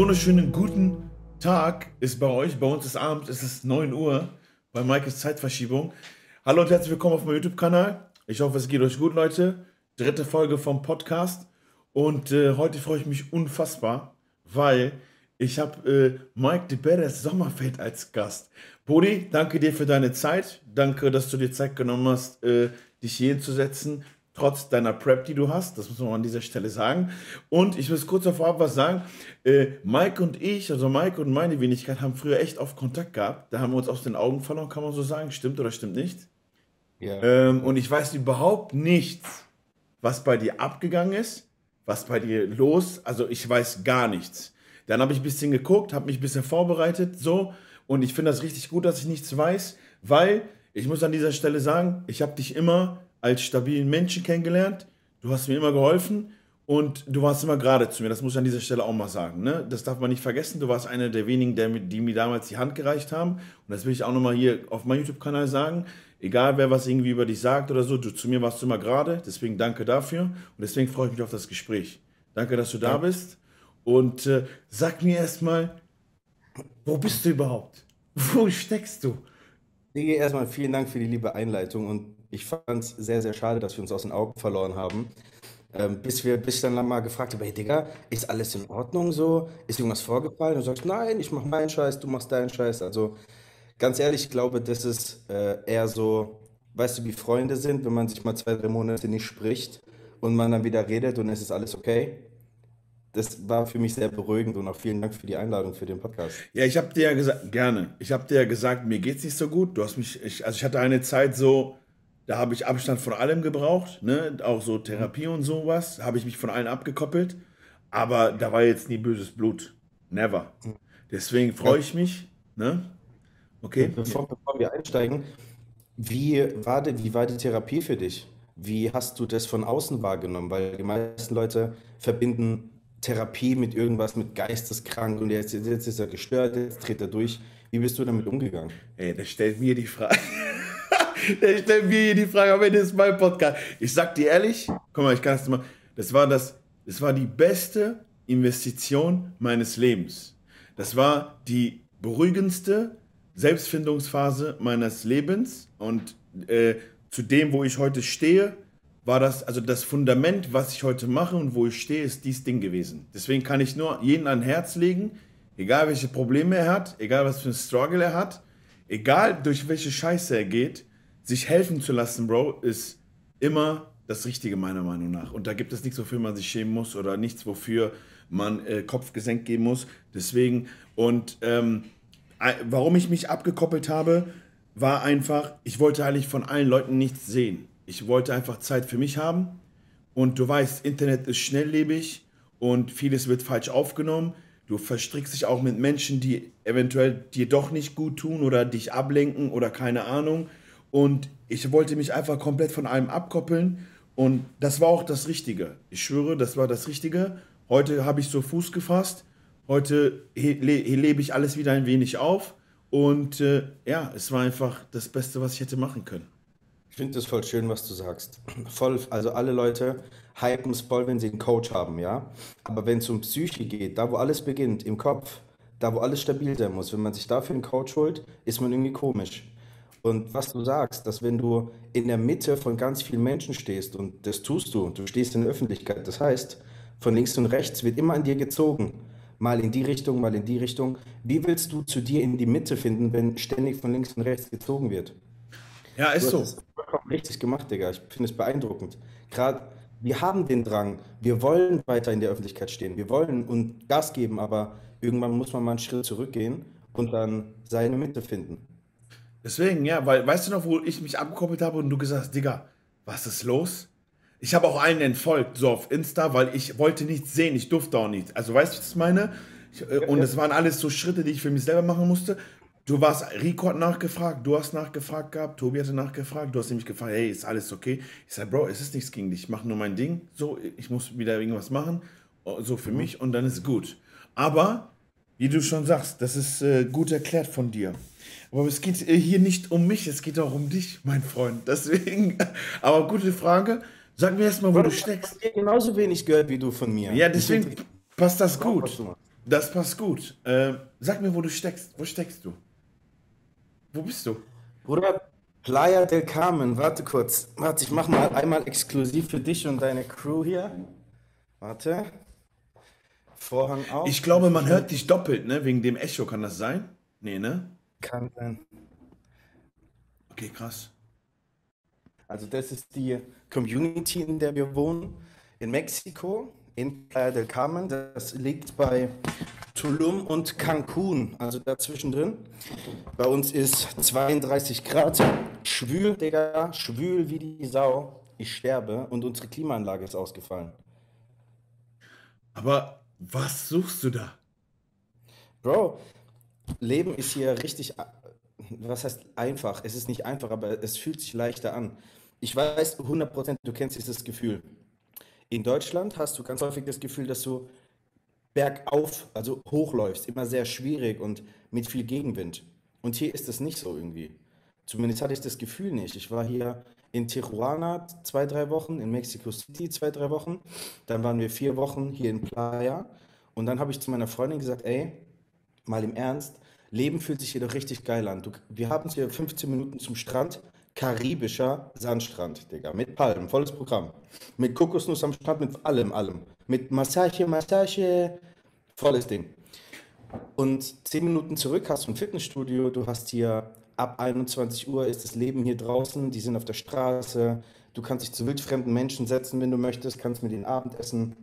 wunderschönen guten Tag ist bei euch. Bei uns ist Abend, es ist 9 Uhr. Bei Mike Zeitverschiebung. Hallo und herzlich willkommen auf meinem YouTube-Kanal. Ich hoffe, es geht euch gut, Leute. Dritte Folge vom Podcast. Und äh, heute freue ich mich unfassbar, weil ich habe äh, Mike de Beres Sommerfeld als Gast. Bodi, danke dir für deine Zeit. Danke, dass du dir Zeit genommen hast, äh, dich hier hinzusetzen trotz deiner Prep, die du hast. Das muss man an dieser Stelle sagen. Und ich muss kurz davor was sagen. Äh, Mike und ich, also Mike und meine Wenigkeit, haben früher echt oft Kontakt gehabt. Da haben wir uns aus den Augen verloren, kann man so sagen. Stimmt oder stimmt nicht? Ja. Ähm, und ich weiß überhaupt nichts, was bei dir abgegangen ist, was bei dir los. Also ich weiß gar nichts. Dann habe ich ein bisschen geguckt, habe mich ein bisschen vorbereitet, so. Und ich finde das richtig gut, dass ich nichts weiß, weil ich muss an dieser Stelle sagen, ich habe dich immer als stabilen Menschen kennengelernt. Du hast mir immer geholfen und du warst immer gerade zu mir. Das muss ich an dieser Stelle auch mal sagen. Ne? Das darf man nicht vergessen. Du warst einer der wenigen, der, die mir damals die Hand gereicht haben. Und das will ich auch nochmal hier auf meinem YouTube-Kanal sagen. Egal, wer was irgendwie über dich sagt oder so, du, zu mir warst du immer gerade. Deswegen danke dafür. Und deswegen freue ich mich auf das Gespräch. Danke, dass du da bist. Und äh, sag mir erstmal, wo bist du überhaupt? Wo steckst du? Digi, erstmal vielen Dank für die liebe Einleitung und ich fand es sehr, sehr schade, dass wir uns aus den Augen verloren haben. Ähm, bis wir bis dann mal gefragt habe, hey Digga, ist alles in Ordnung so? Ist irgendwas vorgefallen? Und du sagst, nein, ich mach meinen Scheiß, du machst deinen Scheiß. Also ganz ehrlich, ich glaube, das ist äh, eher so, weißt du, wie Freunde sind, wenn man sich mal zwei, drei Monate nicht spricht und man dann wieder redet und es ist alles okay. Das war für mich sehr beruhigend und auch vielen Dank für die Einladung für den Podcast. Ja, ich habe dir ja gesagt, gerne. Ich habe dir ja gesagt, mir geht's nicht so gut. Du hast mich, ich, also ich hatte eine Zeit so, da habe ich Abstand von allem gebraucht, ne? auch so Therapie und sowas, habe ich mich von allen abgekoppelt. Aber da war jetzt nie böses Blut. Never. Deswegen freue ich mich. Ne? Okay. Bevor, bevor wir einsteigen, wie war, die, wie war die Therapie für dich? Wie hast du das von außen wahrgenommen? Weil die meisten Leute verbinden Therapie mit irgendwas, mit geisteskrank und jetzt, jetzt ist er gestört, jetzt dreht er durch. Wie bist du damit umgegangen? Ey, das stellt mir die Frage. Der stellt mir hier die Frage, am Ende ist mein Podcast. Ich sag dir ehrlich, guck mal, ich kann es mal. Das war das, das war die beste Investition meines Lebens. Das war die beruhigendste Selbstfindungsphase meines Lebens und äh, zu dem, wo ich heute stehe, war das, also das Fundament, was ich heute mache und wo ich stehe, ist dies Ding gewesen. Deswegen kann ich nur jeden an Herz legen, egal welche Probleme er hat, egal was für ein Struggle er hat, egal durch welche Scheiße er geht, sich helfen zu lassen, Bro, ist immer das Richtige meiner Meinung nach. Und da gibt es nichts, wofür man sich schämen muss oder nichts, wofür man äh, Kopf gesenkt geben muss. Deswegen, und ähm, warum ich mich abgekoppelt habe, war einfach, ich wollte eigentlich von allen Leuten nichts sehen. Ich wollte einfach Zeit für mich haben. Und du weißt, Internet ist schnelllebig und vieles wird falsch aufgenommen. Du verstrickst dich auch mit Menschen, die eventuell dir doch nicht gut tun oder dich ablenken oder keine Ahnung. Und ich wollte mich einfach komplett von allem abkoppeln. Und das war auch das Richtige. Ich schwöre, das war das Richtige. Heute habe ich so Fuß gefasst. Heute lebe ich alles wieder ein wenig auf. Und äh, ja, es war einfach das Beste, was ich hätte machen können. Ich finde das voll schön, was du sagst. Voll, also alle Leute hypen es voll, wenn sie einen Coach haben, ja. Aber wenn es um Psyche geht, da wo alles beginnt, im Kopf, da wo alles stabil sein muss, wenn man sich dafür einen Coach holt, ist man irgendwie komisch. Und was du sagst, dass wenn du in der Mitte von ganz vielen Menschen stehst, und das tust du, du stehst in der Öffentlichkeit, das heißt, von links und rechts wird immer an dir gezogen. Mal in die Richtung, mal in die Richtung. Wie willst du zu dir in die Mitte finden, wenn ständig von links und rechts gezogen wird? Ja, ist so. richtig gemacht, Digga. Ich finde es beeindruckend. Gerade, wir haben den Drang, wir wollen weiter in der Öffentlichkeit stehen, wir wollen und Gas geben, aber irgendwann muss man mal einen Schritt zurückgehen und dann seine Mitte finden. Deswegen, ja, weil, weißt du noch, wo ich mich abgekoppelt habe und du gesagt hast, Digga, was ist los? Ich habe auch einen entfolgt, so auf Insta, weil ich wollte nichts sehen, ich durfte auch nichts. Also weißt du, was ich meine? Ich, äh, und es waren alles so Schritte, die ich für mich selber machen musste. Du warst, Rico hat nachgefragt, du hast nachgefragt gehabt, Tobi hatte nachgefragt, du hast nämlich gefragt, hey, ist alles okay? Ich sage, Bro, es ist nichts gegen dich, ich mache nur mein Ding, so, ich muss wieder irgendwas machen, so für mhm. mich und dann ist gut. Aber, wie du schon sagst, das ist äh, gut erklärt von dir. Aber es geht äh, hier nicht um mich, es geht auch um dich, mein Freund. Deswegen, aber gute Frage. Sag mir erstmal, wo du steckst. Ich genauso wenig gehört wie du von mir. Ja, deswegen passt das gut. Das passt gut. Ähm, sag mir, wo du steckst. Wo steckst du? Wo bist du? Bruder, Playa del Carmen, warte kurz. Warte, ich mach mal einmal exklusiv für dich und deine Crew hier. Warte. Vorhang auf. Ich glaube, man hört dich doppelt, ne? Wegen dem Echo, kann das sein? Nee, ne? Kann sein. Okay, krass. Also das ist die Community, in der wir wohnen, in Mexiko, in Playa del Carmen. Das liegt bei Tulum und Cancun, also dazwischen drin. Bei uns ist 32 Grad, schwül, Digga, schwül wie die Sau. Ich sterbe und unsere Klimaanlage ist ausgefallen. Aber was suchst du da? Bro, Leben ist hier richtig, was heißt einfach? Es ist nicht einfach, aber es fühlt sich leichter an. Ich weiß 100%, du kennst dieses Gefühl. In Deutschland hast du ganz häufig das Gefühl, dass du bergauf, also hochläufst, immer sehr schwierig und mit viel Gegenwind. Und hier ist es nicht so irgendwie. Zumindest hatte ich das Gefühl nicht. Ich war hier in Tijuana zwei, drei Wochen, in Mexico City zwei, drei Wochen. Dann waren wir vier Wochen hier in Playa. Und dann habe ich zu meiner Freundin gesagt, ey, mal im Ernst, Leben fühlt sich hier doch richtig geil an. Du, wir haben es hier 15 Minuten zum Strand, karibischer Sandstrand, Digga, mit Palmen, volles Programm. Mit Kokosnuss am Strand, mit allem, allem. Mit Massage, Massage, volles Ding. Und 10 Minuten zurück hast du ein Fitnessstudio, du hast hier ab 21 Uhr ist das Leben hier draußen, die sind auf der Straße, du kannst dich zu wildfremden Menschen setzen, wenn du möchtest, kannst mit ihnen Abendessen.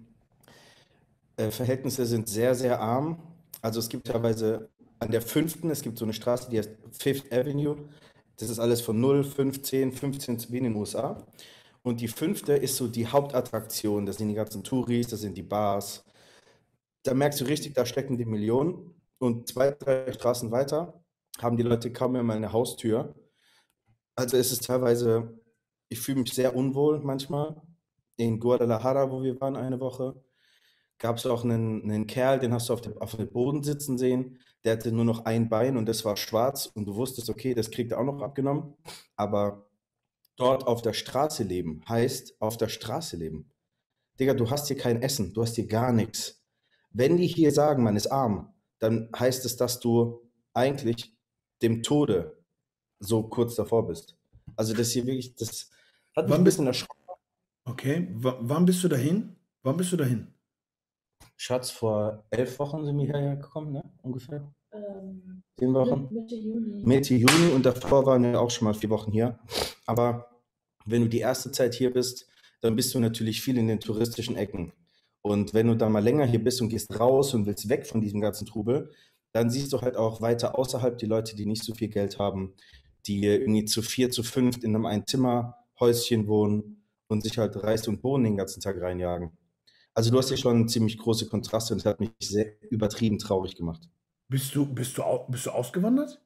Äh, Verhältnisse sind sehr, sehr arm. Also es gibt teilweise an der fünften, es gibt so eine Straße, die heißt Fifth Avenue. Das ist alles von 0, 15, 15 wie in den USA. Und die fünfte ist so die Hauptattraktion. Das sind die ganzen Touris, das sind die Bars. Da merkst du richtig, da stecken die Millionen. Und zwei, drei Straßen weiter haben die Leute kaum mehr mal eine Haustür. Also es ist teilweise, ich fühle mich sehr unwohl manchmal. In Guadalajara, wo wir waren eine Woche, gab es auch einen, einen Kerl, den hast du auf dem, auf dem Boden sitzen sehen. Der hatte nur noch ein Bein und das war schwarz und du wusstest, okay, das kriegt er auch noch abgenommen. Aber dort auf der Straße leben heißt auf der Straße leben. Digga, du hast hier kein Essen, du hast hier gar nichts. Wenn die hier sagen, man ist arm, dann heißt es, dass du eigentlich dem Tode so kurz davor bist. Also das hier wirklich, das hat mich Wann ein bisschen erschrocken. okay, w wann bist du dahin? Wann bist du dahin? Schatz, vor elf Wochen sind wir hierher gekommen, ne? Ungefähr. Ähm, Zehn Wochen. Mitte Juni. Mitte Juni und davor waren wir auch schon mal vier Wochen hier. Aber wenn du die erste Zeit hier bist, dann bist du natürlich viel in den touristischen Ecken. Und wenn du dann mal länger hier bist und gehst raus und willst weg von diesem ganzen Trubel, dann siehst du halt auch weiter außerhalb die Leute, die nicht so viel Geld haben, die irgendwie zu vier, zu fünf in einem ein Zimmerhäuschen wohnen und sich halt Reis und Bohnen den ganzen Tag reinjagen. Also du hast hier schon ziemlich große Kontraste und das hat mich sehr übertrieben traurig gemacht. Bist du, bist du, bist du ausgewandert?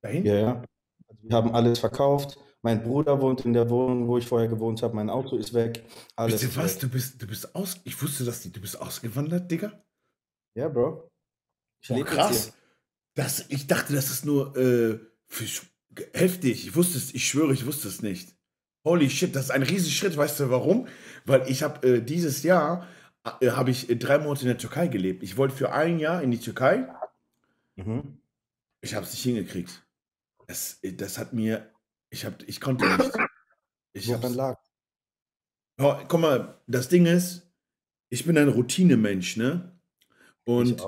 Dahin? Ja, ja. Also wir haben alles verkauft. Mein Bruder wohnt in der Wohnung, wo ich vorher gewohnt habe. Mein Auto ist weg. Alles ihr ist was? weg. Du bist, du bist aus. Ich wusste, dass die, du bist ausgewandert, Digga. Ja, Bro. Ich jetzt krass. Das, ich dachte, das ist nur äh, heftig. Ich wusste es, ich schwöre, ich wusste es nicht. Holy shit, das ist ein riesiger Schritt. Weißt du warum? Weil ich habe äh, dieses Jahr habe ich äh, drei Monate in der Türkei gelebt. Ich wollte für ein Jahr in die Türkei. Mhm. Ich habe es nicht hingekriegt. Das, äh, das hat mir, ich hab, ich konnte nicht. Ich Woran hab's, lag? Oh, guck mal, das Ding ist, ich bin ein Routinemensch, ne? Und.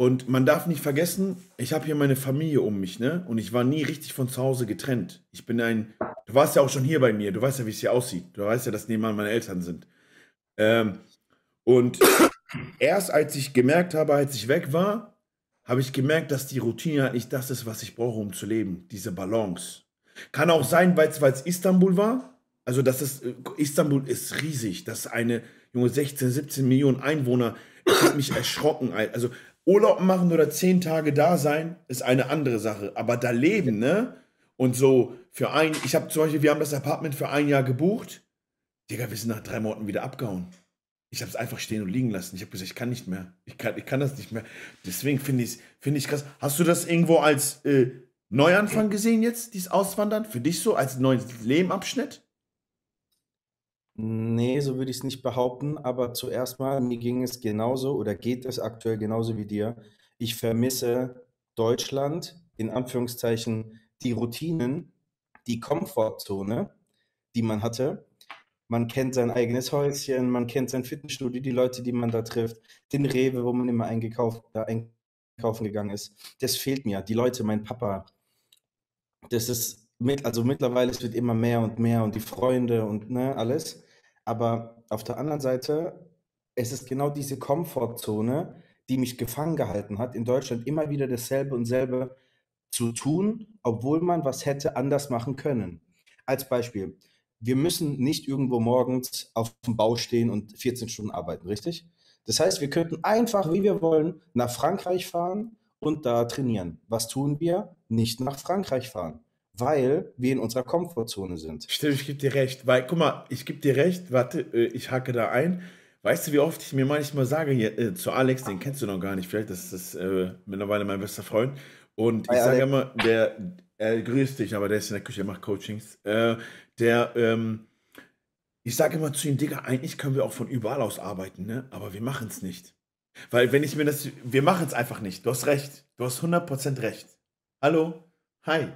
Und man darf nicht vergessen, ich habe hier meine Familie um mich, ne? Und ich war nie richtig von zu Hause getrennt. Ich bin ein, du warst ja auch schon hier bei mir, du weißt ja, wie es hier aussieht. Du weißt ja, dass nebenan meine Eltern sind. Ähm, und erst als ich gemerkt habe, als ich weg war, habe ich gemerkt, dass die Routine halt nicht das ist, was ich brauche, um zu leben. Diese Balance. Kann auch sein, weil es Istanbul war. Also, das ist, äh, Istanbul ist riesig. Das ist eine, Junge, 16, 17 Millionen Einwohner. Ich habe mich erschrocken. Al- Also, Urlaub machen oder zehn Tage da sein, ist eine andere Sache. Aber da leben, ne? Und so für ein, ich habe zum Beispiel, wir haben das Apartment für ein Jahr gebucht. Digga, wir sind nach drei Monaten wieder abgehauen. Ich habe es einfach stehen und liegen lassen. Ich habe gesagt, ich kann nicht mehr. Ich kann, ich kann das nicht mehr. Deswegen finde ich es ich krass. Hast du das irgendwo als äh, Neuanfang gesehen jetzt, dieses Auswandern? Für dich so als neuen Lebenabschnitt? Nee, so würde ich es nicht behaupten, aber zuerst mal, mir ging es genauso oder geht es aktuell genauso wie dir. Ich vermisse Deutschland, in Anführungszeichen, die Routinen, die Komfortzone, die man hatte. Man kennt sein eigenes Häuschen, man kennt sein Fitnessstudio, die Leute, die man da trifft, den Rewe, wo man immer eingekauft, äh, einkaufen gegangen ist. Das fehlt mir. Die Leute, mein Papa, das ist mit, also mittlerweile es wird immer mehr und mehr und die Freunde und ne, alles. Aber auf der anderen Seite, es ist genau diese Komfortzone, die mich gefangen gehalten hat, in Deutschland immer wieder dasselbe und selbe zu tun, obwohl man was hätte anders machen können. Als Beispiel, wir müssen nicht irgendwo morgens auf dem Bau stehen und 14 Stunden arbeiten, richtig? Das heißt, wir könnten einfach, wie wir wollen, nach Frankreich fahren und da trainieren. Was tun wir? Nicht nach Frankreich fahren weil wir in unserer Komfortzone sind. Stimmt, ich gebe dir recht. Weil, guck mal, ich gebe dir recht, warte, äh, ich hacke da ein. Weißt du, wie oft ich mir manchmal sage, hier, äh, zu Alex, den kennst du noch gar nicht, vielleicht, das ist äh, mittlerweile mein bester Freund. Und ich sage immer, der, er grüßt dich, aber der ist in der Küche, macht Coachings. Äh, der, ähm, ich sage immer zu ihm, Digga, eigentlich können wir auch von überall aus arbeiten, ne? aber wir machen es nicht. Weil wenn ich mir das, wir machen es einfach nicht. Du hast recht, du hast 100% recht. Hallo? Hi.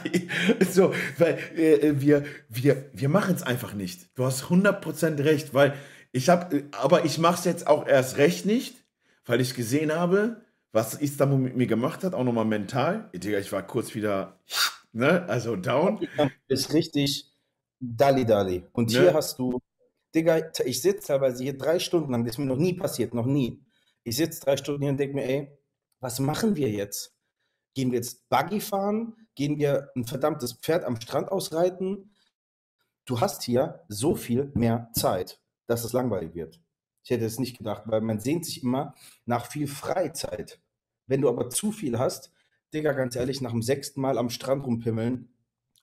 so, weil äh, wir, wir, wir machen es einfach nicht. Du hast 100% recht, weil ich habe, aber ich mache es jetzt auch erst recht nicht, weil ich gesehen habe, was Istanbul mit mir gemacht hat, auch nochmal mental. Digga, ich war kurz wieder, ne, also down. Ist richtig Dali Dali. Und ne? hier hast du, Digga, ich sitze teilweise hier drei Stunden lang, das ist mir noch nie passiert, noch nie. Ich sitze drei Stunden hier und denke mir, ey, was machen wir jetzt? Gehen wir jetzt Buggy fahren? Gehen wir ein verdammtes Pferd am Strand ausreiten? Du hast hier so viel mehr Zeit, dass es langweilig wird. Ich hätte es nicht gedacht, weil man sehnt sich immer nach viel Freizeit. Wenn du aber zu viel hast, Digga, ganz ehrlich, nach dem sechsten Mal am Strand rumpimmeln,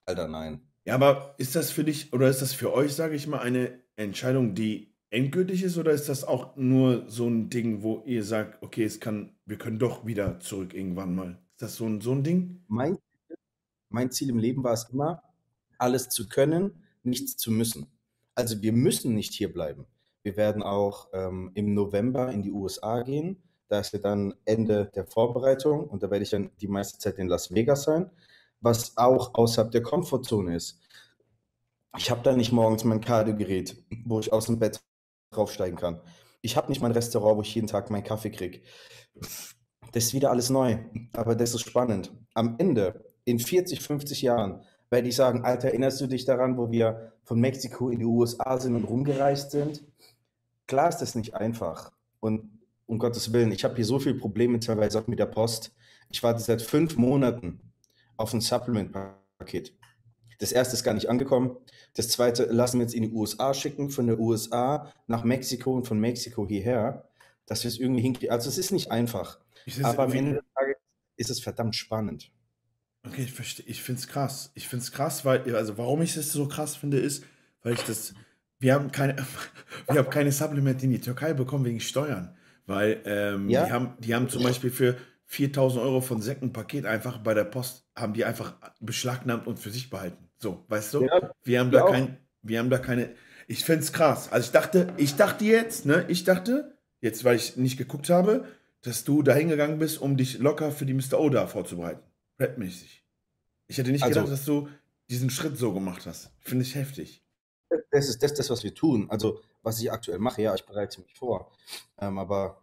Alter, nein. Ja, aber ist das für dich oder ist das für euch, sage ich mal, eine Entscheidung, die endgültig ist oder ist das auch nur so ein Ding, wo ihr sagt, okay, es kann, wir können doch wieder zurück irgendwann mal? Ist das so ein, so ein Ding? Mein, mein Ziel im Leben war es immer, alles zu können, nichts zu müssen. Also wir müssen nicht hier bleiben. Wir werden auch ähm, im November in die USA gehen. Da ist ja dann Ende der Vorbereitung und da werde ich dann die meiste Zeit in Las Vegas sein, was auch außerhalb der Komfortzone ist. Ich habe da nicht morgens mein Kardiogerät, wo ich aus dem Bett draufsteigen kann. Ich habe nicht mein Restaurant, wo ich jeden Tag meinen Kaffee kriege das ist wieder alles neu. Aber das ist spannend. Am Ende, in 40, 50 Jahren, werde ich sagen, Alter, erinnerst du dich daran, wo wir von Mexiko in die USA sind und rumgereist sind? Klar ist das nicht einfach. Und um Gottes Willen, ich habe hier so viele Probleme teilweise auch mit der Post. Ich warte seit fünf Monaten auf ein Supplement-Paket. Das erste ist gar nicht angekommen. Das zweite lassen wir jetzt in die USA schicken, von der USA nach Mexiko und von Mexiko hierher, dass wir es irgendwie hinkriegen. Also es ist nicht einfach. Aber am Ende des Tages ist es verdammt spannend. Okay, ich verstehe. Ich finde es krass. Ich finde es krass, weil, also warum ich es so krass finde, ist, weil ich das, wir haben keine, wir haben keine Supplement in die Türkei bekommen wegen Steuern. Weil ähm, ja. die, haben, die haben zum Beispiel für 4000 Euro von Säcken Paket einfach bei der Post, haben die einfach beschlagnahmt und für sich behalten. So, weißt du? Ja, wir haben da kein, wir haben da keine, ich finde es krass. Also ich dachte, ich dachte jetzt, ne, ich dachte, jetzt weil ich nicht geguckt habe, dass du da hingegangen bist, um dich locker für die Mr. Oda vorzubereiten. Rapmäßig. Ich hätte nicht also, gedacht, dass du diesen Schritt so gemacht hast. Finde ich heftig. Das ist das, das, was wir tun. Also, was ich aktuell mache, ja, ich bereite mich vor. Ähm, aber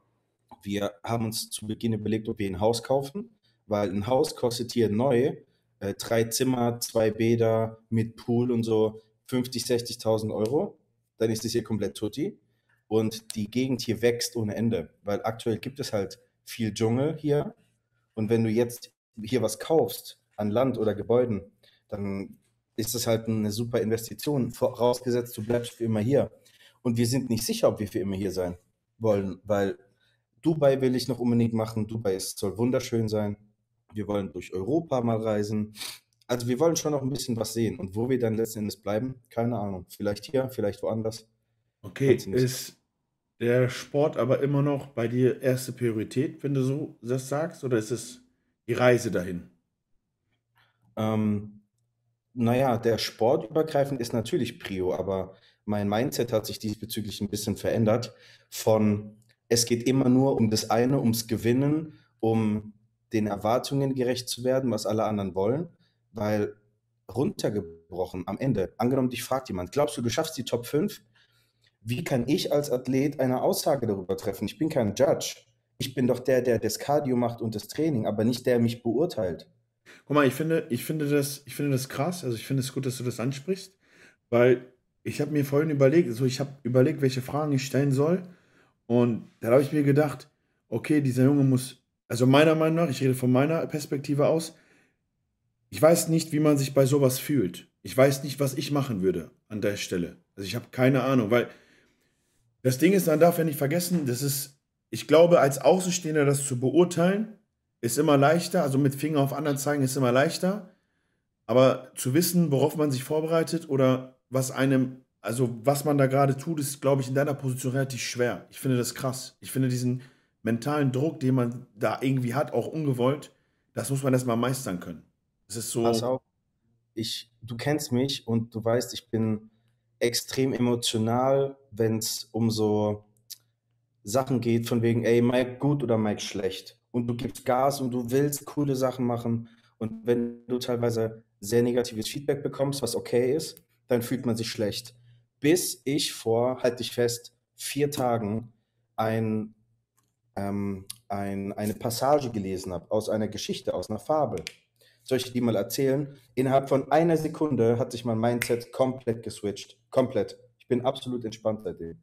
wir haben uns zu Beginn überlegt, ob wir ein Haus kaufen, weil ein Haus kostet hier neu äh, drei Zimmer, zwei Bäder mit Pool und so 50, 60.000 Euro. Dann ist es hier komplett tutti und die Gegend hier wächst ohne Ende, weil aktuell gibt es halt viel Dschungel hier und wenn du jetzt hier was kaufst an Land oder Gebäuden, dann ist das halt eine super Investition, vorausgesetzt du bleibst für immer hier. Und wir sind nicht sicher, ob wir für immer hier sein wollen, weil Dubai will ich noch unbedingt machen. Dubai ist, soll wunderschön sein. Wir wollen durch Europa mal reisen. Also wir wollen schon noch ein bisschen was sehen. Und wo wir dann letzten Endes bleiben, keine Ahnung. Vielleicht hier, vielleicht woanders. Okay, ist, der Sport aber immer noch bei dir erste Priorität, wenn du so das sagst, oder ist es die Reise dahin? Ähm, naja, der Sport übergreifend ist natürlich Prio, aber mein Mindset hat sich diesbezüglich ein bisschen verändert von es geht immer nur um das eine, ums Gewinnen, um den Erwartungen gerecht zu werden, was alle anderen wollen, weil runtergebrochen am Ende, angenommen dich fragt jemand, glaubst du, du schaffst die Top 5? Wie kann ich als Athlet eine Aussage darüber treffen? Ich bin kein Judge. Ich bin doch der, der das Cardio macht und das Training, aber nicht der, der mich beurteilt. Guck mal, ich finde, ich finde das, ich finde das krass. Also ich finde es gut, dass du das ansprichst, weil ich habe mir vorhin überlegt, also ich habe überlegt, welche Fragen ich stellen soll. Und da habe ich mir gedacht, okay, dieser Junge muss, also meiner Meinung nach, ich rede von meiner Perspektive aus, ich weiß nicht, wie man sich bei sowas fühlt. Ich weiß nicht, was ich machen würde an der Stelle. Also ich habe keine Ahnung, weil das Ding ist, man darf ja nicht vergessen, das ist, ich glaube, als Außenstehender das zu beurteilen, ist immer leichter, also mit Finger auf anderen zeigen ist immer leichter. Aber zu wissen, worauf man sich vorbereitet oder was einem, also was man da gerade tut, ist, glaube ich, in deiner Position relativ schwer. Ich finde das krass. Ich finde diesen mentalen Druck, den man da irgendwie hat, auch ungewollt, das muss man erstmal meistern können. Es ist so. Pass auf, ich, du kennst mich und du weißt, ich bin extrem emotional, wenn es um so Sachen geht, von wegen, ey, Mike gut oder Mike schlecht und du gibst Gas und du willst coole Sachen machen. Und wenn du teilweise sehr negatives Feedback bekommst, was okay ist, dann fühlt man sich schlecht. Bis ich vor, halt dich fest, vier Tagen ein, ähm, ein, eine Passage gelesen habe aus einer Geschichte, aus einer Fabel. Soll ich die mal erzählen? Innerhalb von einer Sekunde hat sich mein Mindset komplett geswitcht. Komplett. Ich bin absolut entspannt seitdem.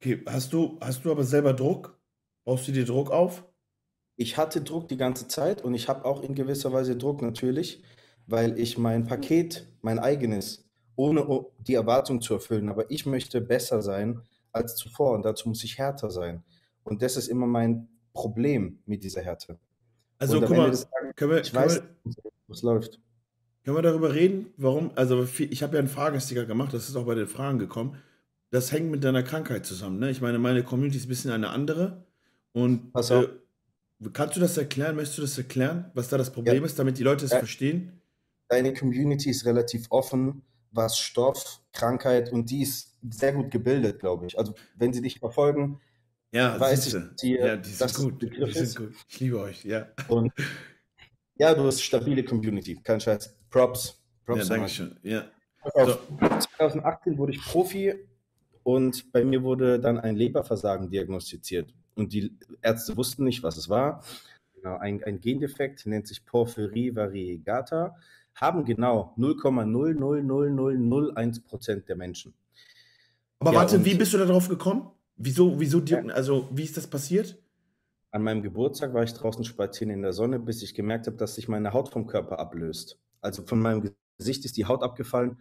Okay, hast du, hast du aber selber Druck? Baust du dir Druck auf? Ich hatte Druck die ganze Zeit und ich habe auch in gewisser Weise Druck natürlich, weil ich mein Paket, mein eigenes, ohne die Erwartung zu erfüllen, aber ich möchte besser sein als zuvor und dazu muss ich härter sein. Und das ist immer mein Problem mit dieser Härte. Also guck mal, Tages, können wir, ich können weiß, wir, was läuft. Können wir darüber reden, warum, also ich habe ja einen Fragensticker gemacht, das ist auch bei den Fragen gekommen. Das hängt mit deiner Krankheit zusammen. Ne? Ich meine, meine Community ist ein bisschen eine andere. Und auf. Äh, Kannst du das erklären? Möchtest du das erklären, was da das Problem ja. ist, damit die Leute es ja. verstehen? Deine Community ist relativ offen, was Stoff, Krankheit und die ist sehr gut gebildet, glaube ich. Also wenn sie dich verfolgen, ja, weiß ich, die, ja, die sind gut. Die sind gut. Ich liebe euch, ja. Und ja, du hast stabile Community, kein Scheiß. Props. Props ja, danke schön. Ja. So. 2018 wurde ich Profi und bei mir wurde dann ein Leberversagen diagnostiziert und die Ärzte wussten nicht, was es war. Genau, ein, ein Gendefekt nennt sich Porphyrie variegata, haben genau 0,00001 Prozent der Menschen. Aber ja, warte, wie bist du darauf gekommen? Wieso, wieso, also wie ist das passiert? An meinem Geburtstag war ich draußen spazieren in der Sonne, bis ich gemerkt habe, dass sich meine Haut vom Körper ablöst. Also von meinem Gesicht ist die Haut abgefallen.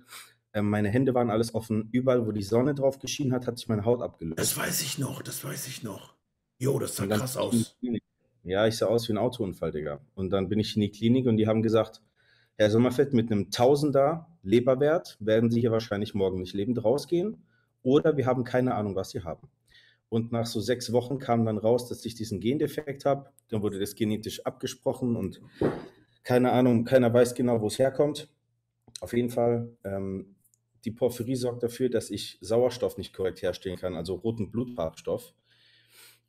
Ähm, meine Hände waren alles offen. Überall, wo die Sonne drauf geschienen hat, hat sich meine Haut abgelöst. Das weiß ich noch, das weiß ich noch. Jo, das sah krass aus. Ja, ich sah aus wie ein Autounfall, Digga. Und dann bin ich in die Klinik und die haben gesagt, Herr Sommerfeld, mit einem Tausender Leberwert werden Sie hier wahrscheinlich morgen nicht lebend rausgehen. Oder wir haben keine Ahnung, was Sie haben. Und nach so sechs Wochen kam dann raus, dass ich diesen Gendefekt habe. Dann wurde das genetisch abgesprochen und keine Ahnung, keiner weiß genau, wo es herkommt. Auf jeden Fall, ähm, die Porphyrie sorgt dafür, dass ich Sauerstoff nicht korrekt herstellen kann, also roten Blutfarbstoff.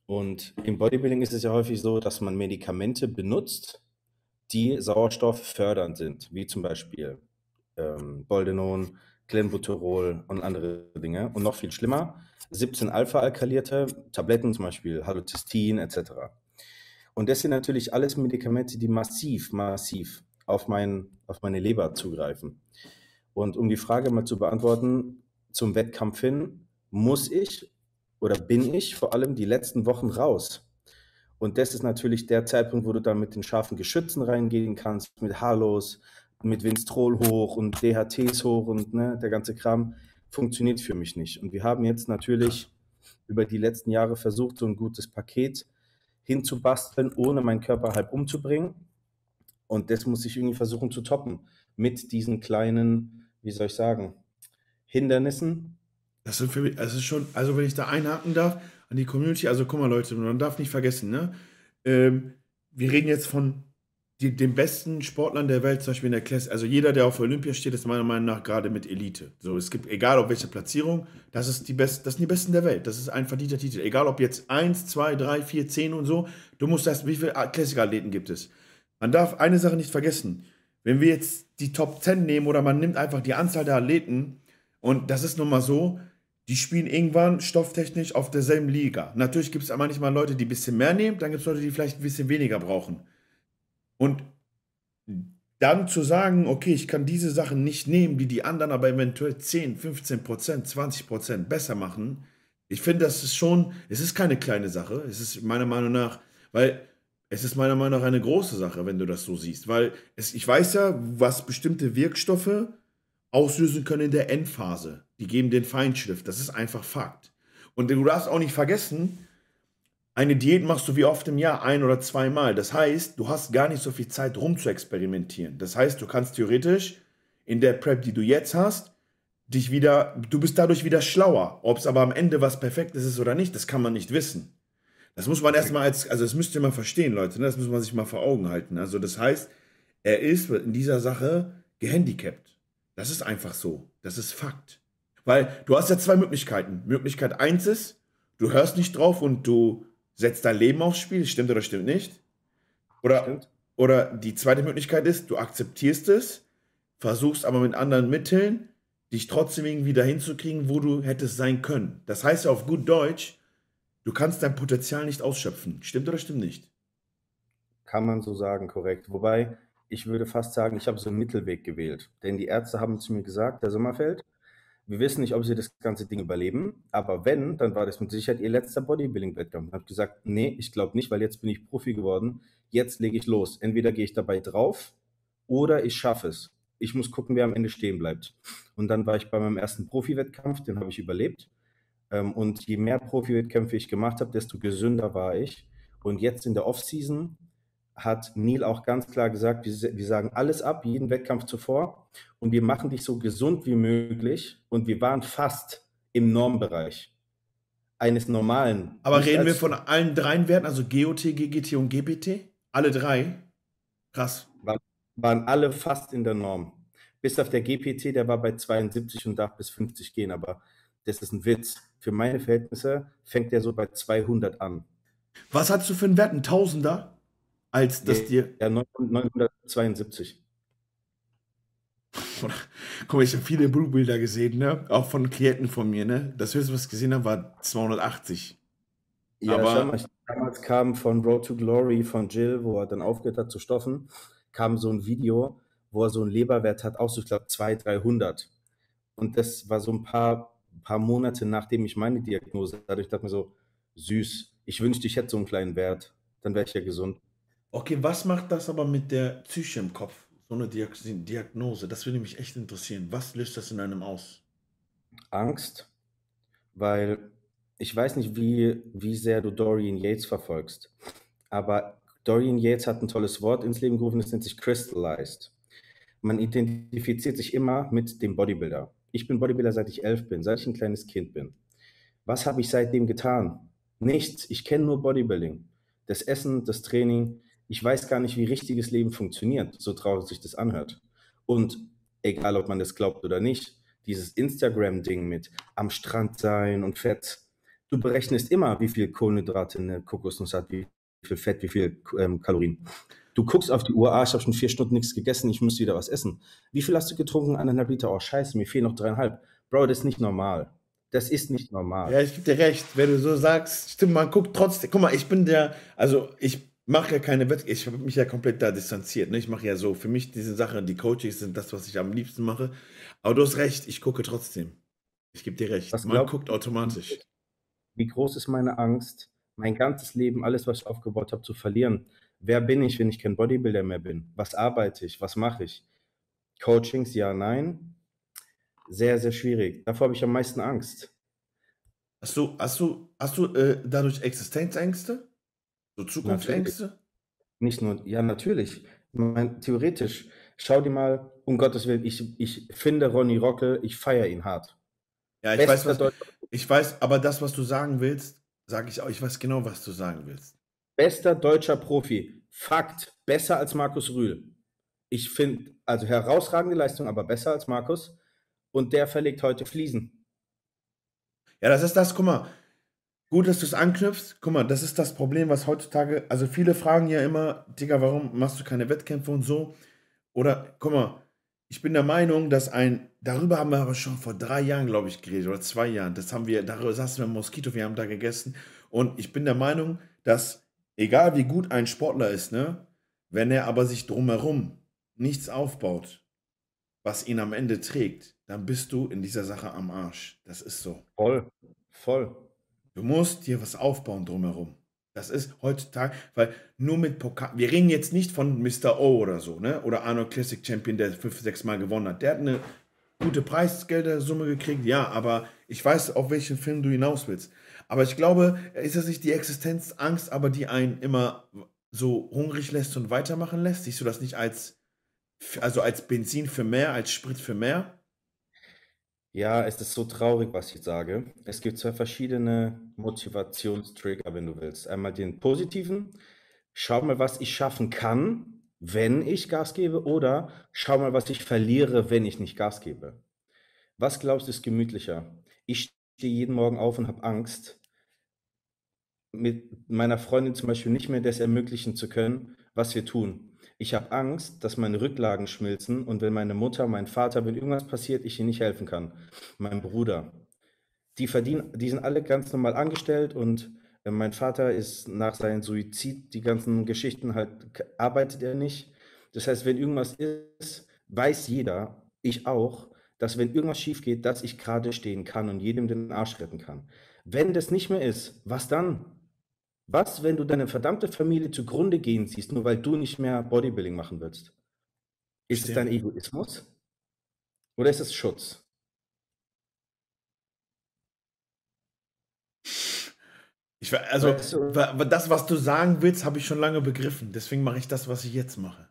Und im Bodybuilding ist es ja häufig so, dass man Medikamente benutzt, die Sauerstoff fördernd sind, wie zum Beispiel ähm, Boldenon, Clenbuterol und andere Dinge. Und noch viel schlimmer, 17 Alpha-alkalierte Tabletten, zum Beispiel Halocystin etc. Und das sind natürlich alles Medikamente, die massiv, massiv auf, mein, auf meine Leber zugreifen. Und um die Frage mal zu beantworten, zum Wettkampf hin, muss ich oder bin ich vor allem die letzten Wochen raus. Und das ist natürlich der Zeitpunkt, wo du dann mit den scharfen Geschützen reingehen kannst, mit Halos, mit Winstrol hoch und DHTs hoch und ne, der ganze Kram funktioniert für mich nicht. Und wir haben jetzt natürlich über die letzten Jahre versucht, so ein gutes Paket hinzubasteln, ohne meinen Körper halb umzubringen. Und das muss ich irgendwie versuchen zu toppen mit diesen kleinen, wie soll ich sagen, Hindernissen, das sind für mich, das ist schon, also wenn ich da einhaken darf, an die Community, also guck mal Leute, man darf nicht vergessen, ne? Ähm, wir reden jetzt von die, den besten Sportlern der Welt, zum Beispiel in der Klasse, also jeder, der auf Olympia steht, ist meiner Meinung nach gerade mit Elite. So, es gibt, egal auf welche Platzierung, das ist die best, das sind die Besten der Welt. Das ist ein verdienter Titel. Egal ob jetzt 1, 2, 3, 4, 10 und so, du musst erst, wie viele Klassikerathleten gibt es? Man darf eine Sache nicht vergessen. Wenn wir jetzt die Top 10 nehmen oder man nimmt einfach die Anzahl der Athleten, und das ist nun mal so, die spielen irgendwann stofftechnisch auf derselben Liga. Natürlich gibt es manchmal Leute, die ein bisschen mehr nehmen, dann gibt es Leute, die vielleicht ein bisschen weniger brauchen. Und dann zu sagen, okay, ich kann diese Sachen nicht nehmen, die die anderen aber eventuell 10, 15 Prozent, 20 Prozent besser machen, ich finde, das ist schon, es ist keine kleine Sache. Es ist meiner Meinung nach, weil es ist meiner Meinung nach eine große Sache, wenn du das so siehst. Weil es, ich weiß ja, was bestimmte Wirkstoffe auslösen können in der Endphase. Die geben den Feinschliff. Das ist einfach Fakt. Und du darfst auch nicht vergessen, eine Diät machst du wie oft im Jahr ein oder zweimal. Das heißt, du hast gar nicht so viel Zeit rum zu experimentieren. Das heißt, du kannst theoretisch in der Prep, die du jetzt hast, dich wieder, du bist dadurch wieder schlauer. Ob es aber am Ende was Perfektes ist oder nicht, das kann man nicht wissen. Das muss man erstmal als, also das müsst ihr mal verstehen, Leute, ne? das muss man sich mal vor Augen halten. Also das heißt, er ist in dieser Sache gehandicapt. Das ist einfach so. Das ist Fakt. Weil du hast ja zwei Möglichkeiten. Möglichkeit eins ist, du hörst nicht drauf und du setzt dein Leben aufs Spiel, stimmt oder stimmt nicht. Oder, stimmt. oder die zweite Möglichkeit ist, du akzeptierst es, versuchst aber mit anderen Mitteln, dich trotzdem irgendwie dahin zu kriegen, wo du hättest sein können. Das heißt ja auf gut Deutsch, du kannst dein Potenzial nicht ausschöpfen. Stimmt oder stimmt nicht? Kann man so sagen, korrekt. Wobei, ich würde fast sagen, ich habe so einen Mittelweg gewählt. Denn die Ärzte haben zu mir gesagt, der Sommerfeld, wir wissen nicht, ob sie das ganze Ding überleben, aber wenn, dann war das mit Sicherheit ihr letzter Bodybuilding-Wettkampf. Ich habe gesagt, nee, ich glaube nicht, weil jetzt bin ich Profi geworden. Jetzt lege ich los. Entweder gehe ich dabei drauf oder ich schaffe es. Ich muss gucken, wer am Ende stehen bleibt. Und dann war ich bei meinem ersten Profi-Wettkampf, den habe ich überlebt. Ähm, und je mehr Profi-Wettkämpfe ich gemacht habe, desto gesünder war ich. Und jetzt in der Off-Season hat Neil auch ganz klar gesagt, wir, wir, sagen alles ab, jeden Wettkampf zuvor und wir machen dich so gesund wie möglich und wir waren fast im Normbereich eines normalen. Aber reden wir von allen drei Werten, also GOT, GGT und GBT? Alle drei? Krass. Waren, waren alle fast in der Norm. Bis auf der GPT, der war bei 72 und darf bis 50 gehen, aber das ist ein Witz. Für meine Verhältnisse fängt der so bei 200 an. Was hast du für einen Wert? Ein Tausender? Als dass nee, dir. Ja, 972. Guck mal, ich habe viele Blutbilder gesehen, ne? Auch von Klienten von mir, ne? Das höchste, was ich gesehen habe, war 280. Ja, aber mal, damals kam von Road to Glory von Jill, wo er dann aufgehört hat zu stoffen, kam so ein Video, wo er so einen Leberwert hat, auch so, ich glaube, 200, 300. Und das war so ein paar, paar Monate nachdem ich meine Diagnose hatte. Ich dachte mir so, süß, ich wünschte, ich hätte so einen kleinen Wert. Dann wäre ich ja gesund. Okay, was macht das aber mit der Psyche im Kopf? So eine Diagnose, das würde mich echt interessieren. Was löst das in einem aus? Angst, weil ich weiß nicht, wie, wie sehr du Dorian Yates verfolgst, aber Dorian Yates hat ein tolles Wort ins Leben gerufen, das nennt sich Crystallized. Man identifiziert sich immer mit dem Bodybuilder. Ich bin Bodybuilder, seit ich elf bin, seit ich ein kleines Kind bin. Was habe ich seitdem getan? Nichts. Ich kenne nur Bodybuilding. Das Essen, das Training, ich weiß gar nicht, wie richtiges Leben funktioniert, so traurig sich das anhört. Und egal, ob man das glaubt oder nicht, dieses Instagram-Ding mit am Strand sein und Fett, du berechnest immer, wie viel Kohlenhydrate eine Kokosnuss hat, wie viel Fett, wie viel ähm, Kalorien. Du guckst auf die Uhr, ah, ich habe schon vier Stunden nichts gegessen, ich muss wieder was essen. Wie viel hast du getrunken? Eineinhalb Liter. Oh, scheiße, mir fehlen noch dreieinhalb. Bro, das ist nicht normal. Das ist nicht normal. Ja, ich gebe dir recht, wenn du so sagst. Stimmt, man guckt trotzdem. Guck mal, ich bin der, also ich mache ja keine Wett ich habe mich ja komplett da distanziert. Ne? Ich mache ja so, für mich diese Sache, die Coaches sind das, was ich am liebsten mache. Aber du hast recht, ich gucke trotzdem. Ich gebe dir recht. Was Man glaub, guckt automatisch. Wie groß ist meine Angst, mein ganzes Leben, alles, was ich aufgebaut habe, zu verlieren? Wer bin ich, wenn ich kein Bodybuilder mehr bin? Was arbeite ich? Was mache ich? Coachings, ja, nein. Sehr, sehr schwierig. Davor habe ich am meisten Angst. Hast du, hast du, hast du äh, dadurch Existenzängste? So Zukunftsängste? Natürlich. Nicht nur, ja, natürlich. Meine, theoretisch, schau dir mal, um Gottes Willen, ich, ich finde Ronny Rockel, ich feiere ihn hart. Ja, ich weiß, was, ich weiß, aber das, was du sagen willst, sage ich auch, ich weiß genau, was du sagen willst. Bester deutscher Profi, Fakt, besser als Markus Rühl. Ich finde, also herausragende Leistung, aber besser als Markus. Und der verlegt heute Fliesen. Ja, das ist das, guck mal, gut, dass du es anknüpfst. Guck mal, das ist das Problem, was heutzutage, also viele fragen ja immer, Digga, warum machst du keine Wettkämpfe und so? Oder, guck mal, ich bin der Meinung, dass ein, darüber haben wir aber schon vor drei Jahren, glaube ich, geredet, oder zwei Jahren, das haben wir, darüber saßen wir im Moskito, wir haben da gegessen. Und ich bin der Meinung, dass, egal wie gut ein Sportler ist, ne, wenn er aber sich drumherum nichts aufbaut, was ihn am Ende trägt, dann bist du in dieser Sache am Arsch. Das ist so. Voll, voll. Du musst dir was aufbauen drumherum. Das ist heutzutage, weil nur mit Pokal, wir reden jetzt nicht von Mr. O oder so, ne? Oder Arnold Classic Champion, der fünf, sechs Mal gewonnen hat. Der hat eine gute Preisgeldersumme gekriegt, ja, aber ich weiß, auf welchen Film du hinaus willst. Aber ich glaube, ist das nicht die Existenzangst, aber die einen immer so hungrig lässt und weitermachen lässt? Siehst du das nicht als, also als Benzin für mehr, als Sprit für mehr? Ja, es ist so traurig, was ich sage. Es gibt zwei verschiedene Motivationstrigger, wenn du willst. Einmal den positiven, schau mal, was ich schaffen kann, wenn ich Gas gebe, oder schau mal, was ich verliere, wenn ich nicht Gas gebe. Was glaubst du, ist gemütlicher? Ich stehe jeden Morgen auf und habe Angst, mit meiner Freundin zum Beispiel nicht mehr das ermöglichen zu können, was wir tun. Ich habe Angst, dass meine Rücklagen schmilzen und wenn meine Mutter, mein Vater, wenn irgendwas passiert, ich ihnen nicht helfen kann. Mein Bruder. Die verdienen, die sind alle ganz normal angestellt und äh, mein Vater ist nach seinem Suizid, die ganzen Geschichten halt, arbeitet er nicht. Das heißt, wenn irgendwas ist, weiß jeder, ich auch, dass wenn irgendwas schief geht, dass ich gerade stehen kann und jedem den Arsch retten kann. Wenn das nicht mehr ist, was dann? Was, wenn du deine verdammte Familie zugrunde gehen siehst, nur weil du nicht mehr Bodybuilding machen willst? Ist Stimmt. es dein Egoismus? Oder ist es Schutz? Ich, also, das, was du sagen willst, habe ich schon lange begriffen. Deswegen mache ich das, was ich jetzt mache.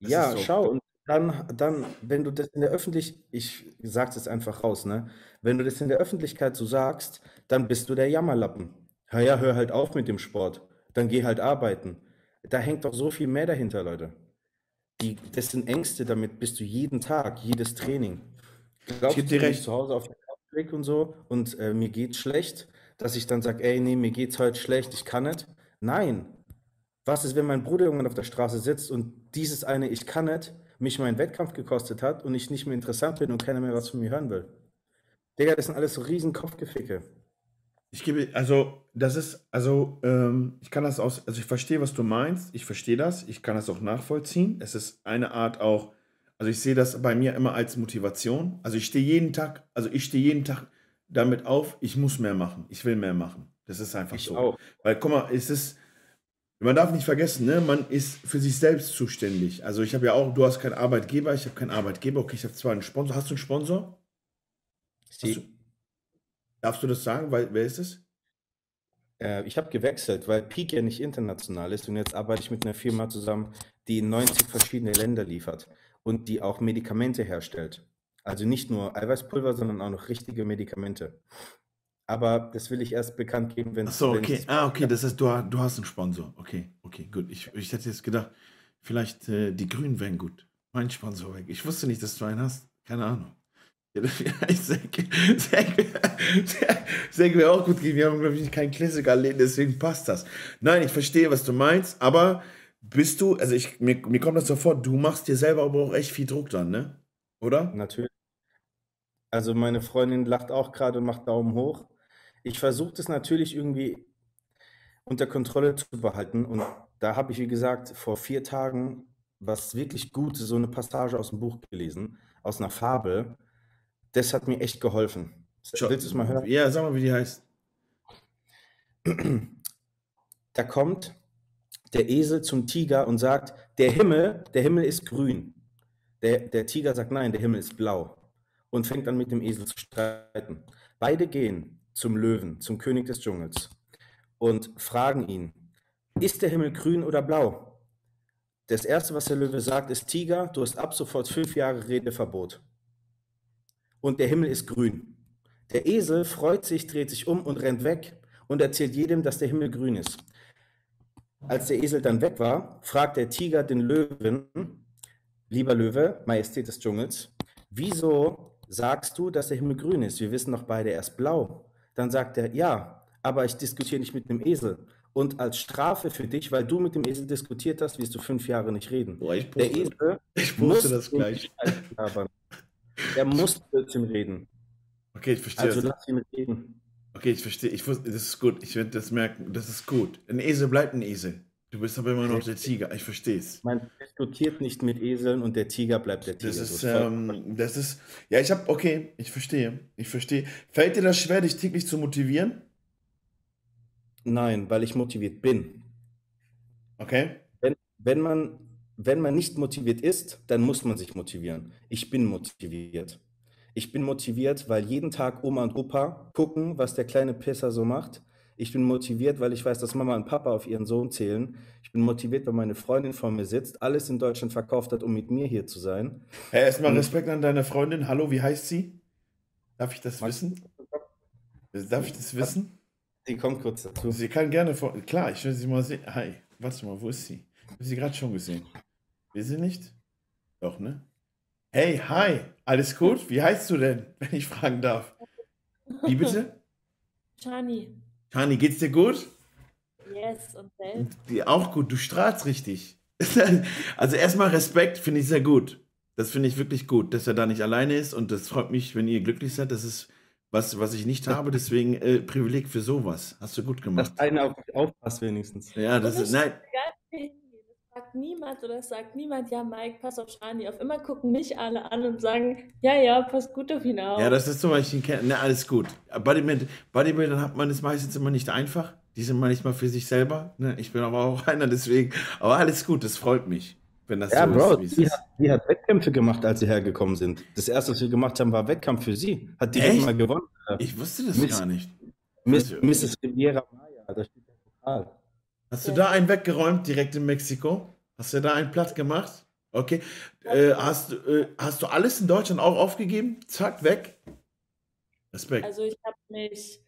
Das ja, so. schau, und dann, dann, wenn du das in der Öffentlichkeit, ich sage es jetzt einfach raus, ne? Wenn du das in der Öffentlichkeit so sagst, dann bist du der Jammerlappen. Ja, ja, hör halt auf mit dem Sport. Dann geh halt arbeiten. Da hängt doch so viel mehr dahinter, Leute. Die, das sind Ängste, damit bist du jeden Tag, jedes Training. Glaubst ich dir recht. zu Hause auf der Couch und so und äh, mir geht's schlecht, dass ich dann sage, ey, nee, mir geht's heute schlecht, ich kann nicht. Nein. Was ist, wenn mein Bruder irgendwann auf der Straße sitzt und dieses eine Ich kann nicht mich meinen Wettkampf gekostet hat und ich nicht mehr interessant bin und keiner mehr was von mir hören will? Digga, das sind alles so riesen Kopfgeficke. Ich gebe, also, das ist, also, ähm, ich kann das aus, also ich verstehe, was du meinst, ich verstehe das, ich kann das auch nachvollziehen. Es ist eine Art auch, also ich sehe das bei mir immer als Motivation. Also ich stehe jeden Tag, also ich stehe jeden Tag damit auf, ich muss mehr machen, ich will mehr machen. Das ist einfach ich so. Auch. Weil, guck mal, es ist, man darf nicht vergessen, ne, man ist für sich selbst zuständig. Also ich habe ja auch, du hast keinen Arbeitgeber, ich habe keinen Arbeitgeber, okay, ich habe zwar einen Sponsor. Hast du einen Sponsor? Sie. Darfst du das sagen? Weil, wer ist es? Äh, ich habe gewechselt, weil Peak ja nicht international ist und jetzt arbeite ich mit einer Firma zusammen, die in 90 verschiedene Länder liefert und die auch Medikamente herstellt. Also nicht nur Eiweißpulver, sondern auch noch richtige Medikamente. Aber das will ich erst bekannt geben, wenn es. so, okay. Ah, okay, das heißt, du, du hast einen Sponsor. Okay, okay, gut. Ich, ich hätte jetzt gedacht, vielleicht äh, die Grünen wären gut. Mein Sponsor weg. Ich wusste nicht, dass du einen hast. Keine Ahnung. Senk wäre auch gut gewesen. Wir haben, glaube ich, keinen Klassiker-Läden, deswegen passt das. Nein, ich verstehe, was du meinst, aber bist du, also ich, mir, mir kommt das so vor, du machst dir selber aber auch echt viel Druck dann, ne? Oder? Natürlich. Also meine Freundin lacht auch gerade und macht Daumen hoch. Ich versuche das natürlich irgendwie unter Kontrolle zu behalten. Und da habe ich, wie gesagt, vor vier Tagen was wirklich Gutes, so eine Passage aus dem Buch gelesen, aus einer Fabel das hat mir echt geholfen. Willst du es mal hören? Ja, sag mal, wie die heißt. Da kommt der Esel zum Tiger und sagt, der Himmel, der Himmel ist grün. Der, der Tiger sagt, nein, der Himmel ist blau. Und fängt an mit dem Esel zu streiten. Beide gehen zum Löwen, zum König des Dschungels und fragen ihn, ist der Himmel grün oder blau? Das Erste, was der Löwe sagt, ist, Tiger, du hast ab sofort fünf Jahre Redeverbot und der Himmel ist grün. Der Esel freut sich, dreht sich um und rennt weg und erzählt jedem, dass der Himmel grün ist. als der Esel dann weg war, fragt der Tiger den Löwen, lieber Löwe, Majestät des Dschungels, wieso sagst du, dass der Himmel grün ist? Wir wissen doch beide, er ist blau. Dann sagt er, ja, aber ich diskutiere nicht mit einem Esel. Und als Strafe für dich, weil du mit dem Esel diskutiert hast, wirst du fünf Jahre nicht reden. Boah, ich Der poste, Esel ich poste das gleich. Er muss Blödsinn reden. Okay, ich verstehe Also das. lass ihn reden. Okay, ich verstehe. Ich wusste, das ist gut. Ich werde das merken. Das ist gut. Ein Esel bleibt ein Esel. Du bist aber immer noch der Tiger. Ich verstehe es. Man diskutiert nicht mit Eseln und der Tiger bleibt der Tiger. Das ist, ähm, das ist, ja, ich habe, okay, ich verstehe, ich verstehe. Fällt dir das schwer, dich täglich zu motivieren? Nein, weil ich motiviert bin. Okay? Wenn, wenn man, wenn man nicht motiviert ist, dann muss man sich motivieren. Ich bin motiviert. Ich bin motiviert, weil jeden Tag Oma und Opa gucken, was der kleine Pisser so macht. Ich bin motiviert, weil ich weiß, dass Mama und Papa auf ihren Sohn zählen. Ich bin motiviert, weil meine Freundin vor mir sitzt, alles in Deutschland verkauft hat, um mit mir hier zu sein. Hey, erstmal. Respekt an deine Freundin. Hallo, wie heißt sie? Darf ich das wissen? Darf ich das wissen? Die kommt kurz dazu. Sie kann gerne vor. Klar, ich will sie mal sehen. Hi, warte mal, wo ist sie? Ich habe sie gerade schon gesehen. Will sie nicht? Doch, ne? Hey, hi, alles gut? Wie heißt du denn, wenn ich fragen darf? Wie bitte? Shani. Kani, geht's dir gut? Yes, und selbst? Die auch gut, du strahlst richtig. Also erstmal Respekt, finde ich sehr gut. Das finde ich wirklich gut, dass er da nicht alleine ist und das freut mich, wenn ihr glücklich seid. Das ist was, was ich nicht habe, deswegen äh, Privileg für sowas. Hast du gut gemacht. Dass einer auf mich aufpasst wenigstens. Ja, das ist, nein, wo wir hingehen, es sagt niemand oder es sagt niemand, ja, Mike, pass auf Shani auf. Immer gucken mich alle an und sagen, ja, ja, pass gut auf ihn auf. ja, das ist so, weil ich ihn kenne. Na, alles gut. Bodybuilding, Bodybuildern hat man es meistens immer nicht einfach. Die sind manchmal für sich selber. Ne? Ich bin aber auch einer, deswegen. Aber alles gut, das freut mich, wenn das Ja, so Bro, ist, die ist. hat, die hat Wettkämpfe gemacht, als sie hergekommen sind. Das erste, was wir gemacht haben, war Wettkampf für sie. Hat die Echt? mal gewonnen. Ich wusste das Miss- gar nicht. Miss, Mrs. Riviera Maya, da steht der Pokal. Hast du da einen weggeräumt, direkt in Mexiko? Hast du da einen platt gemacht? Okay. Äh, hast, du, äh, hast du alles in Deutschland auch aufgegeben? Zack, weg. Respekt. Also ich habe mich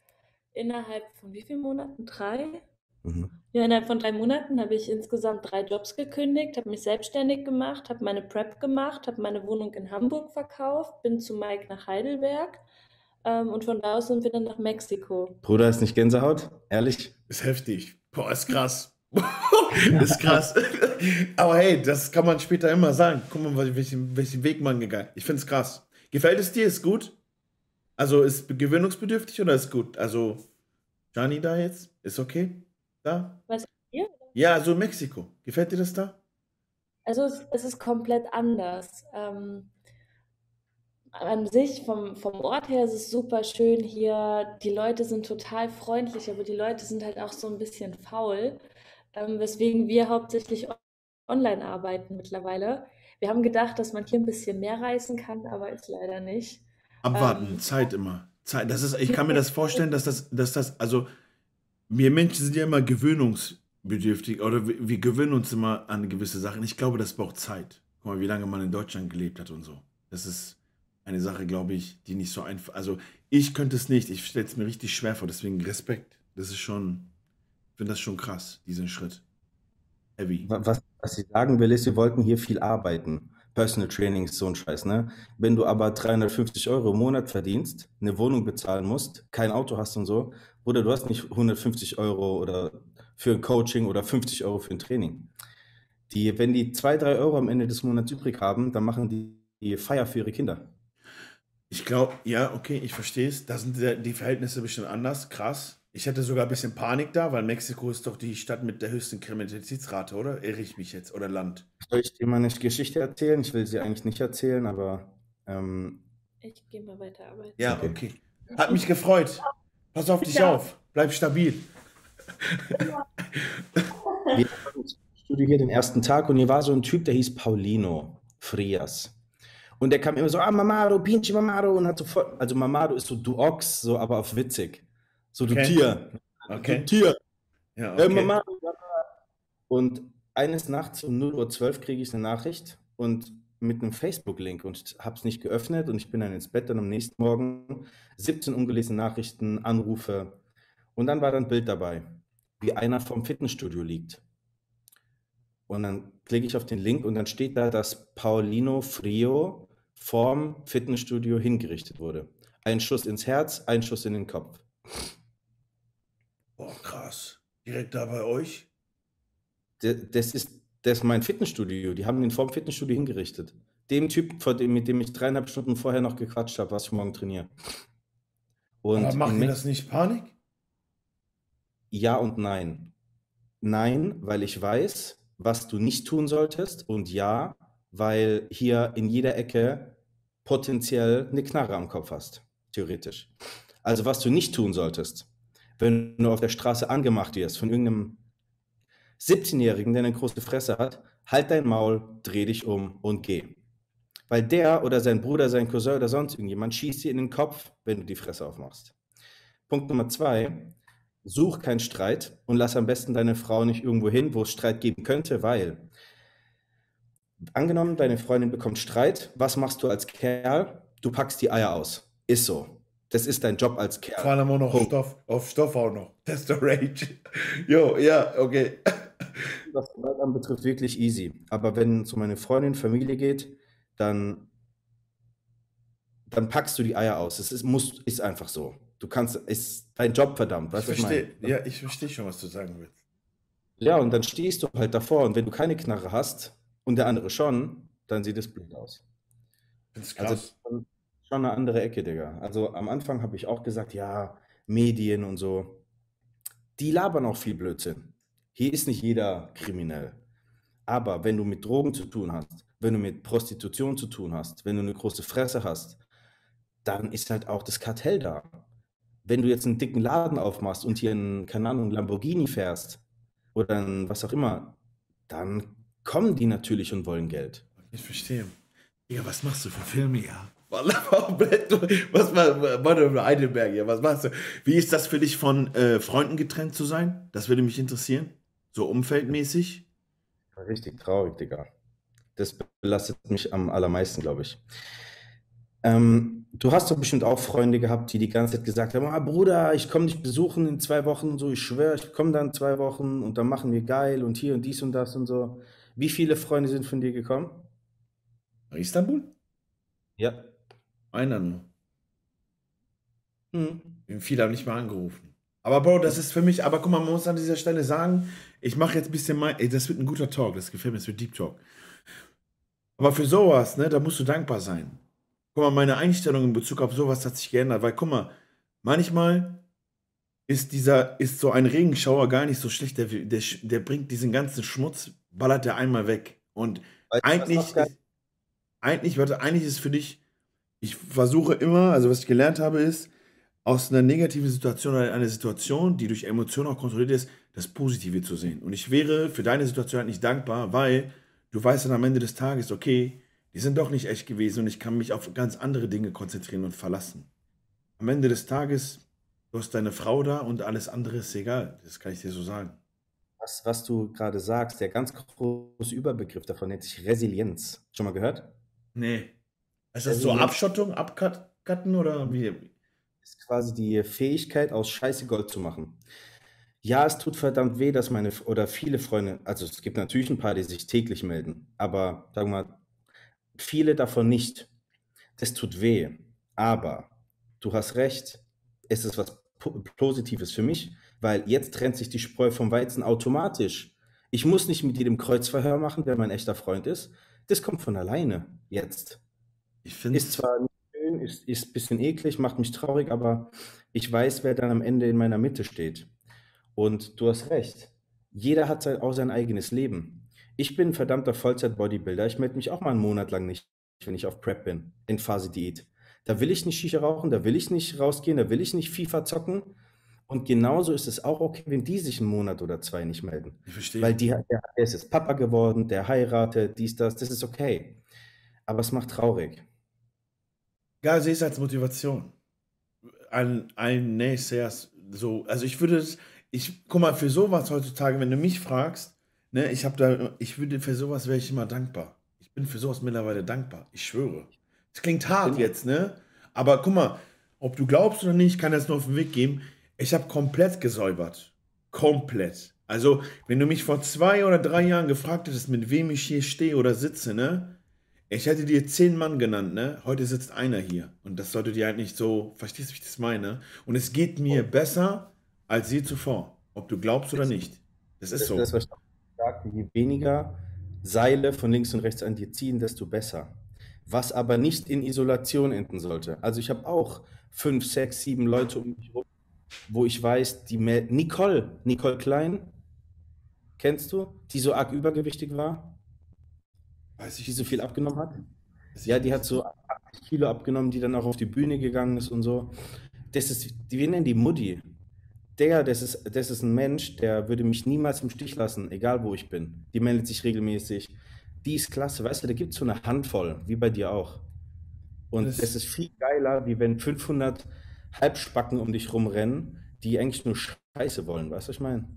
innerhalb von wie vielen Monaten? Drei? Mhm. Ja, innerhalb von drei Monaten habe ich insgesamt drei Jobs gekündigt, habe mich selbstständig gemacht, habe meine Prep gemacht, habe meine Wohnung in Hamburg verkauft, bin zu Mike nach Heidelberg ähm, und von da aus sind wir dann nach Mexiko. Bruder, ist nicht Gänsehaut? Ehrlich? Ist heftig. Boah, ist krass. ist krass. Aber hey, das kann man später immer sagen. Guck mal, welchen, welchen Weg man gegangen Ich finde es krass. Gefällt es dir? Ist gut? Also ist gewöhnungsbedürftig oder ist gut? Also, Gianni da jetzt? Ist okay? Da? Was, hier? Ja, so Mexiko. Gefällt dir das da? Also es, es ist komplett anders. Ähm, an sich, vom, vom Ort her ist es super schön hier. Die Leute sind total freundlich, aber die Leute sind halt auch so ein bisschen faul, ähm, weswegen wir hauptsächlich on- online arbeiten mittlerweile. Wir haben gedacht, dass man hier ein bisschen mehr reisen kann, aber ist leider nicht. Abwarten, Ähm, Zeit immer. Zeit. Das ist, ich kann mir das vorstellen, dass das, dass das, also wir Menschen sind ja immer gewöhnungsbedürftig oder wir, wir gewöhnen uns immer an gewisse Sachen. Ich glaube, das braucht Zeit. Guck mal, wie lange man in Deutschland gelebt hat und so. Das ist eine Sache, glaube ich, die nicht so einfach. Also ich könnte es nicht. Ich stelle es mir richtig schwer vor. Deswegen Respekt. Das ist schon, ich finde das schon krass, diesen Schritt. Heavy. Wa- Was, was ich sagen will, ist, wir wollten hier viel arbeiten. Personal Training ist so ein Scheiß, ne? Wenn du aber 350 Euro im Monat verdienst, eine Wohnung bezahlen musst, kein Auto hast und so, oder du hast nicht 150 Euro oder für ein Coaching oder 50 Euro für ein Training. Die, wenn die 2, 3 Euro am Ende des Monats übrig haben, dann machen die Feier für ihre Kinder. Ich glaube, ja, okay, ich verstehe es. Da sind die Verhältnisse bestimmt anders. Krass. Ich hätte sogar ein bisschen Panik da, weil Mexiko ist doch die Stadt mit der höchsten Kriminalitätsrate, oder? Irre ich mich jetzt? Oder Land? Soll ich dir meine Geschichte erzählen? Ich will sie eigentlich nicht erzählen, aber ähm, Ich gehe mal weiterarbeiten. Ja, Okay. okay. Hat mich gefreut. Pass auf dich Ja. auf. Bleib stabil. Wir hatten im Studio hier den ersten Tag und hier war so ein Typ, der hieß Paulino Frias. Und der kam immer so, ah, Mamaro, Pinche Mamaro und hat so voll, also Mamaro ist so du Ochs, so aber auf witzig. So du Okay. Tier. Okay. Du Tier. Ja, Äh, okay. Mamaro. Und eines Nachts um 0.12 Uhr kriege ich eine Nachricht und mit einem Facebook-Link und habe es nicht geöffnet und ich bin dann ins Bett und am nächsten Morgen 17 ungelesene Nachrichten, Anrufe und dann war da ein Bild dabei, wie einer vom Fitnessstudio liegt Und dann klicke ich auf den Link und dann steht da, dass Paulino Frio vorm Fitnessstudio hingerichtet wurde. Ein Schuss ins Herz, ein Schuss in den Kopf. Boah, krass. Direkt da bei euch? Das ist, das ist mein Fitnessstudio. Die haben ihn vorm Fitnessstudio hingerichtet. Dem Typ, mit dem ich dreieinhalb Stunden vorher noch gequatscht habe, was ich morgen trainiere. Und Aber macht dir das nicht Panik? Ja und nein. Nein, weil ich weiß, was du nicht tun solltest. Und ja, weil hier in jeder Ecke potenziell eine Knarre am Kopf hast. Theoretisch. Also was du nicht tun solltest, wenn du auf der Straße angemacht wirst von irgendeinem 17-Jährigen, der eine große Fresse hat, halt dein Maul, dreh dich um und geh. Weil der oder sein Bruder, sein Cousin oder sonst irgendjemand schießt dir in den Kopf, wenn du die Fresse aufmachst. Punkt Nummer zwei, such keinen Streit und lass am besten deine Frau nicht irgendwo hin, wo es Streit geben könnte, weil angenommen, deine Freundin bekommt Streit, was machst du als Kerl? Du packst die Eier aus. Ist so. Das ist dein Job als Kerl. Vor allem auch noch Stoff, auf Stoff auch noch. Das ist der Rage. Jo, ja, okay. Was Gewalt anbetrifft, wirklich easy. Aber wenn es um meine Freundin, Familie geht, dann, dann packst du die Eier aus. Es ist, muss, ist einfach so. Du kannst, ist dein Job verdammt. Weißt ich verstehe, ja, ich verstehe schon, was du sagen willst. Ja, und dann stehst du halt davor und wenn du keine Knarre hast und der andere schon, dann sieht es blöd aus. Das also. Also schon eine andere Ecke, Digga. Also am Anfang habe ich auch gesagt, ja, Medien und so, die labern auch viel Blödsinn. Hier ist nicht jeder kriminell. Aber wenn du mit Drogen zu tun hast, wenn du mit Prostitution zu tun hast, wenn du eine große Fresse hast, dann ist halt auch das Kartell da. Wenn du jetzt einen dicken Laden aufmachst und hier einen, keine Ahnung, Lamborghini fährst oder ein, was auch immer, dann kommen die natürlich und wollen Geld. Ich verstehe. Ja, was machst du für Filme, ja? Was war Eidelberg hier? Was machst du? Wie ist das für dich von äh, Freunden getrennt zu sein? Das würde mich interessieren. So umfeldmäßig. Richtig traurig, Digga. Das belastet mich am allermeisten, glaube ich. Ähm, du hast doch bestimmt auch Freunde gehabt, die die ganze Zeit gesagt haben: ah, Bruder, ich komme dich besuchen in zwei Wochen. So, ich schwöre, ich komme dann zwei Wochen und dann machen wir geil und hier und dies und das und so. Wie viele Freunde sind von dir gekommen? Nach Istanbul? Ja. Einer nur. Hm. Viele haben nicht mal angerufen. Aber Bro, das ist für mich, aber guck mal, man muss an dieser Stelle sagen, ich mache jetzt ein bisschen mein, ey, das wird ein guter Talk, das gefällt mir, das wird Deep Talk. Aber für sowas, ne, da musst du dankbar sein. Guck mal, meine Einstellung in Bezug auf sowas hat sich geändert, weil guck mal, manchmal ist dieser, ist so ein Regenschauer gar nicht so schlecht, der, der, der bringt diesen ganzen Schmutz, ballert der einmal weg. Und weißt eigentlich, ist, eigentlich, warte, eigentlich ist für dich, ich versuche immer, also was ich gelernt habe, ist, aus einer negativen Situation oder einer Situation, die durch Emotionen auch kontrolliert ist, das Positive zu sehen. Und ich wäre für deine Situation halt nicht dankbar, weil du weißt dann am Ende des Tages, okay, die sind doch nicht echt gewesen und ich kann mich auf ganz andere Dinge konzentrieren und verlassen. Am Ende des Tages, du hast deine Frau da und alles andere ist egal. Das kann ich dir so sagen. Was, was du gerade sagst, der ganz große Überbegriff davon nennt sich Resilienz. Schon mal gehört? Nee. Ist das so Abschottung, Abcutten oder wie? Ist quasi die Fähigkeit, aus Scheiße Gold zu machen. Ja, es tut verdammt weh, dass meine oder viele Freunde, also es gibt natürlich ein paar, die sich täglich melden, aber sagen wir mal, viele davon nicht. Das tut weh. Aber du hast recht, es ist was Positives für mich, weil jetzt trennt sich die Spreu vom Weizen automatisch. Ich muss nicht mit jedem Kreuzverhör machen, wer mein echter Freund ist. Das kommt von alleine jetzt. Ich finde ist zwar nicht schön, ist, ist ein bisschen eklig, macht mich traurig, aber ich weiß, wer dann am Ende in meiner Mitte steht. Und du hast recht. Jeder hat sein, auch sein eigenes Leben. Ich bin ein verdammter Vollzeit-Bodybuilder. Ich melde mich auch mal einen Monat lang nicht, wenn ich auf Prep bin, in Phase Diät. Da will ich nicht Shisha rauchen, da will ich nicht rausgehen, da will ich nicht FIFA zocken. Und genauso ist es auch okay, wenn die sich einen Monat oder zwei nicht melden. Ich verstehe. Weil die, der, der ist jetzt Papa geworden, der heiratet, dies, das, das ist okay. Aber es macht traurig. Ja, sehe es als Motivation. Ein, ein Naysayer, so, also ich würde es, ich, guck mal, für sowas heutzutage, wenn du mich fragst, ne, ich habe da, ich würde für sowas wäre ich immer dankbar. Ich bin für sowas mittlerweile dankbar. Ich schwöre. Es klingt hart jetzt, ne? Aber guck mal, ob du glaubst oder nicht, kann das nur auf den Weg geben. Ich habe komplett gesäubert. Komplett. Also, wenn du mich vor zwei oder drei Jahren gefragt hättest, mit wem ich hier stehe oder sitze, ne? Ich hätte dir zehn Mann genannt, ne? Heute sitzt einer hier. Und das sollte dir eigentlich so, verstehst du, wie ich das meine? Und es geht mir besser als je zuvor. Ob du glaubst oder nicht. Das ist so. das, was ich sage. Je weniger Seile von links und rechts an dir ziehen, desto besser. Was aber nicht in Isolation enden sollte. Also ich habe auch fünf, sechs, sieben Leute um mich herum, wo ich weiß, die mel- Nicole, Nicole Klein, kennst du, die so arg übergewichtig war, Weiß die so viel abgenommen hat? Ja, ich die hat so 80 Kilo abgenommen, die dann auch auf die Bühne gegangen ist und so. Das ist, wir nennen die Mutti. Der, das ist, das ist ein Mensch, der würde mich niemals im Stich lassen, egal wo ich bin. Die meldet sich regelmäßig. Die ist klasse, weißt du, da gibt es so eine Handvoll, wie bei dir auch. Und Das- das ist viel geiler, wie wenn 500 Halbspacken um dich rumrennen, die eigentlich nur Scheiße wollen, weißt du, was ich meine?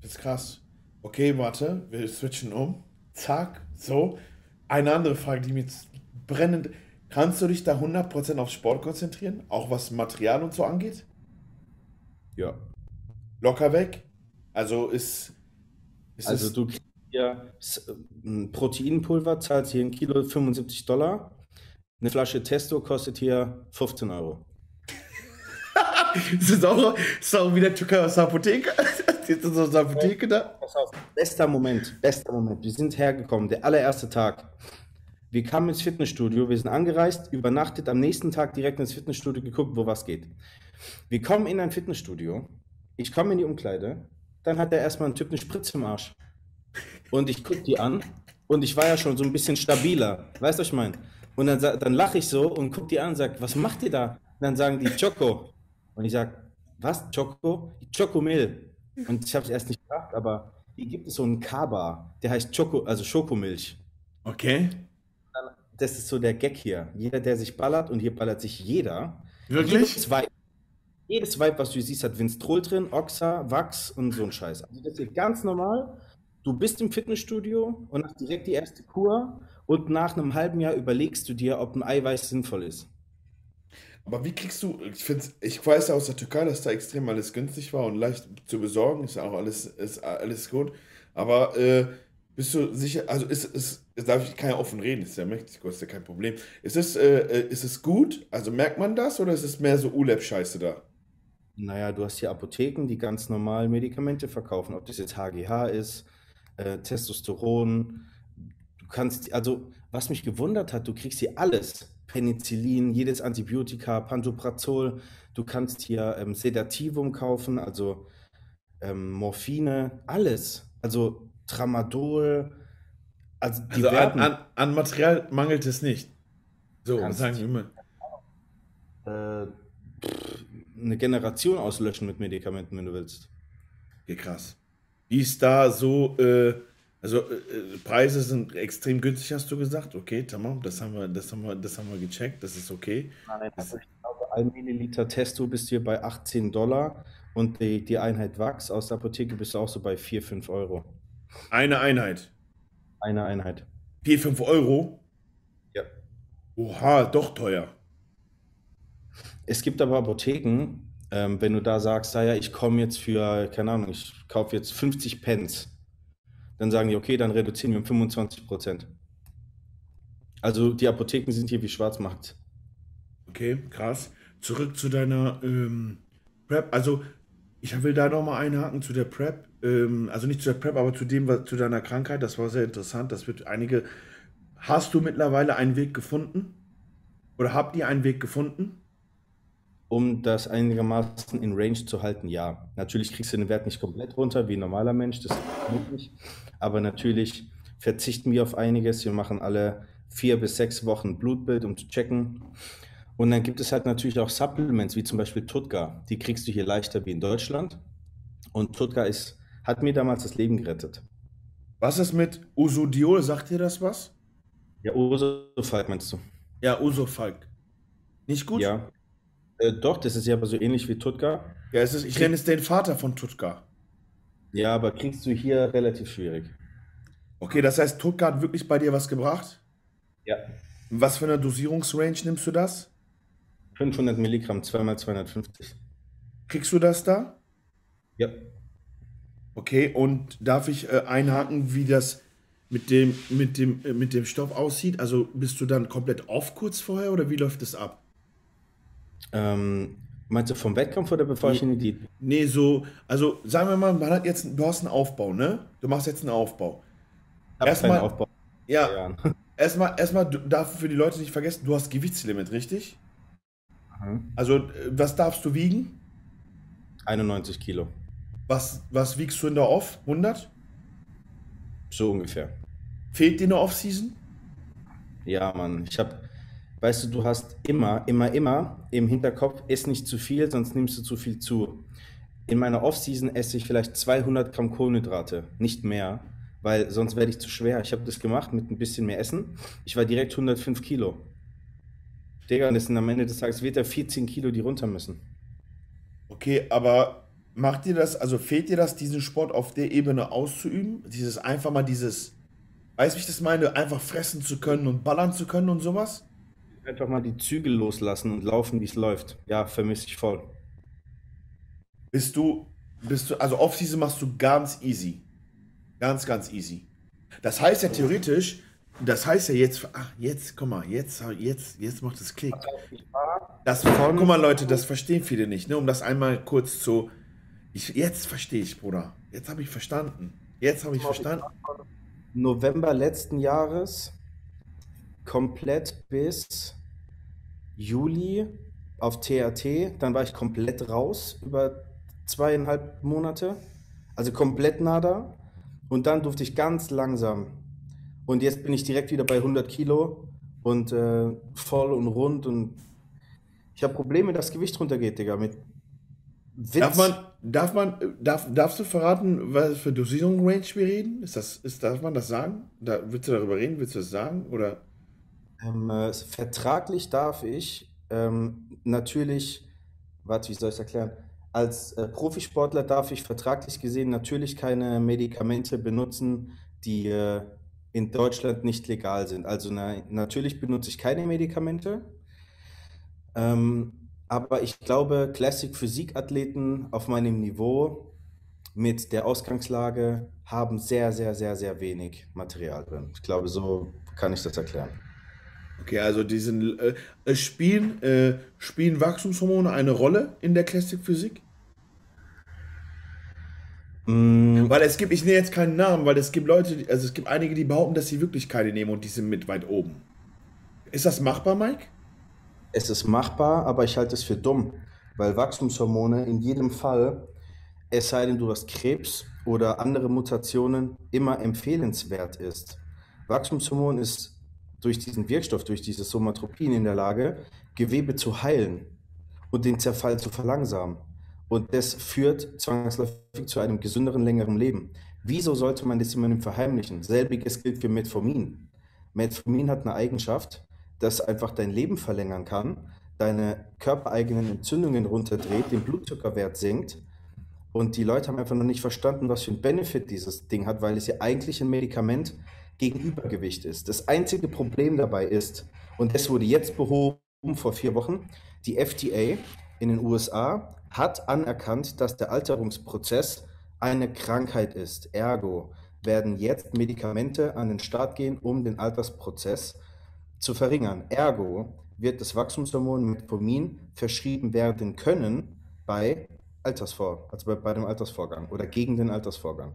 Das ist krass. Okay, warte, wir switchen um. Zack, so. Eine andere Frage, die mir jetzt brennend. Kannst du dich da 100% auf Sport konzentrieren? Auch was Material und so angeht? Ja. Locker weg? Also ist. ist Also du kriegst ein Proteinpulver, zahlst hier ein Kilo 75 Dollar. Eine Flasche Testo kostet hier 15 Euro. Ist, das auch, ist auch wieder Türkei aus der Apotheke? ist das aus der Apotheke da? Pass auf, bester Moment, bester Moment. Wir sind hergekommen, der allererste Tag. Wir kamen ins Fitnessstudio, wir sind angereist, übernachtet, am nächsten Tag direkt ins Fitnessstudio geguckt, wo was geht. Wir kommen in ein Fitnessstudio, ich komme in die Umkleide, dann hat der erstmal ein Typ eine Spritze im Arsch. Und ich gucke die an und ich war ja schon so ein bisschen stabiler, weißt du, was ich meine? Und dann, dann lache ich so und gucke die an und sage, was macht ihr da? Und dann sagen die Choco. Und ich sage, was, Choco? Chocomil. Und ich habe es erst nicht gedacht, aber hier gibt es so einen Kaba, der heißt Choco, also Schokomilch. Okay. Das ist so der Gag hier. Jeder, der sich ballert, und hier ballert sich jeder. Wirklich? Jedes Weib, jedes Weib, was du hier siehst, hat Winstrol drin, Oxa, Wachs und so ein Scheiß. Also das ist ganz normal. Du bist im Fitnessstudio und hast direkt die erste Kur und nach einem halben Jahr überlegst du dir, ob ein Eiweiß sinnvoll ist. Aber wie kriegst du, ich find's, ich weiß ja aus der Türkei, dass da extrem alles günstig war und leicht zu besorgen, ist ja auch alles, ist alles gut. Aber äh, bist du sicher, also ist es, darf ich kann ja offen reden, ist ja Mexiko, ist ja kein Problem. Ist es, äh, äh, ist es gut? Also merkt man das oder ist es mehr so Uleb-Scheiße da? Naja, du hast hier Apotheken, die ganz normal Medikamente verkaufen, ob das jetzt HGH ist, äh, Testosteron. Du kannst, also was mich gewundert hat, du kriegst hier alles. Penicillin, jedes Antibiotika, Pantoprazol. Du kannst hier ähm, Sedativum kaufen, also ähm, Morphine, alles. Also Tramadol. Also die Also an, an, an Material mangelt es nicht. So, sagen wir immer. äh, pff, eine Generation auslöschen mit Medikamenten, wenn du willst. Okay, krass. Wie ist da so, äh, also äh, äh, Preise sind extrem günstig, hast du gesagt? Okay, tamam, das haben wir, das haben wir, das haben wir gecheckt, das ist okay. Nein, also ich glaube, ein Milliliter Testo bist du hier bei 18 Dollar und die, die Einheit Wachs aus der Apotheke bist du auch so bei 4, 5 Euro. Eine Einheit. Eine Einheit. 4, 5 Euro? Ja. Oha, doch teuer. Es gibt aber Apotheken, ähm, wenn du da sagst, naja, ich komme jetzt für, keine Ahnung, ich kaufe jetzt 50 Pence, dann sagen die, okay, dann reduzieren wir um 25 Prozent. Also die Apotheken sind hier wie Schwarzmarkt. Okay, krass. Zurück zu deiner ähm, Prep. Also, ich will da nochmal einhaken zu der Prep. Ähm, also nicht zu der Prep, aber zu dem, was, zu deiner Krankheit. Das war sehr interessant. Das wird einige. Hast du mittlerweile einen Weg gefunden? Oder habt ihr einen Weg gefunden? Um das einigermaßen in Range zu halten, ja. Natürlich kriegst du den Wert nicht komplett runter, wie ein normaler Mensch, das geht nicht. Aber natürlich verzichten wir auf einiges. Wir machen alle vier bis sechs Wochen Blutbild, um zu checken. Und dann gibt es halt natürlich auch Supplements, wie zum Beispiel Tutka. Die kriegst du hier leichter wie in Deutschland. Und Tutka ist, hat mir damals das Leben gerettet. Was ist mit Usodiol? Sagt dir das was? Ja, Ursofalk meinst du? Ja, Usofalk. Nicht gut? Ja. Äh, doch, das ist ja aber so ähnlich wie Tutka. Ja, es ist, ich nenne es den Vater von Tutka. Ja, aber kriegst du hier relativ schwierig. Okay, das heißt, Tutka hat wirklich bei dir was gebracht? Ja. Was für eine Dosierungsrange nimmst du das? 500 Milligramm, zweimal 250. Kriegst du das da? Ja. Okay, und darf ich äh, einhaken, wie das mit dem, mit, dem, äh, mit dem Stoff aussieht? Also bist du dann komplett off kurz vorher oder wie läuft das ab? Ähm, meinst du vom Wettkampf oder bevor ich in die Diät? Nee, so, also sagen wir mal, man hat jetzt, du hast einen Aufbau, ne? Du machst jetzt einen Aufbau. Erstmal, Aufbau. ja, erstmal, erstmal, du darfst für die Leute nicht vergessen, du hast Gewichtslimit, richtig? Mhm. Also, äh, was darfst du wiegen? 91 Kilo. Was, was wiegst du in der Off? 100? So ungefähr. Fehlt dir eine Off-Season? Ja, Mann. Ich habe, weißt du, du hast immer, immer, immer im Hinterkopf, iss nicht zu viel, sonst nimmst du zu viel zu. In meiner Off-Season esse ich vielleicht 200 Gramm Kohlenhydrate, nicht mehr, weil sonst werde ich zu schwer. Ich habe das gemacht mit ein bisschen mehr Essen. Ich war direkt 105 Kilo. Digga, und am Ende des Tages wird er 14 Kilo, die runter müssen. Okay, aber macht dir das, also fehlt dir das, diesen Sport auf der Ebene auszuüben? Dieses einfach mal dieses, weißt du, wie ich das meine, einfach fressen zu können und ballern zu können und sowas? Einfach mal die Zügel loslassen und laufen, wie es läuft. Ja, vermisse ich voll. Bist du, bist du, also Off-Season machst du ganz easy. Ganz, ganz easy. Das heißt ja theoretisch, das heißt ja jetzt, ach, jetzt, guck mal, jetzt, jetzt, jetzt macht es Klick. Das, guck mal, Leute, das verstehen viele nicht, ne? Um das einmal kurz zu, ich, jetzt verstehe ich, Bruder. Jetzt habe ich verstanden. Jetzt habe ich verstanden. November letzten Jahres komplett bis Juli auf TRT. Dann war ich komplett raus über zweieinhalb Monate. Also komplett nada. Und dann durfte ich ganz langsam. Und jetzt bin ich direkt wieder bei 100 Kilo und äh, voll und rund. Und ich habe Probleme, dass das Gewicht runtergeht, Digga. Mit Witz. Darf man, darf man, darf, darfst du verraten, was für Dosierung-Range wir reden? Ist das, ist, darf man das sagen? Da, willst du darüber reden? Willst du das sagen? Oder? Ähm, äh, vertraglich darf ich ähm, natürlich, warte, wie soll ich es erklären? Als äh, Profisportler darf ich vertraglich gesehen natürlich keine Medikamente benutzen, die äh, in Deutschland nicht legal sind. Also na, natürlich benutze ich keine Medikamente. Ähm, aber ich glaube, Classic Physik-Athleten auf meinem Niveau mit der Ausgangslage haben sehr, sehr, sehr, sehr wenig Material drin. Ich glaube, so kann ich das erklären. Okay, also diesen äh, spielen, äh, spielen Wachstumshormone eine Rolle in der Classic Physik? Mm, Weil es gibt, ich nenne jetzt keinen Namen, weil es gibt Leute, also es gibt einige, die behaupten, dass sie wirklich keine nehmen und die sind mit weit oben. Ist das machbar, Mike? Es ist machbar, aber ich halte es für dumm, weil Wachstumshormone in jedem Fall, es sei denn, du hast Krebs oder andere Mutationen, immer empfehlenswert ist. Wachstumshormon ist durch diesen Wirkstoff, durch dieses Somatropin in der Lage, Gewebe zu heilen und den Zerfall zu verlangsamen. Und das führt zwangsläufig zu einem gesünderen, längeren Leben. Wieso sollte man das jemandem verheimlichen? Selbiges gilt für Metformin. Metformin hat eine Eigenschaft, das einfach dein Leben verlängern kann, deine körpereigenen Entzündungen runterdreht, den Blutzuckerwert senkt. Und die Leute haben einfach noch nicht verstanden, was für ein Benefit dieses Ding hat, weil es ja eigentlich ein Medikament gegen Übergewicht ist. Das einzige Problem dabei ist, und das wurde jetzt behoben vor vier Wochen, die FDA in den USA hat anerkannt, dass der Alterungsprozess eine Krankheit ist. Ergo werden jetzt Medikamente an den Start gehen, um den Altersprozess zu verringern. Ergo wird das Wachstumshormon Metformin verschrieben werden können bei Altersvor, also bei, bei dem Altersvorgang oder gegen den Altersvorgang.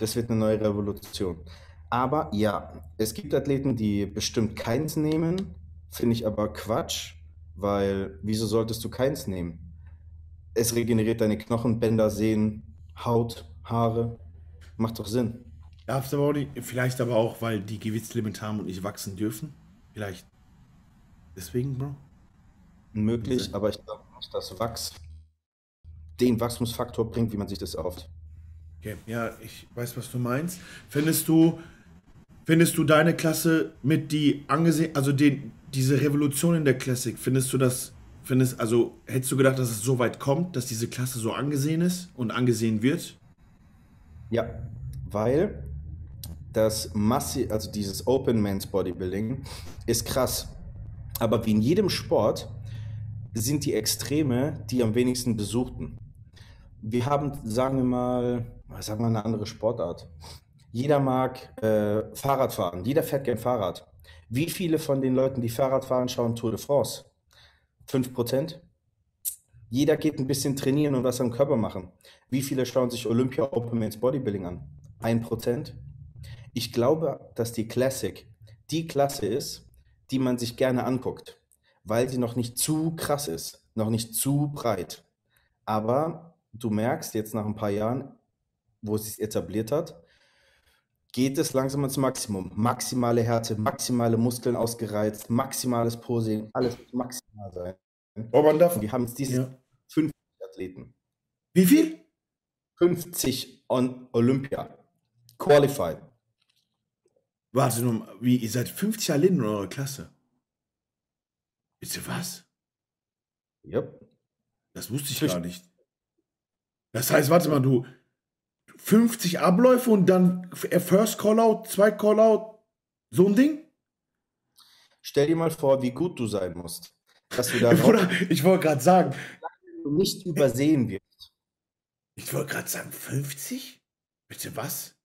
Das wird eine neue Revolution. Aber ja, es gibt Athleten, die bestimmt keins nehmen, finde ich aber Quatsch, weil wieso solltest du keins nehmen? Es regeneriert deine Knochen, Bänder, Sehnen, Haut, Haare. Macht doch Sinn. Darfst aber auch nicht, vielleicht aber auch, weil die Gewichtslimit haben und nicht wachsen dürfen. Vielleicht. Deswegen, Bro. Möglich, aber ich glaube nicht, dass Wachs den Wachstumsfaktor bringt, wie man sich das erhofft. Okay, ja, ich weiß, was du meinst. Findest du, findest du deine Klasse mit die angesehen, also den, diese Revolution in der Classic, findest du das, findest, also hättest du gedacht, dass es so weit kommt, dass diese Klasse so angesehen ist und angesehen wird? Ja, weil das Massi, also dieses Open Men's Bodybuilding ist krass. Aber wie in jedem Sport sind die Extreme die am wenigsten besuchten. wir haben, sagen wir mal, sagen wir eine andere Sportart. Jeder mag äh, Fahrrad fahren. Jeder fährt gern Fahrrad. Wie viele von den Leuten, die Fahrrad fahren, schauen Tour de France? 5%? Jeder geht ein bisschen trainieren und was am Körper machen. Wie viele schauen sich Olympia Open Men's Bodybuilding an? 1%? Ich glaube, dass die Classic die Klasse ist, die man sich gerne anguckt, weil sie noch nicht zu krass ist, noch nicht zu breit. Aber du merkst jetzt nach ein paar Jahren, wo es sich etabliert hat, geht es langsam ins Maximum. Maximale Härte, maximale Muskeln ausgereizt, maximales Posing, alles muss maximal sein. Oh, man darf. Wir haben jetzt diese Ja. 50 Athleten. Wie viel? 50 on Olympia. Qualified. Warte nur, mal, wie, ihr seid 50 Jahre in eurer Klasse. Wisst ihr was? Yep. Das wusste ich Zwischen- gar nicht. Das heißt, warte mal, du 50 Abläufe und dann First Callout, zwei Callout, so ein Ding? Stell dir mal vor, wie gut du sein musst, dass du da Bruder, ich wollte gerade sagen, nicht übersehen wirst. ich wollte gerade sagen, 50? Bitte was?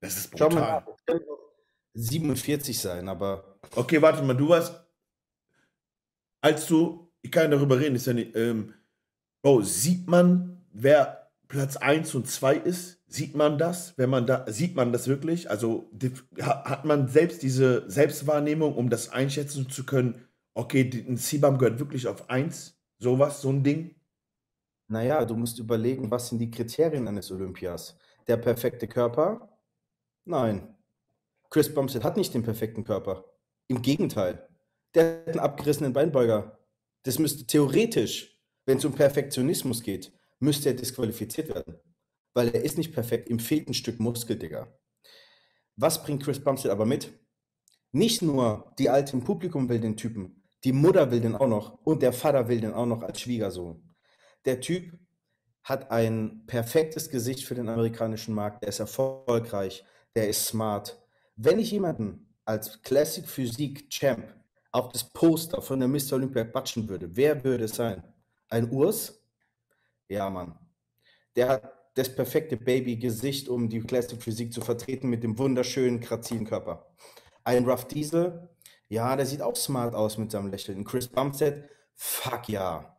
Das ist Schau mal brutal. können auch 47 sein, aber Okay, warte mal, du warst, als du, ich kann darüber reden, ist ja nicht, ähm, Bro, sieht man, wer Platz 1 und 2 ist? Sieht man das? Wenn man da, sieht man das wirklich? Also hat man selbst diese Selbstwahrnehmung, um das einschätzen zu können, okay, ein Sibam gehört wirklich auf 1? Sowas, so ein Ding? naja, du musst überlegen, was sind die Kriterien eines Olympias? Der perfekte Körper? Nein. Chris Bumstead hat nicht den perfekten Körper. Im Gegenteil. Der hat einen abgerissenen Beinbeuger. Das müsste theoretisch, wenn es um Perfektionismus geht, müsste er disqualifiziert werden. Weil er ist nicht perfekt. Ihm fehlt ein Stück Muskel, Digga. Was bringt Chris Bumstead aber mit? Nicht nur die Alte im Publikum will den Typen, die Mutter will den auch noch und der Vater will den auch noch als Schwiegersohn. Der Typ hat ein perfektes Gesicht für den amerikanischen Markt, der ist erfolgreich, der ist smart. Wenn ich jemanden als Classic Physik Champ auf das Poster von der Mr. Olympia batschen würde, wer würde es sein? Ein Urs? Ja, Mann. Der hat das perfekte Baby-Gesicht, um die Classic Physik zu vertreten mit dem wunderschönen, grazilen Körper. Ein Rough Diesel, ja, der sieht auch smart aus mit seinem Lächeln. Ein Chris Bumstead, fuck ja.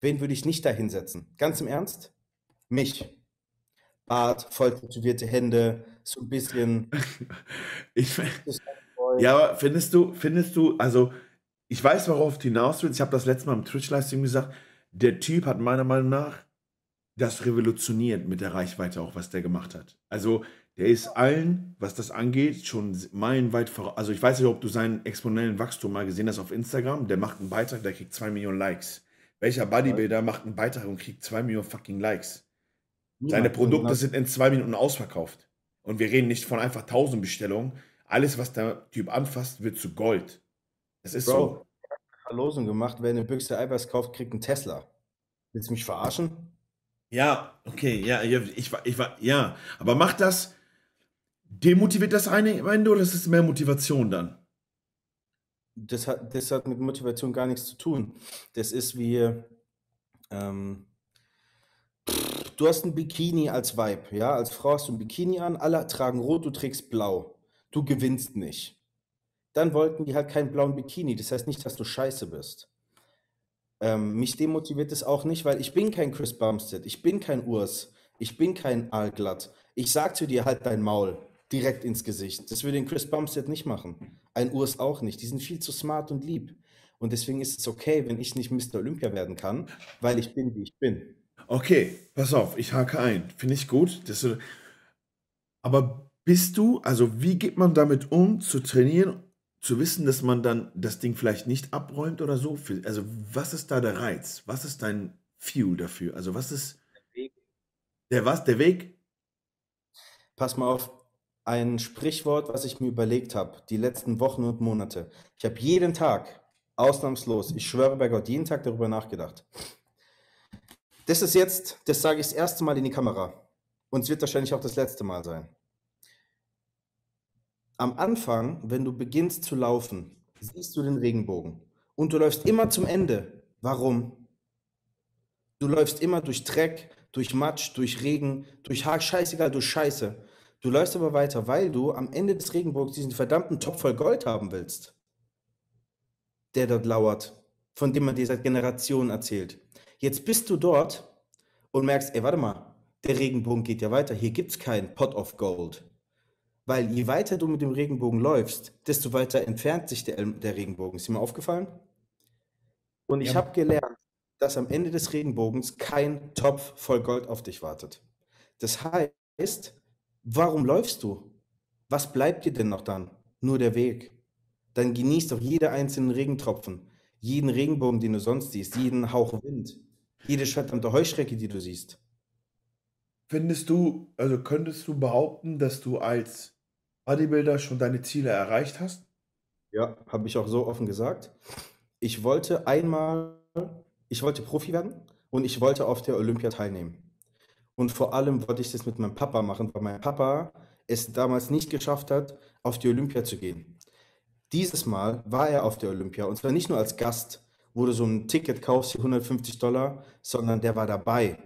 Wen würde ich nicht da hinsetzen? Ganz im Ernst? Mich. Bart, voll tätowierte Hände, so ein bisschen. Ich, ja, aber findest du, findest du, also ich weiß, worauf du hinaus willst. Ich habe das letzte Mal im Twitch-Livestream gesagt. Der Typ hat meiner Meinung nach das revolutioniert mit der Reichweite auch, was der gemacht hat. Also der ist allen, was das angeht, schon meilenweit voraus. Also ich weiß nicht, ob du seinen exponentiellen Wachstum mal gesehen hast auf Instagram. Der macht einen Beitrag, der kriegt zwei Millionen Likes. Welcher Bodybuilder macht einen Beitrag und kriegt zwei Millionen fucking Likes? Seine. Produkte sind in zwei Minuten ausverkauft. Und wir reden nicht von einfach tausend Bestellungen. Alles, was der Typ anfasst, wird zu Gold. Das ist so. Bro, eine Verlosung gemacht, wer eine Büchse Eiweiß kauft, kriegt einen Tesla. Willst du mich verarschen? Ja, okay, ja, ich war, ich war, ja. Aber macht das, demotiviert das eine am Ende oder ist es mehr Motivation dann? Das hat, das hat mit Motivation gar nichts zu tun. Das ist wie, ähm, du hast ein Bikini als Vibe, ja, als Frau hast du ein Bikini an, alle tragen rot, du trägst blau. Du gewinnst nicht. Dann wollten die halt keinen blauen Bikini. Das heißt nicht, dass du scheiße bist. Ähm, mich demotiviert es auch nicht, weil ich bin kein Chris Bumstead, ich bin kein Urs, ich bin kein Aalglatt. Ich sag zu dir halt dein Maul direkt ins Gesicht. Das würde den Chris Bumstead nicht machen. Ein Urs auch nicht. Die sind viel zu smart und lieb. Und deswegen ist es okay, wenn ich nicht Mr. Olympia werden kann, weil ich bin, wie ich bin. Okay, pass auf, ich hake ein. Finde ich gut. Das, aber bist du, also wie geht man damit um, zu trainieren, zu wissen, dass man dann das Ding vielleicht nicht abräumt oder so? Also was ist da der Reiz? Was ist dein Fuel dafür? Also was ist Weg. der was? Der Weg? Pass mal auf, ein Sprichwort, was ich mir überlegt habe, die letzten Wochen und Monate. Ich habe jeden Tag, ausnahmslos, ich schwöre bei Gott, jeden Tag darüber nachgedacht. Das ist jetzt, das sage ich das erste Mal in die Kamera. Und es wird wahrscheinlich auch das letzte Mal sein. Am Anfang, wenn du beginnst zu laufen, siehst du den Regenbogen. Und du läufst immer zum Ende. Warum? Du läufst immer durch Dreck, durch Matsch, durch Regen, durch Haar, scheißegal, durch Scheiße. Du läufst aber weiter, weil du am Ende des Regenbogens diesen verdammten Topf voll Gold haben willst, der dort lauert, von dem man dir seit Generationen erzählt. Jetzt bist du dort und merkst, ey, warte mal, der Regenbogen geht ja weiter. Hier gibt es keinen Pot of Gold. Weil je weiter du mit dem Regenbogen läufst, desto weiter entfernt sich der, der Regenbogen. Ist dir mal aufgefallen? Und ich ja. habe gelernt, dass am Ende des Regenbogens kein Topf voll Gold auf dich wartet. Das heißt, Warum läufst du? Was bleibt dir denn noch dann? Nur der Weg. Dann genieß doch jede einzelnen Regentropfen, jeden Regenbogen, den du sonst siehst, jeden Hauch Wind, jede verdammte Heuschrecke, die du siehst. Findest du, also könntest du behaupten, dass du als Bodybuilder schon deine Ziele erreicht hast? Ja, habe ich auch so offen gesagt. Ich wollte einmal, ich wollte Profi werden und ich wollte auf der Olympia teilnehmen. Und vor allem wollte ich das mit meinem Papa machen, weil mein Papa es damals nicht geschafft hat, auf die Olympia zu gehen. Dieses Mal war er auf der Olympia und zwar nicht nur als Gast, wo du so ein Ticket kaufst für 150 Dollar, sondern der war dabei.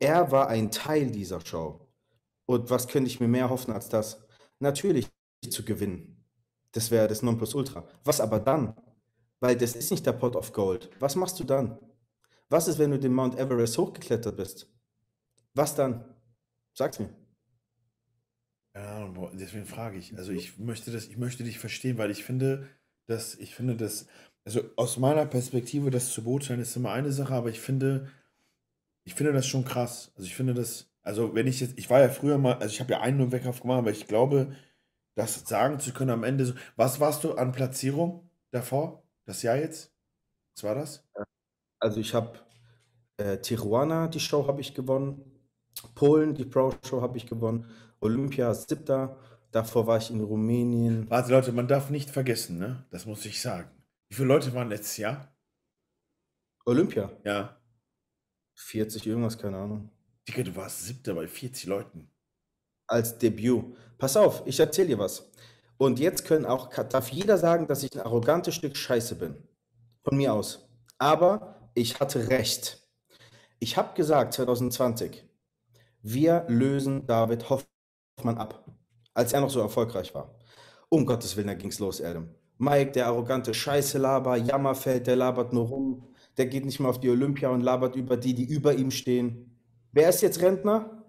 Er war ein Teil dieser Show. Und was könnte ich mir mehr hoffen als das? Natürlich zu gewinnen. Das wäre das Nonplusultra. Was aber dann? Weil das ist nicht der Pot of Gold. Was machst du dann? Was ist, wenn du den Mount Everest hochgeklettert bist? Was dann? Sag's mir. Ja, deswegen frage ich. Also ich möchte das, ich möchte dich verstehen, weil ich finde, dass, ich finde das, also aus meiner Perspektive, das zu beurteilen, ist immer eine Sache, aber ich finde, ich finde das schon krass. Also ich finde das, also wenn ich jetzt, ich war ja früher mal, also ich habe ja einen nur Weckauf gemacht, aber ich glaube, das sagen zu können am Ende so, was warst du an Platzierung davor? Das Jahr jetzt? Was war das? Also ich habe äh, Tijuana, die Show habe ich gewonnen. Polen, die Pro Show habe ich gewonnen. Olympia, siebter. Davor war ich in Rumänien. Warte, Leute, man darf nicht vergessen, ne? Das muss ich sagen. Wie viele Leute waren letztes Jahr? Olympia? Ja. 40 irgendwas, keine Ahnung. Digga, du warst siebter bei 40 Leuten. Als Debüt. Pass auf, ich erzähle dir was. Und jetzt können auch, darf jeder sagen, dass ich ein arrogantes Stück Scheiße bin. Von mir aus. Aber ich hatte recht. Ich habe gesagt, 2020, wir lösen David Hoffmann ab, als er noch so erfolgreich war. Um Gottes Willen, da ging's los, Adam. Mike, der arrogante Scheiße-Laber, Jammerfeld, der labert nur rum, der geht nicht mehr auf die Olympia und labert über die, die über ihm stehen. Wer ist jetzt Rentner?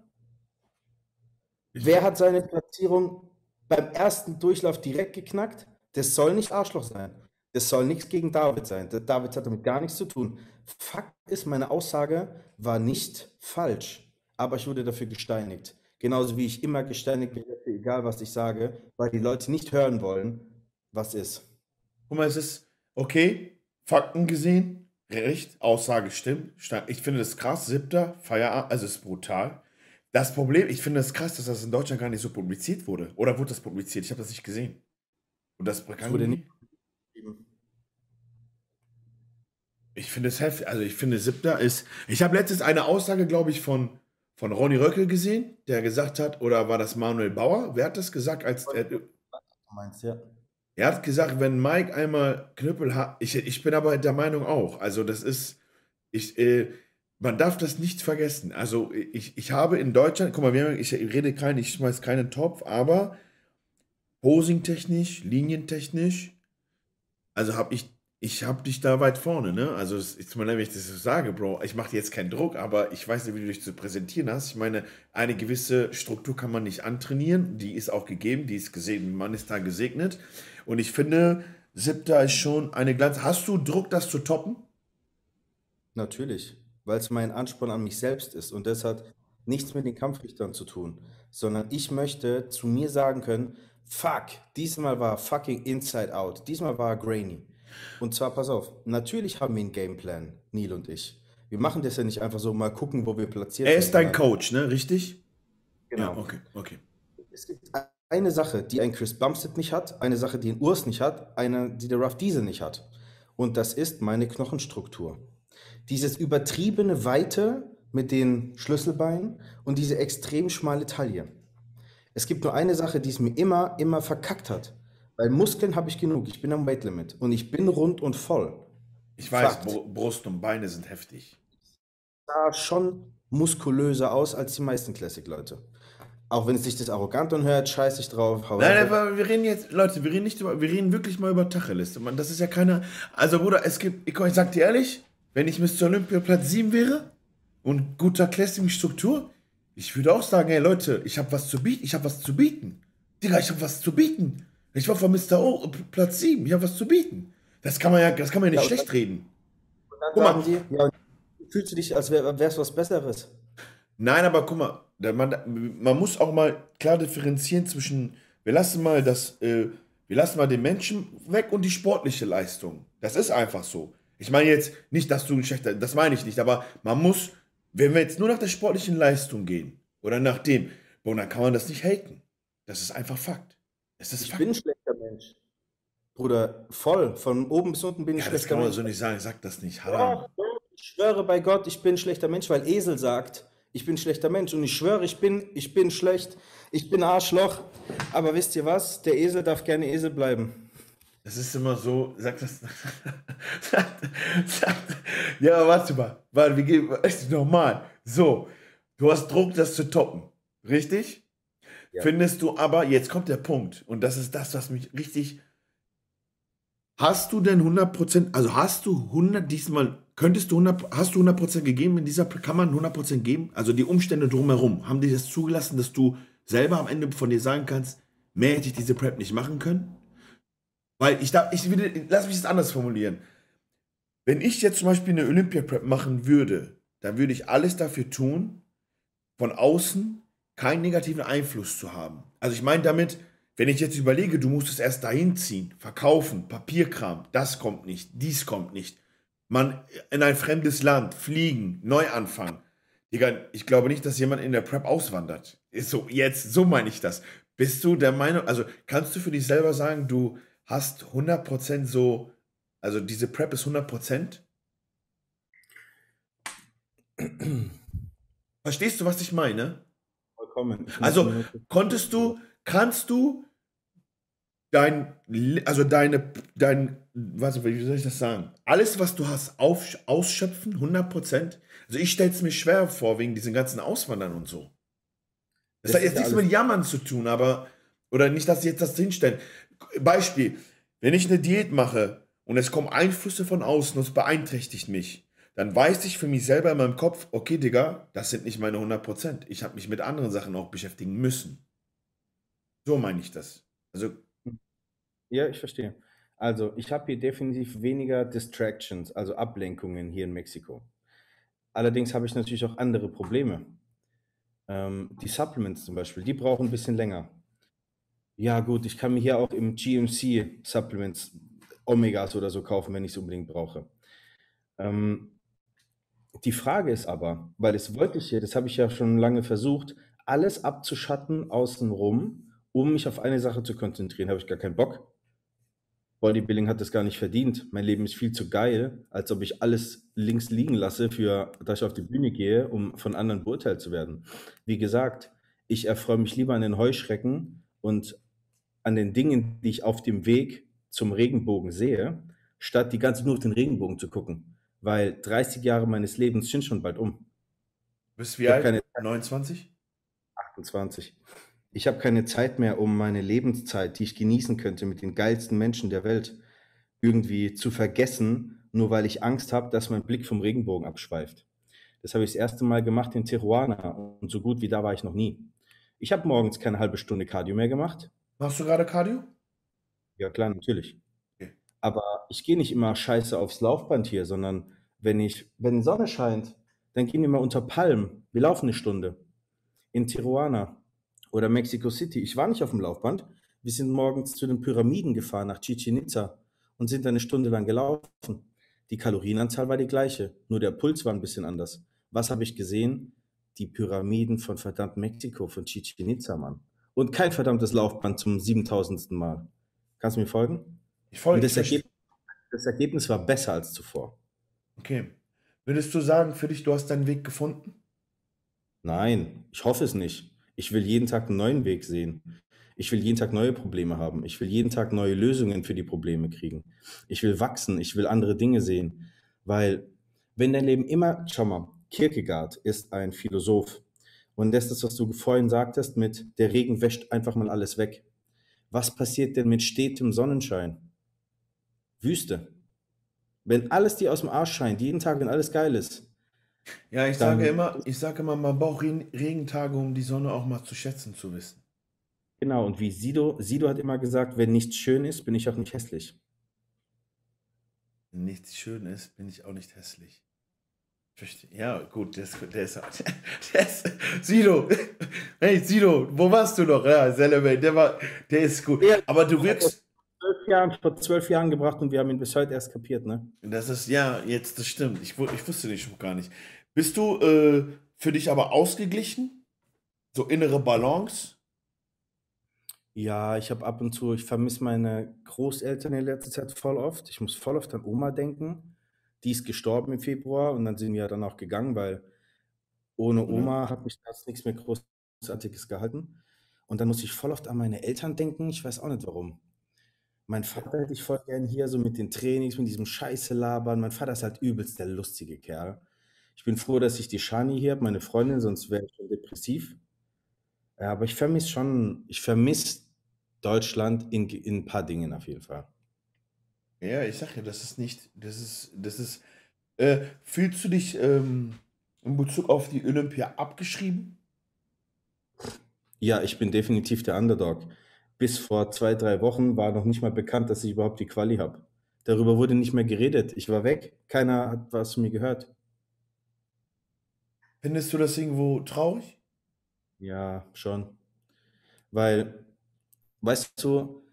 Wer hat seine Platzierung beim ersten Durchlauf direkt geknackt? Das soll nicht Arschloch sein. Das soll nichts gegen David sein. David hat damit gar nichts zu tun. Fakt ist, meine Aussage war nicht falsch aber ich wurde dafür gesteinigt. Genauso wie ich immer gesteinigt werde, egal was ich sage, weil die Leute nicht hören wollen, was ist. Guck mal, es ist okay, Fakten gesehen, Recht, Aussage stimmt. Ich finde das krass, siebter, Feierabend, also es ist brutal. Das Problem, ich finde es krass, dass das in Deutschland gar nicht so publiziert wurde. Oder wurde das publiziert? Ich habe das nicht gesehen. Und das, das wurde nicht. Ich finde es heftig. Also ich finde siebter ist. Ich habe letztens eine Aussage, glaube ich, von von Ronny Röckel gesehen, der gesagt hat, oder war das Manuel Bauer? Wer hat das gesagt? Als, er, meinst, ja. Er hat gesagt, wenn Mike einmal Knüppel hat, ich, ich bin aber der Meinung auch, also das ist, ich, äh, man darf das nicht vergessen. Also ich, ich habe in Deutschland, guck mal, haben, ich rede kein, ich schmeiß keinen Topf, aber posing-technisch, linientechnisch, also habe ich ich habe dich da weit vorne, ne? Also, es ist wenn ich das so sage, Bro, ich mache dir jetzt keinen Druck, aber ich weiß nicht, wie du dich zu präsentieren hast. Ich meine, eine gewisse Struktur kann man nicht antrainieren, die ist auch gegeben, die ist gesehen, man ist da gesegnet. Und ich finde, siebter ist schon eine Glanz. Hast du Druck, das zu toppen? Natürlich, weil es mein Ansporn an mich selbst ist und das hat nichts mit den Kampfrichtern zu tun, sondern ich möchte zu mir sagen können, fuck, diesmal war fucking Inside Out, diesmal war Grainy. Und zwar, pass auf, natürlich haben wir einen Gameplan, Neil und ich. Wir machen das ja nicht einfach so, mal gucken, wo wir platziert sind. Er ist dein Coach, ne? Richtig? Genau. Ja, okay, okay. Es gibt eine Sache, die ein Chris Bumstead nicht hat, eine Sache, die ein Urs nicht hat, eine, die der Ruff Diesel nicht hat. Und das ist meine Knochenstruktur. Dieses übertriebene Weite mit den Schlüsselbeinen und diese extrem schmale Taille. Es gibt nur eine Sache, die es mir immer, immer verkackt hat. Weil Muskeln habe ich genug. Ich bin am Weightlimit und ich bin rund und voll. Ich weiß, Brust und Beine sind heftig. Da schon muskulöser aus als die meisten Classic-Leute. Auch wenn es sich das arrogant anhört, scheiß ich drauf. Nein, aber wir reden jetzt, Leute, wir reden nicht über, wir reden wirklich mal über Tacheles. Man, das ist ja keine, also Bruder, es gibt, ich, ich sag dir ehrlich, wenn ich Mr. Olympia Platz 7 wäre und guter Classic-Struktur, ich würde auch sagen, hey Leute, ich habe was zu bieten, ich habe was zu bieten. Digga, ich habe was zu bieten. Ich war von Mr. O Platz 7, ich habe was zu bieten. Das kann man ja, das kann man ja nicht ja, schlecht reden. Und dann guck sagen mal. die, ja, fühlst du dich, als wäre es was Besseres? Nein, aber guck mal, man, man muss auch mal klar differenzieren zwischen, wir lassen mal das, äh, wir lassen mal den Menschen weg und die sportliche Leistung. Das ist einfach so. Ich meine jetzt nicht, dass du ein schlechter, das meine ich nicht, aber man muss, wenn wir jetzt nur nach der sportlichen Leistung gehen oder nach dem, boah, dann kann man das nicht haten. Das ist einfach Fakt. Es ist ich bin ein schlechter Mensch. Bruder, voll. Von oben bis unten bin ich ja, schlechter Mensch. Das kann man Mensch. so nicht sagen. Sag das nicht. Haram. ich schwöre bei Gott, ich bin ein schlechter Mensch, weil Esel sagt, ich bin ein schlechter Mensch. Und ich schwöre, ich bin, ich bin schlecht. Ich bin Arschloch. Aber wisst ihr was? Der Esel darf gerne Esel bleiben. Das ist immer so, sag das. ja, aber warte mal. Warte, wir gehen, ist normal. So, du hast Druck, das zu toppen. Richtig? Ja. Findest du aber, jetzt kommt der Punkt. Und das ist das, was mich richtig. Hast du denn 100%, also hast du 100 diesmal Könntest du 100, hast du 100% gegeben in dieser, kann man 100% geben? Also die Umstände drumherum, haben die das zugelassen, dass du selber am Ende von dir sagen kannst, mehr hätte ich diese Prep nicht machen können? Weil ich da, ich will, lass mich das anders formulieren. Wenn ich jetzt zum Beispiel eine Olympia-Prep machen würde, dann würde ich alles dafür tun, von außen keinen negativen Einfluss zu haben. Also ich meine damit, wenn ich jetzt überlege, du musst es erst dahin ziehen, verkaufen, Papierkram, das kommt nicht, dies kommt nicht man in ein fremdes Land fliegen, neu anfangen. Digga, ich glaube nicht, dass jemand in der Prep auswandert. Ist so, jetzt, so meine ich das. Bist du der Meinung, also kannst du für dich selber sagen, du hast 100% so, also diese Prep ist 100%? Verstehst du, was ich meine? Vollkommen. Also konntest du, kannst du dein, also deine, dein, was, wie soll ich das sagen? Alles, was du hast, auf, ausschöpfen, 100% Also ich stelle es mir schwer vor, wegen diesen ganzen Auswandern und so. Das, das hat jetzt nichts mit Jammern zu tun, aber, oder nicht, dass sie jetzt das hinstellen. Beispiel, wenn ich eine Diät mache und es kommen Einflüsse von außen und es beeinträchtigt mich, dann weiß ich für mich selber in meinem Kopf, okay, Digga, das sind nicht meine 100% Ich habe mich mit anderen Sachen auch beschäftigen müssen. So meine ich das. Also ja, ich verstehe. Also, ich habe hier definitiv weniger Distractions, also Ablenkungen hier in Mexiko. Allerdings habe ich natürlich auch andere Probleme. Ähm, die Supplements zum Beispiel, die brauchen ein bisschen länger. Ja, gut, ich kann mir hier auch im GMC Supplements Omegas oder so kaufen, wenn ich es unbedingt brauche. Ähm, die Frage ist aber, weil es wirklich hier, das habe ich ja schon lange versucht, alles abzuschatten außenrum, um mich auf eine Sache zu konzentrieren, habe ich gar keinen Bock. Bodybuilding hat das gar nicht verdient. Mein Leben ist viel zu geil, als ob ich alles links liegen lasse, für, dass ich auf die Bühne gehe, um von anderen beurteilt zu werden. Wie gesagt, ich erfreue mich lieber an den Heuschrecken und an den Dingen, die ich auf dem Weg zum Regenbogen sehe, statt die ganze nur auf den Regenbogen zu gucken. Weil 30 Jahre meines Lebens sind schon bald um. Bist du wie alt? Keine 29? 28 ich habe keine Zeit mehr, um meine Lebenszeit, die ich genießen könnte mit den geilsten Menschen der Welt, irgendwie zu vergessen, nur weil ich Angst habe, dass mein Blick vom Regenbogen abschweift. Das habe ich das erste Mal gemacht in Tijuana und so gut wie da war ich noch nie. Ich habe morgens keine halbe Stunde Cardio mehr gemacht. Machst du gerade Cardio? Ja, klar, natürlich. Aber ich gehe nicht immer scheiße aufs Laufband hier, sondern wenn ich, wenn die Sonne scheint, dann gehen wir mal unter Palmen. Wir laufen eine Stunde. In Tijuana oder Mexico City. Ich war nicht auf dem Laufband. Wir sind morgens zu den Pyramiden gefahren nach Chichen Itza und sind eine Stunde lang gelaufen. Die Kalorienanzahl war die gleiche, nur der Puls war ein bisschen anders. Was habe ich gesehen? Die Pyramiden von verdammt Mexiko, von Chichen Itza, Mann. Und kein verdammtes Laufband zum 7000. Mal. Kannst du mir folgen? Ich folge. Und das, Ergebnis, das Ergebnis war besser als zuvor. Okay. Würdest du sagen, für dich, du hast deinen Weg gefunden? Nein, ich hoffe es nicht. Ich will jeden Tag einen neuen Weg sehen. Ich will jeden Tag neue Probleme haben. Ich will jeden Tag neue Lösungen für die Probleme kriegen. Ich will wachsen. Ich will andere Dinge sehen. Weil, wenn dein Leben immer, schau mal, Kierkegaard ist ein Philosoph. Und das ist das, was du vorhin sagtest, mit der Regen wäscht einfach mal alles weg. Was passiert denn mit stetem Sonnenschein? Wüste. Wenn alles dir aus dem Arsch scheint, jeden Tag, wenn alles geil ist. Ja, ich sage immer, ich sage immer, man braucht Regentage, um die Sonne auch mal zu schätzen zu wissen. Genau, und wie Sido, Sido hat immer gesagt, wenn nichts schön ist, bin ich auch nicht hässlich. Wenn nichts schön ist, bin ich auch nicht hässlich. Ja, gut, der ist, der ist, der ist Sido, hey Sido, wo warst du noch? Ja, Selleman, der war, der ist gut. Aber du wirkst. Jahren, vor zwölf Jahren gebracht und wir haben ihn bis heute erst kapiert, ne? Das ist, ja, jetzt, das stimmt. Ich, ich wusste dich schon gar nicht. Bist du äh, für dich aber ausgeglichen? So innere Balance? Ja, ich habe ab und zu, ich vermisse meine Großeltern in letzter Zeit voll oft. Ich muss voll oft an Oma denken. Die ist gestorben im Februar und dann sind wir dann auch gegangen, weil ohne Oma hat mich das nichts mehr Großartiges gehalten. Und dann muss ich voll oft an meine Eltern denken. Ich weiß auch nicht warum. Mein Vater hätte ich voll gern hier, so mit den Trainings, mit diesem Scheiße labern. Mein Vater ist halt übelst der lustige Kerl. Ich bin froh, dass ich die Shani hier habe, meine Freundin, sonst wäre ich schon depressiv. Ja, aber ich vermisse schon, ich vermisse Deutschland in, in ein paar Dingen auf jeden Fall. Ja, ich sag ja, das ist nicht, das ist, das ist, äh, fühlst du dich ähm, in Bezug auf die Olympia abgeschrieben? Ja, ich bin definitiv der Underdog. Bis vor zwei, drei Wochen war noch nicht mal bekannt, dass ich überhaupt die Quali habe. Darüber wurde nicht mehr geredet. Ich war weg. Keiner hat was von mir gehört. Findest du das irgendwo traurig? Ja, schon. Weil, weißt du,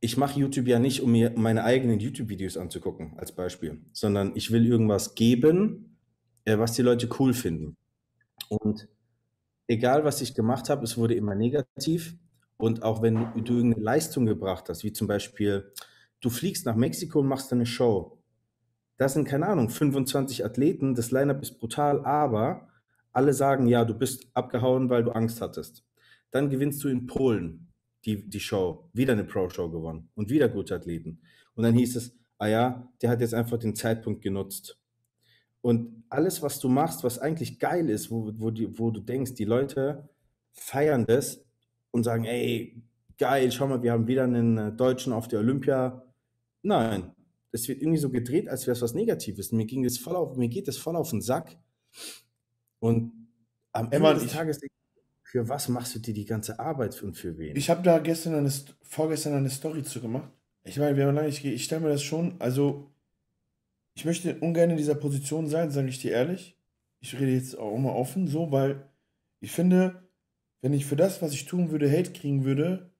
ich mache YouTube ja nicht, um mir meine eigenen YouTube-Videos anzugucken, als Beispiel, sondern ich will irgendwas geben, äh, was die Leute cool finden. Und egal, was ich gemacht habe, es wurde immer negativ. Und auch wenn du irgendeine Leistung gebracht hast, wie zum Beispiel, du fliegst nach Mexiko und machst eine Show. Das sind, keine Ahnung, 25 Athleten, das Line-up ist brutal, aber alle sagen, ja, du bist abgehauen, weil du Angst hattest. Dann gewinnst du in Polen die, die Show, wieder eine Pro-Show gewonnen und wieder gute Athleten. Und dann hieß es, ah ja, der hat jetzt einfach den Zeitpunkt genutzt. Und alles, was du machst, was eigentlich geil ist, wo, wo, die, wo du denkst, die Leute feiern das und sagen, ey, geil, schau mal, wir haben wieder einen äh, Deutschen auf der Olympia. Nein, es wird irgendwie so gedreht, als wäre es was Negatives. Mir ging das voll auf, mir geht das voll auf den Sack. Und am Ende Emma, des ich, Tages, für was machst du dir die ganze Arbeit und für wen? Ich habe da gestern eine, vorgestern eine Story zu gemacht. Ich meine, wir haben lange, ich, ich stelle mir das schon, also ich möchte ungern in dieser Position sein, sage ich dir ehrlich. Ich rede jetzt auch mal offen, so, weil ich finde, wenn ich für das, was ich tun würde, Hate kriegen würde,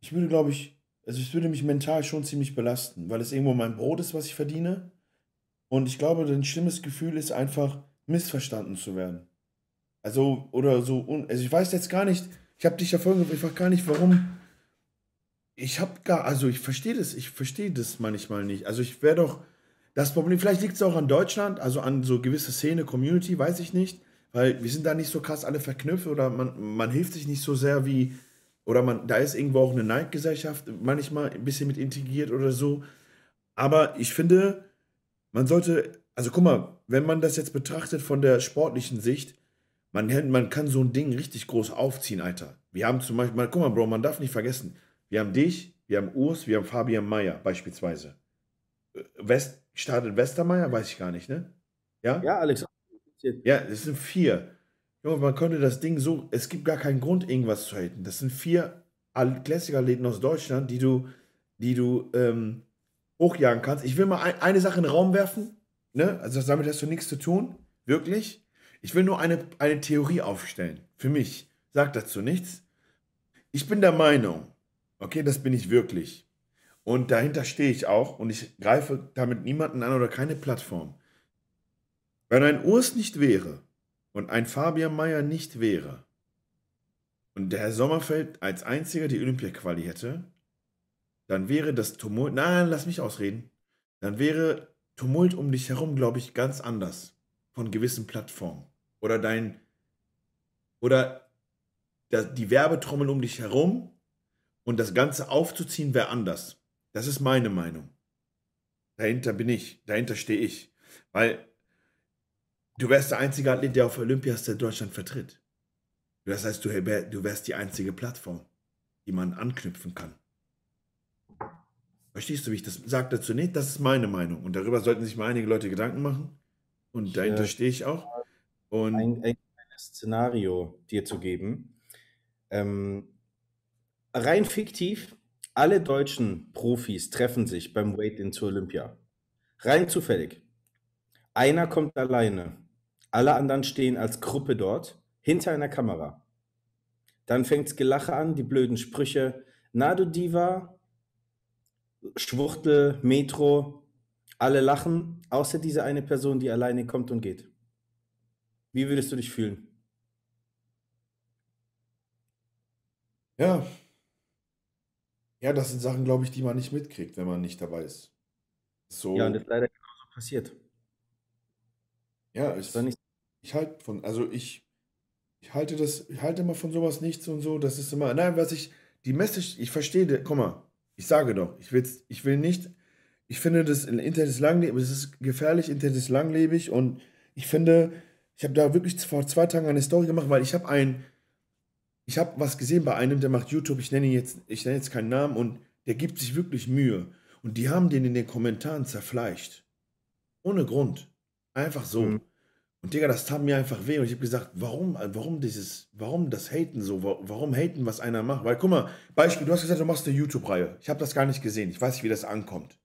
ich würde, glaube ich, also es würde mich mental schon ziemlich belasten, weil es irgendwo mein Brot ist, was ich verdiene. Und ich glaube, ein schlimmes Gefühl ist einfach, missverstanden zu werden. Also, oder so, also ich weiß jetzt gar nicht, ich habe dich ja vorhin ich weiß gar nicht, warum. Ich habe gar, also ich verstehe das, ich verstehe das manchmal nicht. Also ich wäre doch, das Problem, vielleicht liegt es auch an Deutschland, also an so gewisse Szene, Community, weiß ich nicht, weil wir sind da nicht so krass alle verknüpft oder man, man hilft sich nicht so sehr wie, oder man, da ist irgendwo auch eine Neidgesellschaft manchmal ein bisschen mit integriert oder so. Aber ich finde, man sollte, also guck mal, wenn man das jetzt betrachtet von der sportlichen Sicht, man, man kann so ein Ding richtig groß aufziehen, Alter. Wir haben zum Beispiel, guck mal, Bro, man darf nicht vergessen, wir haben dich, wir haben Urs, wir haben Fabian Meyer beispielsweise. Äh, West, startet Westermeier, weiß ich gar nicht, ne? Ja? Ja, Alex. Ja, es sind vier. Junge, man könnte das Ding so, es gibt gar keinen Grund, irgendwas zu halten. Das sind vier Klassikerläden aus Deutschland, die du, die du ähm, hochjagen kannst. Ich will mal ein, eine Sache in den Raum werfen. Ne? Also damit hast du nichts zu tun, wirklich. Ich will nur eine, eine Theorie aufstellen. Für mich. Sag dazu nichts. Ich bin der Meinung, okay, das bin ich wirklich. Und dahinter stehe ich auch und ich greife damit niemanden an oder keine Plattform. Wenn ein Urs nicht wäre und ein Fabian Mayer nicht wäre und der Herr Sommerfeld als einziger die Olympia-Quali hätte, dann wäre das Tumult, nein, lass mich ausreden, dann wäre Tumult um dich herum, glaube ich, ganz anders von gewissen Plattformen. Oder dein, oder die Werbetrommel um dich herum und das Ganze aufzuziehen wäre anders. Das ist meine Meinung. Dahinter bin ich, dahinter stehe ich. Weil du wärst der einzige Athlet, der auf Olympia ist, der Deutschland vertritt. Das heißt, du, du wärst die einzige Plattform, die man anknüpfen kann. Verstehst du, wie ich das sage dazu nicht? Das ist meine Meinung. Und darüber sollten sich mal einige Leute Gedanken machen. Und dahinter äh, stehe ich auch. Und ein, ein Szenario dir zu geben. Ähm, rein fiktiv, alle deutschen Profis treffen sich beim Wait-In zur Olympia. Rein zufällig. Einer kommt alleine. Alle anderen stehen als Gruppe dort, hinter einer Kamera. Dann fängt's Gelache an, die blöden Sprüche. Na du Diva, Schwuchtel, Metro, alle lachen, außer diese eine Person, die alleine kommt und geht. Wie würdest du dich fühlen? Ja. Ja, das sind Sachen, glaube ich, die man nicht mitkriegt, wenn man nicht dabei ist. So. Ja, und das ist leider genauso passiert. Ja, ich, ich halte von, also ich, ich halte das, ich halte immer von sowas nichts und so. Das ist immer, nein, was ich, die Message, ich verstehe, guck mal, ich sage doch, ich, will's, ich will nicht, ich finde, das Internet ist langlebig, es ist gefährlich, Internet ist langlebig und ich finde, ich habe da wirklich vor zwei Tagen eine Story gemacht, weil ich habe ein, ich habe was gesehen bei einem, der macht YouTube, ich nenne jetzt, ich nenne jetzt keinen Namen und der gibt sich wirklich Mühe. Und die haben den in den Kommentaren zerfleischt. Ohne Grund. Einfach so. Mhm. Und Digga, das tat mir einfach weh. Und ich habe gesagt, warum, warum dieses, warum das Haten so? Warum haten, was einer macht? Weil, guck mal, Beispiel, du hast gesagt, du machst eine YouTube-Reihe. Ich habe das gar nicht gesehen. Ich weiß nicht, wie das ankommt.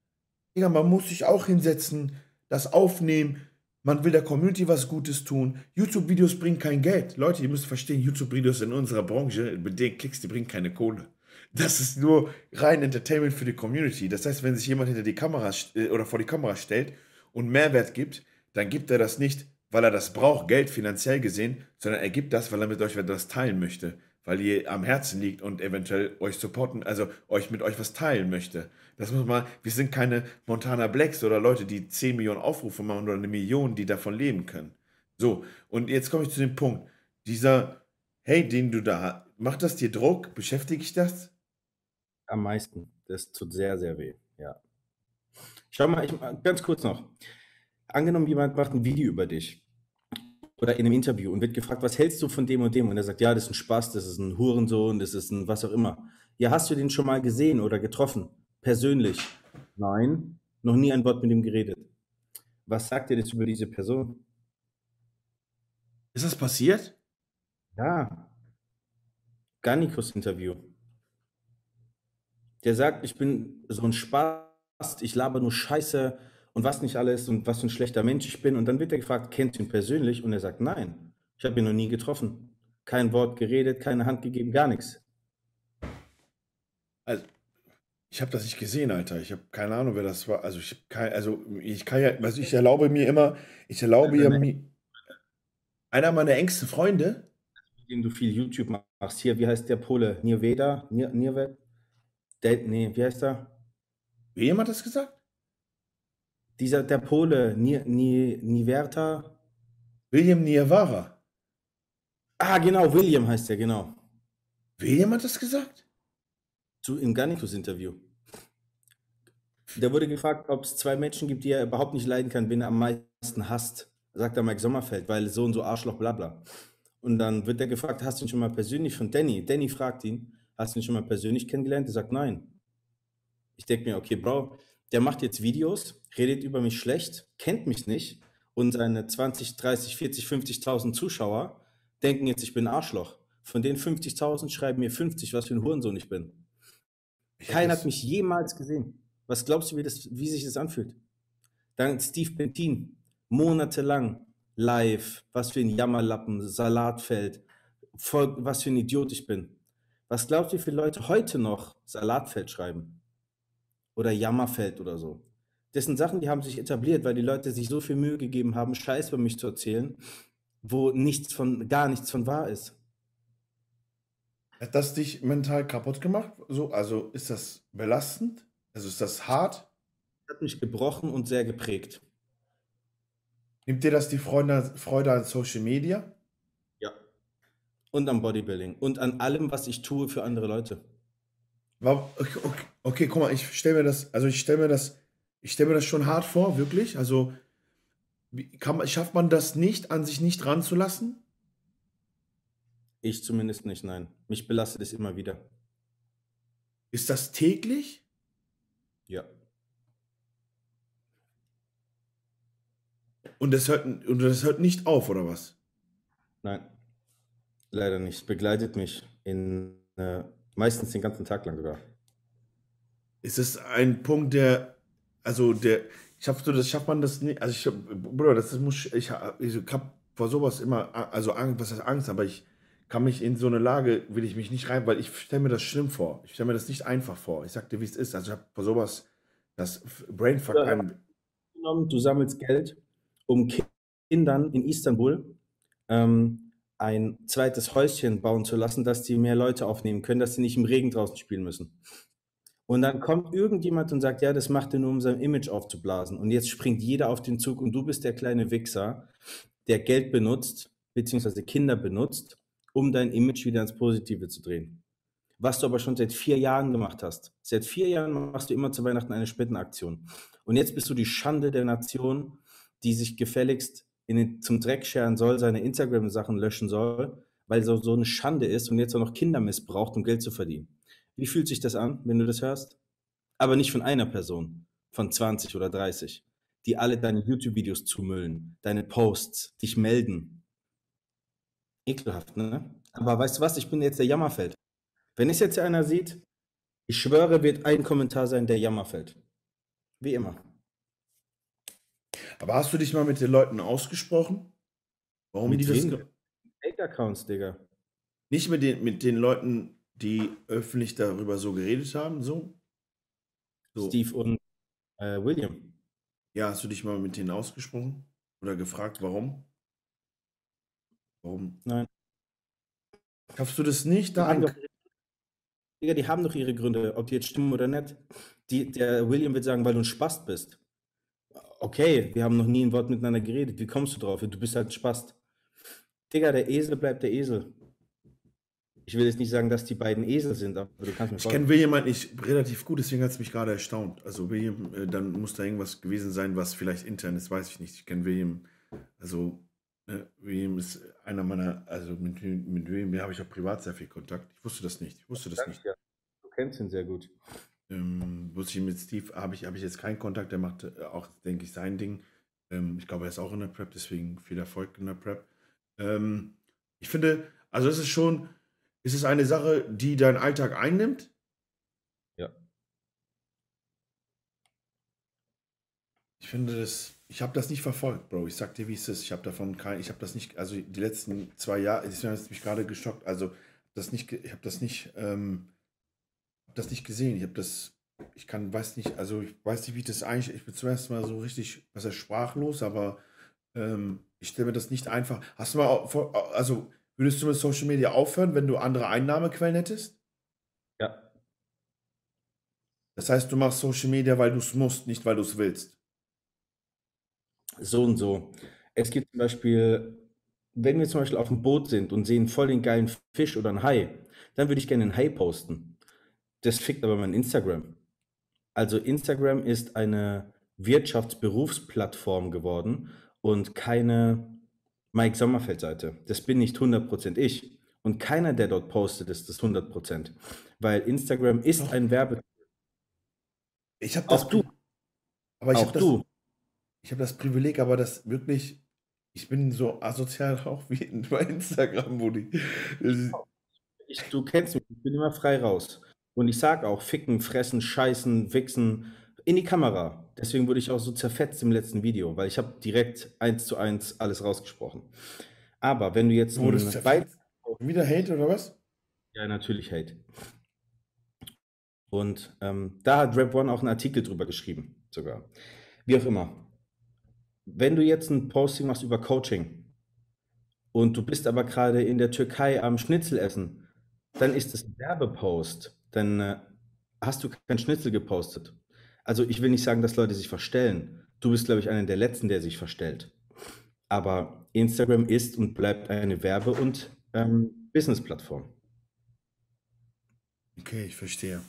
Digga, man muss sich auch hinsetzen, das aufnehmen. Man will der Community was Gutes tun. YouTube-Videos bringen kein Geld. Leute, ihr müsst verstehen, YouTube-Videos in unserer Branche, mit denen Klicks, die bringen keine Kohle. Das ist nur rein Entertainment für die Community. Das heißt, wenn sich jemand hinter die Kamera äh, oder vor die Kamera stellt und Mehrwert gibt, dann gibt er das nicht, weil er das braucht, Geld finanziell gesehen, sondern er gibt das, weil er mit euch etwas teilen möchte, weil ihr am Herzen liegt und eventuell euch supporten, also euch mit euch was teilen möchte. Das muss man, wir sind keine Montana Blacks oder Leute, die 10 Millionen Aufrufe machen oder eine Million, die davon leben können. So, und jetzt komme ich zu dem Punkt. Dieser, hey, den du da, macht das dir Druck? Beschäftige ich das? Am meisten. Das tut sehr, sehr weh, ja. Schau mal, ich, ganz kurz noch. Angenommen, jemand macht ein Video über dich oder in einem Interview und wird gefragt, was hältst du von dem und dem? Und er sagt, ja, das ist ein Spaß, das ist ein Hurensohn, das ist ein was auch immer. Ja, hast du den schon mal gesehen oder getroffen? Persönlich? Nein, noch nie ein Wort mit ihm geredet. Was sagt ihr jetzt über diese Person? Ist das passiert? Ja. Garnikus Interview. Der sagt, ich bin so ein Spaß, ich laber nur Scheiße und was nicht alles und was für ein schlechter Mensch ich bin. Und dann wird er gefragt, kennst du ihn persönlich? Und er sagt, nein, ich habe ihn noch nie getroffen. Kein Wort geredet, keine Hand gegeben, gar nichts. Also, ich habe das nicht gesehen, Alter. Ich habe keine Ahnung, wer das war. Also ich kein, also ich kann ja, also ich erlaube mir immer, ich erlaube ja mir, einer meiner engsten Freunde, mit dem du viel YouTube machst. Hier, wie heißt der Pole? Nirveda? Nir, Nirved? Der, nee, wie heißt er? Wem hat das gesagt? Dieser, der Pole, Ni, Ni, Niverta. William Niavara. Ah, genau, William heißt er, genau. William hat das gesagt? Zu, Im Garnitus-Interview. Da wurde gefragt, ob es zwei Menschen gibt, die er überhaupt nicht leiden kann, wen er am meisten hasst. Sagt er Mike Sommerfeld, weil so und so Arschloch, bla bla. Und dann wird er gefragt, hast du ihn schon mal persönlich von Danny? Danny fragt ihn, hast du ihn schon mal persönlich kennengelernt? Er sagt, nein. Ich denke mir, okay, Bro, der macht jetzt Videos, redet über mich schlecht, kennt mich nicht und seine 20, 30, 40, 50.000 Zuschauer denken jetzt, ich bin ein Arschloch. Von den 50.000 schreiben mir 50, was für ein Hurensohn ich bin. Keiner hat mich jemals gesehen. Was glaubst du, wie, das, wie sich das anfühlt? Dann Steve Bentin, monatelang live, was für ein Jammerlappen, Salatfeld, voll, was für ein Idiot ich bin. Was glaubst du, wie viele Leute heute noch Salatfeld schreiben? oder Jammerfeld oder so. Das sind Sachen, die haben sich etabliert, weil die Leute sich so viel Mühe gegeben haben, Scheiß über mich zu erzählen, wo nichts von, gar nichts von wahr ist. Hat das dich mental kaputt gemacht? So, also ist das belastend? Also ist das hart? Hat mich gebrochen und sehr geprägt. Nimmt dir das die Freude, Freude an Social Media? Ja. Und am Bodybuilding und an allem, was ich tue für andere Leute. Okay, okay, okay, guck mal, ich stelle mir das, also ich stelle mir das, ich stelle mir das schon hart vor, wirklich. Also kann schafft man das nicht, an sich nicht ranzulassen? Ich zumindest nicht, nein. Mich belastet es immer wieder. Ist das täglich? Ja. Und das hört, und das hört nicht auf, oder was? Nein. Leider nicht. Es begleitet mich in äh, meistens den ganzen Tag lang sogar. Ist es ein Punkt, der, also der, ich hab so, das schafft man das nicht, also ich, Bruder, das muss, ich, ich hab vor sowas immer, also Angst, was heißt Angst, aber ich kann mich in so eine Lage, will ich mich nicht rein, weil ich stelle mir das schlimm vor. Ich stelle mir das nicht einfach vor. Ich sag dir, wie es ist. Also ich habe vor sowas, das Brainfuck Ja, einem, Du sammelst Geld, um Kindern in Istanbul ähm, ein zweites Häuschen bauen zu lassen, dass die mehr Leute aufnehmen können, dass sie nicht im Regen draußen spielen müssen. Und dann kommt irgendjemand und sagt, ja, das macht er nur, um sein Image aufzublasen. Und jetzt springt jeder auf den Zug und du bist der kleine Wichser, der Geld benutzt, beziehungsweise Kinder benutzt, um dein Image wieder ins Positive zu drehen. Was du aber schon seit vier Jahren gemacht hast. Seit vier Jahren machst du immer zu Weihnachten eine Spendenaktion. Und jetzt bist du die Schande der Nation, die sich gefälligst in den, zum Dreck scheren soll, seine Instagram-Sachen löschen soll, weil so, so eine Schande ist und jetzt auch noch Kinder missbraucht, um Geld zu verdienen. Wie fühlt sich das an, wenn du das hörst? Aber nicht von einer Person, von 20 oder 30, die alle deine YouTube-Videos zumüllen, deine Posts, dich melden. Ekelhaft, ne? Aber weißt du was, ich bin jetzt der Jammerfeld. Wenn es jetzt einer sieht, ich schwöre, wird ein Kommentar sein, der Jammerfeld. Wie immer. aber hast du dich mal mit den Leuten ausgesprochen? Warum Mit die das, Fake-Accounts, Digga. nicht mit den, mit den Leuten, die öffentlich darüber so geredet haben, so? So. Steve und äh, William. Ja, hast du dich mal mit denen ausgesprochen? Oder gefragt, warum? Warum? Nein. Schaffst du das nicht, da Die doch, die haben doch ihre Gründe, ob die jetzt stimmen oder nicht. Die, der William wird sagen, weil du ein Spast bist. Okay, wir haben noch nie ein Wort miteinander geredet. Wie kommst du drauf? Du bist halt ein Spast. Digga, der Esel bleibt der Esel. Ich will jetzt nicht sagen, dass die beiden Esel sind, aber du kannst mir Ich kenne William eigentlich relativ gut, deswegen hat es mich gerade erstaunt. Also William, äh, dann muss da irgendwas gewesen sein, was vielleicht intern ist, weiß ich nicht. Ich kenne William, also ne, William ist einer meiner, also mit, mit William habe ich auch privat sehr viel Kontakt. Ich wusste das nicht. Ich wusste das nicht. Ja, du kennst ihn sehr gut. Ähm, wusste ich mit Steve, habe ich, habe ich jetzt keinen Kontakt, der macht äh, auch, denke ich, sein Ding. Ähm, ich glaube, er ist auch in der Prep, deswegen viel Erfolg in der Prep. Ähm, ich finde, also es ist schon, ist es eine Sache, die deinen Alltag einnimmt? Ja. Ich finde das, ich habe das nicht verfolgt, Bro. Ich sag dir, wie es ist. Ich habe davon kein, ich habe das nicht, also die letzten zwei Jahre, das hat mich gerade geschockt. Also das nicht, ich habe das nicht, ähm, hab das nicht gesehen. Ich habe das, ich kann, weiß nicht, also ich weiß nicht, wie ich das eigentlich, ich bin zum ersten Mal so richtig, was heißt sprachlos, aber ähm, ich stelle mir das nicht einfach. Hast du mal, also würdest du mit Social Media aufhören, wenn du andere Einnahmequellen hättest? Ja. Das heißt, du machst Social Media, weil du es musst, nicht weil du es willst. So und so. Es gibt zum Beispiel, wenn wir zum Beispiel auf dem Boot sind und sehen voll den geilen Fisch oder einen Hai, dann würde ich gerne einen Hai posten. Das fickt aber mein Instagram. Also Instagram ist eine Wirtschaftsberufsplattform geworden und keine Mike Sommerfeld-Seite. Das bin nicht 100% ich. Und keiner, der dort postet, ist das 100%. Weil Instagram ist Doch. ein Werbe... Ich habe Auch du. aber ich Auch habe das, du. ich habe das Privileg, aber das wirklich, ich bin so asozial auch wie bei Instagram, Buddy. Das Ich, du kennst mich, ich bin immer frei raus. Und ich sag auch, ficken, fressen, scheißen, wichsen in die Kamera. Deswegen wurde ich auch so zerfetzt im letzten Video, weil ich habe direkt eins zu eins alles rausgesprochen. Aber wenn du jetzt Du wurdest zerfetzt? Wieder Hate oder was? Ja, natürlich Hate. Und ähm, da hat Rap One auch einen Artikel drüber geschrieben, sogar. Wie auch immer. Wenn du jetzt ein Posting machst über Coaching und du bist aber gerade in der Türkei am Schnitzel essen, dann ist es ein Werbepost. Dann äh, hast du kein Schnitzel gepostet. Also ich will nicht sagen, dass Leute sich verstellen. Du bist, glaube ich, einer der Letzten, der sich verstellt. Aber Instagram ist und bleibt eine Werbe- und ähm, Business-Plattform. Okay, ich verstehe.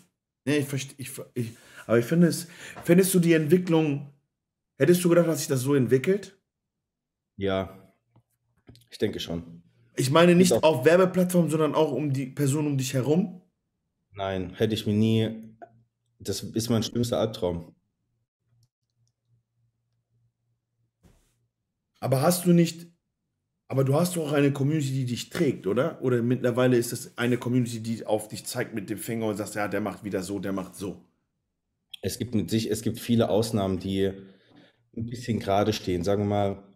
Nee, ich verstehe. Ich, ich, aber ich finde es, findest du die Entwicklung, hättest du gedacht, dass sich das so entwickelt? Ja, ich denke schon. Ich meine nicht auf Werbeplattformen, sondern auch um die Person um dich herum. Nein, hätte ich mir nie. Das ist mein schlimmster Albtraum. Aber hast du nicht, aber du hast doch auch eine Community, die dich trägt, oder? Oder mittlerweile ist es eine Community, die auf dich zeigt mit dem Finger und sagt, ja, der macht wieder so, der macht so. Es gibt mit sich, es gibt viele Ausnahmen, die ein bisschen gerade stehen. Sagen wir mal,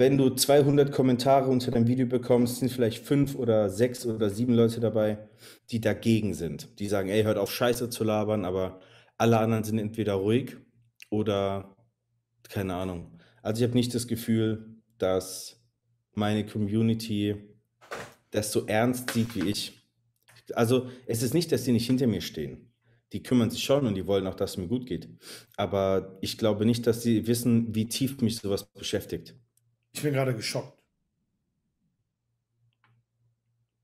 wenn du 200 Kommentare unter deinem Video bekommst, sind vielleicht fünf oder sechs oder sieben Leute dabei, die dagegen sind. Die sagen, ey, hört auf Scheiße zu labern, aber alle anderen sind entweder ruhig oder keine Ahnung. Also ich habe nicht das Gefühl, dass meine Community das so ernst sieht wie ich. Also es ist nicht, dass die nicht hinter mir stehen. Die kümmern sich schon und die wollen auch, dass es mir gut geht. Aber ich glaube nicht, dass sie wissen, wie tief mich sowas beschäftigt. Ich bin gerade geschockt.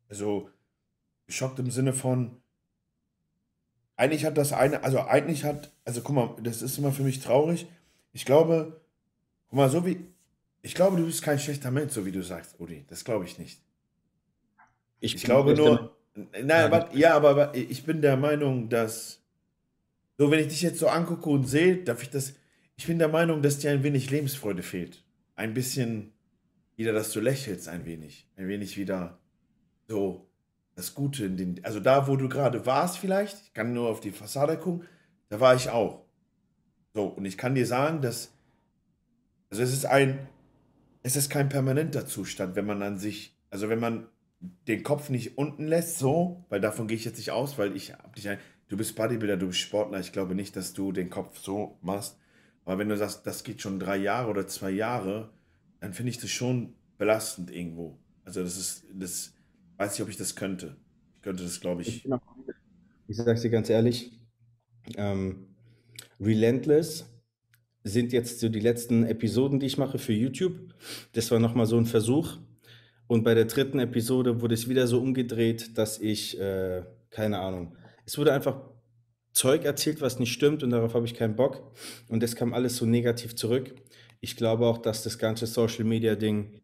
Also, geschockt im Sinne von, eigentlich hat das eine, also eigentlich hat, also guck mal, das ist immer für mich traurig. Ich glaube, guck mal, so wie, ich glaube, du bist kein schlechter Mensch, so wie du sagst, Udi. Das glaube ich nicht. Ich bin glaube nur, nein, Ja. aber, ja, aber ich bin der Meinung, dass, so wenn ich dich jetzt so angucke und sehe, darf ich das, ich bin der Meinung, dass dir ein wenig Lebensfreude fehlt. Ein bisschen wieder, dass du lächelst ein wenig. Ein wenig wieder so das Gute in den, also da, wo du gerade warst vielleicht, ich kann nur auf die Fassade gucken, da war ich auch. So, und ich kann dir sagen, dass, also es ist ein, es ist kein permanenter Zustand, wenn man an sich, also wenn man den Kopf nicht unten lässt, so, weil davon gehe ich jetzt nicht aus, weil ich hab dich ein, du bist Bodybuilder, du bist Sportler, ich glaube nicht, dass du den Kopf so machst. Aber wenn du sagst, das geht schon drei Jahre oder zwei Jahre, dann finde ich das schon belastend irgendwo. Also das ist, das weiß ich, ob ich das könnte. Ich könnte das, glaube ich. Ich sage dir ganz ehrlich, ähm, Relentless sind jetzt so die letzten Episoden, die ich mache für YouTube. Das war nochmal so ein Versuch. Und bei der dritten Episode wurde es wieder so umgedreht, dass ich, äh, keine Ahnung, es wurde einfach Zeug erzählt, was nicht stimmt und darauf habe ich keinen Bock. Und das kam alles so negativ zurück. Ich glaube auch, dass das ganze Social Media Ding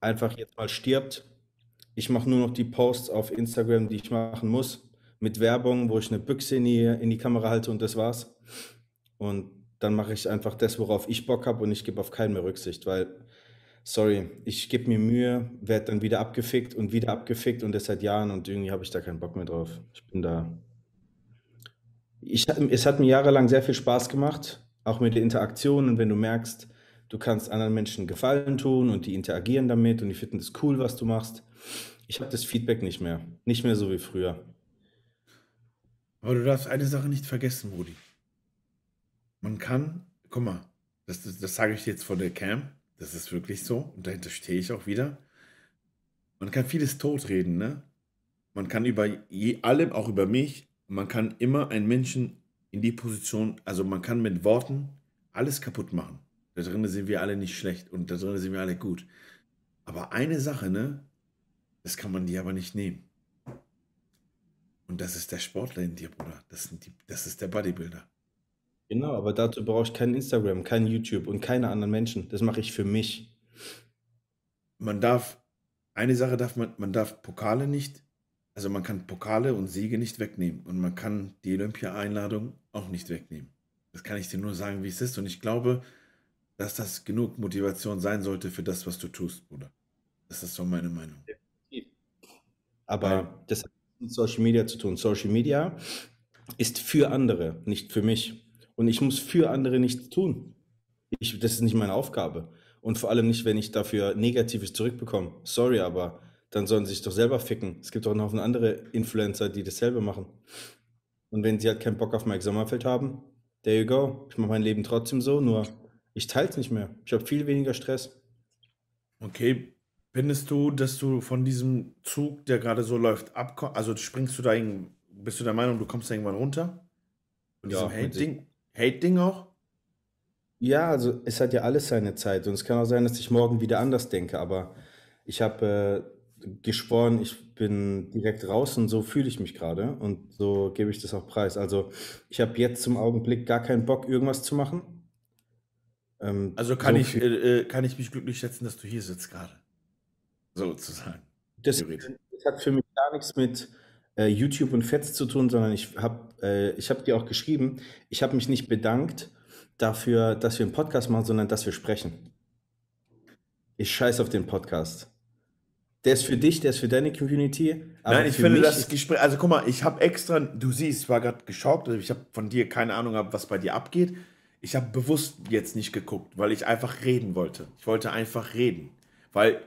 einfach jetzt mal stirbt. Ich mache nur noch die Posts auf Instagram, die ich machen muss, mit Werbung, wo ich eine Büchse in die, in die Kamera halte und das war's. Und dann mache ich einfach das, worauf ich Bock habe und ich gebe auf keinen mehr Rücksicht, weil, sorry, ich gebe mir Mühe, werde dann wieder abgefickt und wieder abgefickt und das seit Jahren und irgendwie habe ich da keinen Bock mehr drauf. Ich bin da. Ich, es hat mir jahrelang sehr viel Spaß gemacht, auch mit der Interaktion und wenn du merkst, du kannst anderen Menschen Gefallen tun und die interagieren damit und die finden das cool, was du machst. Ich habe das Feedback nicht mehr. Nicht mehr so wie früher. Aber du darfst eine Sache nicht vergessen, Rudi. Man kann, guck mal, das, das, das sage ich jetzt vor der Cam, das ist wirklich so und dahinter stehe ich auch wieder. Man kann vieles totreden, ne? Man kann über je, allem, auch über mich, man kann immer einen Menschen in die Position, also man kann mit Worten alles kaputt machen. Da drinnen sind wir alle nicht schlecht und da drinnen sind wir alle gut. Aber eine Sache, ne? Das kann man dir aber nicht nehmen. Und das ist der Sportler in dir, Bruder. Das, sind die, das ist der Bodybuilder. Genau, aber dazu brauche ich kein Instagram, kein YouTube und keine anderen Menschen. Das mache ich für mich. Man darf, eine Sache darf man, man darf Pokale nicht, also man kann Pokale und Siege nicht wegnehmen. Und man kann die Olympia-Einladung auch nicht wegnehmen. Das kann ich dir nur sagen, wie es ist. Und ich glaube, dass das genug Motivation sein sollte für das, was du tust, Bruder. Das ist so meine Meinung. Aber Weil- das hat mit Social Media zu tun. Social Media ist für andere, nicht für mich. Und ich muss für andere nichts tun. Ich, das ist nicht meine Aufgabe. Und vor allem nicht, wenn ich dafür Negatives zurückbekomme. Sorry, aber dann sollen sie sich doch selber ficken. Es gibt auch noch andere Influencer, die dasselbe machen. Und wenn sie halt keinen Bock auf Mike Sommerfeld haben, there you go. Ich mache mein Leben trotzdem so, nur ich teile es nicht mehr. Ich habe viel weniger Stress. Okay, findest du, dass du von diesem Zug, der gerade so läuft, abkommst? Also springst du da, bist du der Meinung, du kommst da irgendwann runter? Von Ja, diesem Hate-Ding? Hate-Ding auch? Ja, also es hat ja alles seine Zeit und es kann auch sein, dass ich morgen wieder anders denke, aber ich habe äh, geschworen, ich bin direkt raus und so fühle ich mich gerade und so gebe ich das auch preis. Also ich habe jetzt zum Augenblick gar keinen Bock, irgendwas zu machen. Ähm, Also kann so ich, äh, äh, kann ich mich glücklich schätzen, dass du hier sitzt gerade. Sozusagen. Das, das hat für mich gar nichts mit äh, YouTube und Fetz zu tun, sondern ich habe äh, ich hab dir auch geschrieben, ich habe mich nicht bedankt dafür, dass wir einen Podcast machen, sondern dass wir sprechen. Ich scheiß auf den Podcast. Der ist für dich, der ist für deine Community. Nein, ich finde das Gespräch, also guck mal, ich habe extra, du siehst, ich war gerade geschockt, also ich habe von dir keine Ahnung gehabt, was bei dir abgeht. Ich habe bewusst jetzt nicht geguckt, weil ich einfach reden wollte. Ich wollte einfach reden. Weil,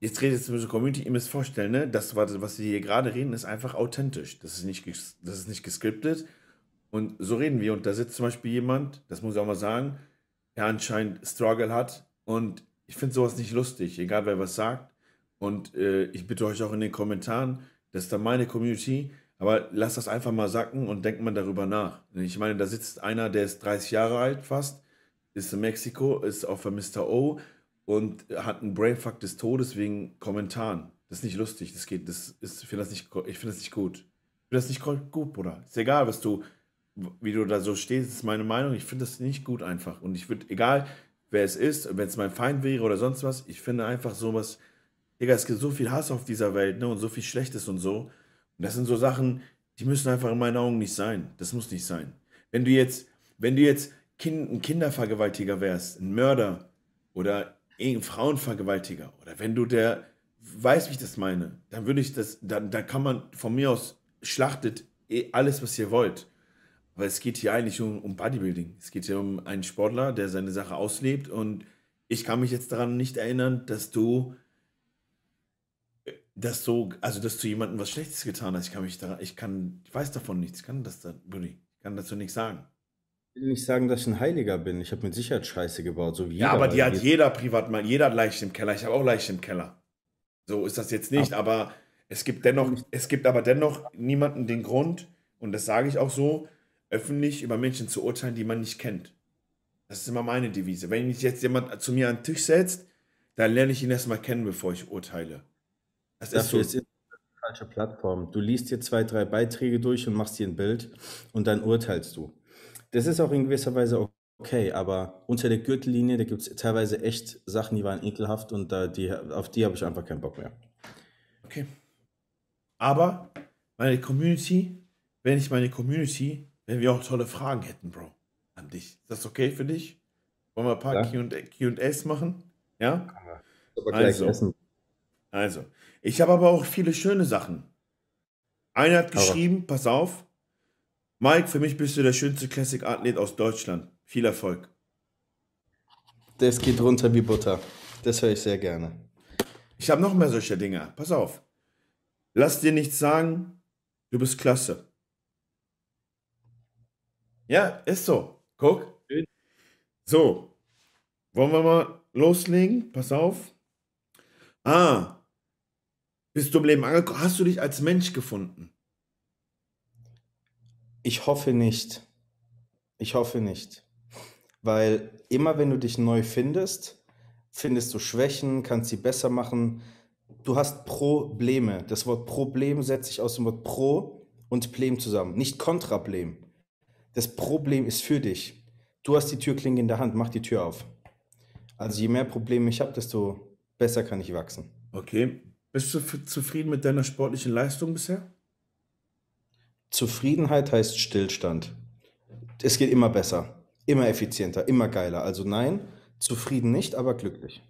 jetzt redet jetzt mit der Community, ihr müsst vorstellen, ne, das, was wir hier gerade reden, ist einfach authentisch. Das ist nicht, das ist nicht geskriptet. Und so reden wir. Und da sitzt zum Beispiel jemand, das muss ich auch mal sagen, der anscheinend Struggle hat. Und ich finde sowas nicht lustig, egal wer was sagt. Und äh, ich bitte euch auch in den Kommentaren, das ist dann meine Community, aber lasst das einfach mal sacken und denkt mal darüber nach. Ich meine, da sitzt einer, der ist 30 Jahre alt fast, ist in Mexiko, ist auf Mr. O und hat einen Brainfuck des Todes wegen Kommentaren. Das ist nicht lustig, das geht, das ist, ich finde das nicht, ich finde das nicht gut. Ich finde das nicht gut, Bruder. Ist egal, was du, wie du da so stehst, ist meine Meinung. Ich finde das nicht gut einfach. Und ich würde, egal wer es ist, wenn es mein Feind wäre oder sonst was, ich finde einfach sowas, Digga, es gibt so viel Hass auf dieser Welt, ne, und so viel Schlechtes und so. Und das sind so Sachen, die müssen einfach in meinen Augen nicht sein. Das muss nicht sein. Wenn du jetzt, wenn du jetzt kind, ein Kindervergewaltiger wärst, ein Mörder oder ein Frauenvergewaltiger, oder wenn du der, weißt, wie ich das meine, dann würde ich das, dann, dann kann man von mir aus schlachtet eh alles, was ihr wollt. Aber es geht hier eigentlich um, um Bodybuilding. Es geht hier um einen Sportler, der seine Sache auslebt. Und ich kann mich jetzt daran nicht erinnern, dass du, dass du, also dass du jemandem was Schlechtes getan hast. Ich kann mich daran, ich kann, ich weiß davon nichts. Ich kann das, da, Buddy, ich kann dazu nichts sagen. Ich will nicht sagen, dass ich ein Heiliger bin. Ich habe mit Sicherheit Scheiße gebaut, so wie Ja, jeder, aber die hat wir- jeder privat mal, jeder hat Leichen im Keller. Ich habe auch Leichen im Keller. So ist das jetzt nicht, aber es gibt dennoch, es gibt aber dennoch niemanden den Grund, und das sage ich auch so, öffentlich über Menschen zu urteilen, die man nicht kennt. Das ist immer meine Devise. Wenn mich jetzt jemand zu mir an den Tisch setzt, dann lerne ich ihn erstmal kennen, bevor ich urteile. Das ist Dafür so. ist eine falsche Plattform. Du liest dir zwei, drei Beiträge durch und machst dir ein Bild und dann urteilst du. Das ist auch in gewisser Weise okay, aber unter der Gürtellinie, da gibt es teilweise echt Sachen, die waren ekelhaft und da, die, auf die habe ich einfach keinen Bock mehr. Okay. Aber meine Community, wenn ich meine Community, wenn wir auch tolle Fragen hätten, Bro, an dich. Ist das okay für dich? Wollen wir ein paar Ja. Q&A QAs machen? Ja? Aber Also. essen. Also. Ich habe aber auch viele schöne Sachen. Einer hat geschrieben, pass auf, Mike, für mich bist du der schönste Classic-Athlet aus Deutschland. Viel Erfolg. Das geht runter wie Butter. Das höre ich sehr gerne. Ich habe noch mehr solcher Dinge. Pass auf. Lass dir nichts sagen, du bist klasse. Ja, ist so. Guck. So. Wollen wir mal loslegen? Pass auf. Ah. Bist du im Leben angekommen? Hast du dich als Mensch gefunden? Ich hoffe nicht. Ich hoffe nicht. Weil immer wenn du dich neu findest, findest du Schwächen, kannst sie besser machen. Du hast Probleme. Das Wort Problem setzt sich aus dem Wort Pro und Blem zusammen, nicht Kontrablem. Das Problem ist für dich. Du hast die Türklinke in der Hand, mach die Tür auf. Also je mehr Probleme ich habe, desto besser kann ich wachsen. Okay. Bist du zufrieden mit deiner sportlichen Leistung bisher? Zufriedenheit heißt Stillstand. Es geht immer besser, immer effizienter, immer geiler. Also nein, zufrieden nicht, aber glücklich.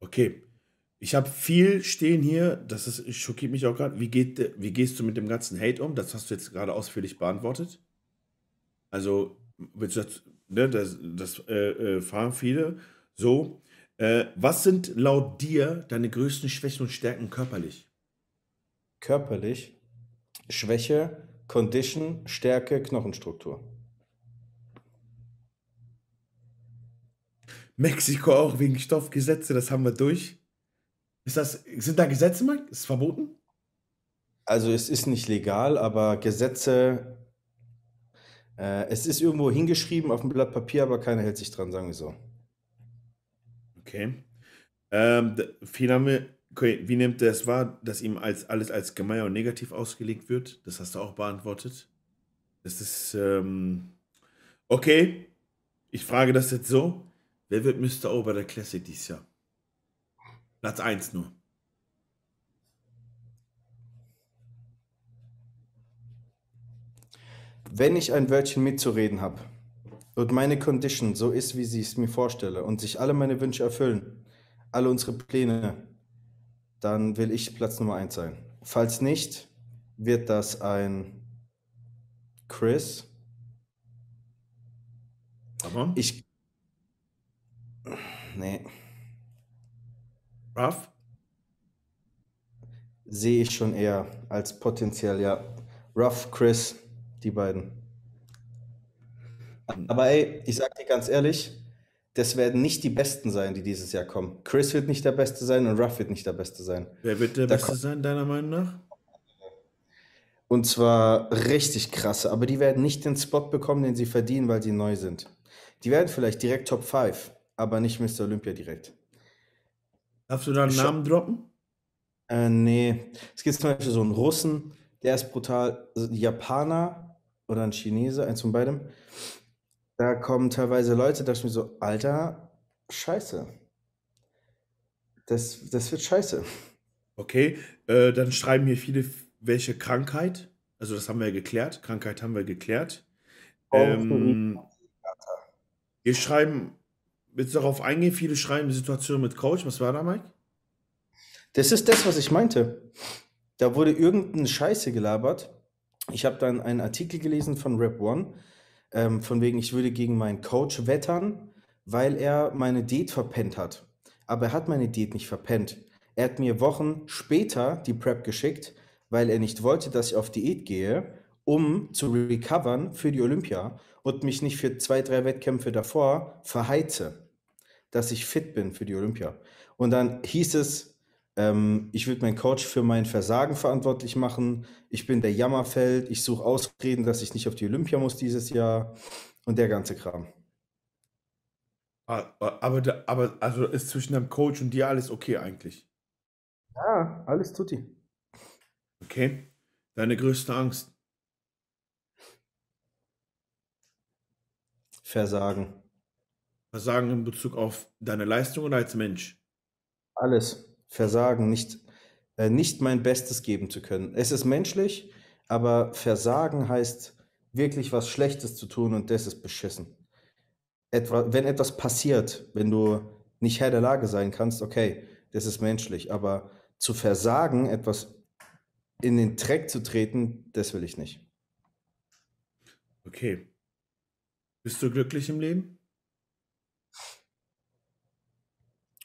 Okay. Ich habe viel stehen hier, das ist, schockiert mich auch gerade. Wie, geht, wie gehst du mit dem ganzen Hate um? Das hast du jetzt gerade ausführlich beantwortet. Also, willst du das, ne, das, das äh, äh, fahren viele. So. Äh, was sind laut dir deine größten Schwächen und Stärken körperlich? Körperlich Schwäche, Condition, Stärke, Knochenstruktur. Mexiko auch wegen Stoffgesetze, das haben wir durch. Ist das, sind da Gesetze, Mike? Ist es verboten? Also es ist nicht legal, aber Gesetze, äh, es ist irgendwo hingeschrieben auf dem Blatt Papier, aber keiner hält sich dran, sagen wir so. Okay. Ähm, mir, okay, wie nimmt er es wahr, dass ihm als, alles als gemein und negativ ausgelegt wird? Das hast du auch beantwortet. Das ist, ähm, okay. Ich frage das jetzt so. Wer wird Mr. O der Classic dieses Jahr? Platz 1 nur. Wenn ich ein Wörtchen mitzureden habe und meine Condition so ist, wie ich es mir vorstelle und sich alle meine Wünsche erfüllen, alle unsere Pläne, dann will ich Platz Nummer 1 sein. Falls nicht, wird das ein Chris. Aber? Ich. Nee. Ruff? Sehe ich schon eher als potenziell, ja. Ruff, Chris, die beiden. Aber ey, ich sag dir ganz ehrlich, das werden nicht die Besten sein, die dieses Jahr kommen. Chris wird nicht der Beste sein und Ruff wird nicht der Beste sein. Wer wird der Da Beste sein, deiner Meinung nach? Und zwar richtig krasse, aber die werden nicht den Spot bekommen, den sie verdienen, weil sie neu sind. Die werden vielleicht direkt Top 5, aber nicht Mr. Olympia direkt. Darfst du da einen Namen droppen? Äh, nee. Es gibt zum Beispiel so einen Russen, der ist brutal, also ein Japaner oder ein Chinese, eins von beidem. Da kommen teilweise Leute, da dachte ich mir so, Alter, scheiße. Das, das wird scheiße. Okay, äh, dann schreiben hier viele, welche Krankheit. Also das haben wir ja geklärt. Krankheit haben wir geklärt. Ähm, wir schreiben, willst du darauf eingehen? Viele schreiben Situation mit Coach. Was war da, Mike? Das ist das, was ich meinte. Da wurde irgendeine Scheiße gelabert. Ich habe dann einen Artikel gelesen von Rap One, ähm, von wegen, ich würde gegen meinen Coach wettern, weil er meine Diät verpennt hat. Aber er hat meine Diät nicht verpennt. Er hat mir Wochen später die Prep geschickt, weil er nicht wollte, dass ich auf Diät gehe, um zu recovern für die Olympia und mich nicht für zwei, drei Wettkämpfe davor verheize, dass ich fit bin für die Olympia. Und dann hieß es, ich würde meinen Coach für mein Versagen verantwortlich machen. Ich bin der Jammerfeld. Ich suche Ausreden, dass ich nicht auf die Olympia muss dieses Jahr. Und der ganze Kram. Ah, ah, Aber, aber also ist zwischen deinem Coach und dir alles okay eigentlich? Ja, alles tutti. Okay. Deine größte Angst? Versagen. Versagen in Bezug auf deine Leistung oder als Mensch? Alles. Versagen. Nicht, äh, nicht mein Bestes geben zu können. Es ist menschlich, aber Versagen heißt wirklich was Schlechtes zu tun und das ist beschissen. Etwa, wenn etwas passiert, wenn du nicht Herr der Lage sein kannst, okay, das ist menschlich, aber zu versagen, etwas in den Dreck zu treten, das will ich nicht. Okay. Bist du glücklich im Leben?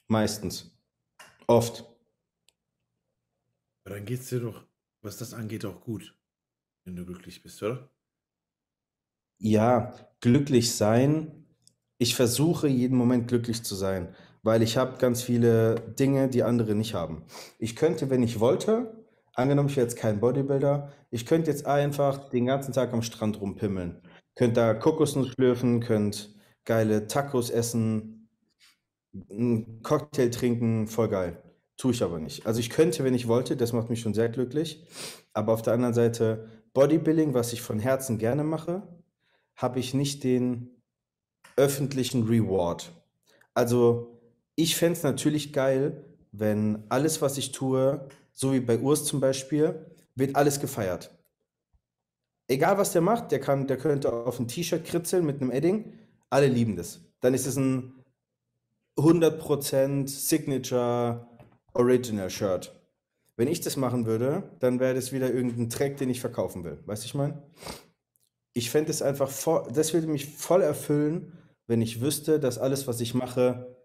Meistens. Oft. Aber dann geht's dir doch, was das angeht, auch gut, wenn du glücklich bist, oder? Ja, glücklich sein. Ich versuche jeden Moment glücklich zu sein, weil ich habe ganz viele Dinge, die andere nicht haben. Ich könnte, wenn ich wollte, angenommen, ich wäre jetzt kein Bodybuilder, ich könnte jetzt einfach den ganzen Tag am Strand rumpimmeln. Könnt da Kokosnuss schlürfen, könnt geile Tacos essen, einen Cocktail trinken, voll geil. Tue ich aber nicht. Also ich könnte, wenn ich wollte, das macht mich schon sehr glücklich. Aber auf der anderen Seite, Bodybuilding, was ich von Herzen gerne mache, habe ich nicht den öffentlichen Reward. Also ich fände es natürlich geil, wenn alles, was ich tue, so wie bei Urs zum Beispiel, wird alles gefeiert. Egal was der macht, der kann, der könnte auf ein T-Shirt kritzeln mit einem Edding, alle lieben das. Dann ist es ein 100% Signature Original Shirt. Wenn ich das machen würde, dann wäre das wieder irgendein Track, den ich verkaufen will. Weißt du, ich meine? Ich fände es einfach voll, das würde mich voll erfüllen, wenn ich wüsste, dass alles, was ich mache,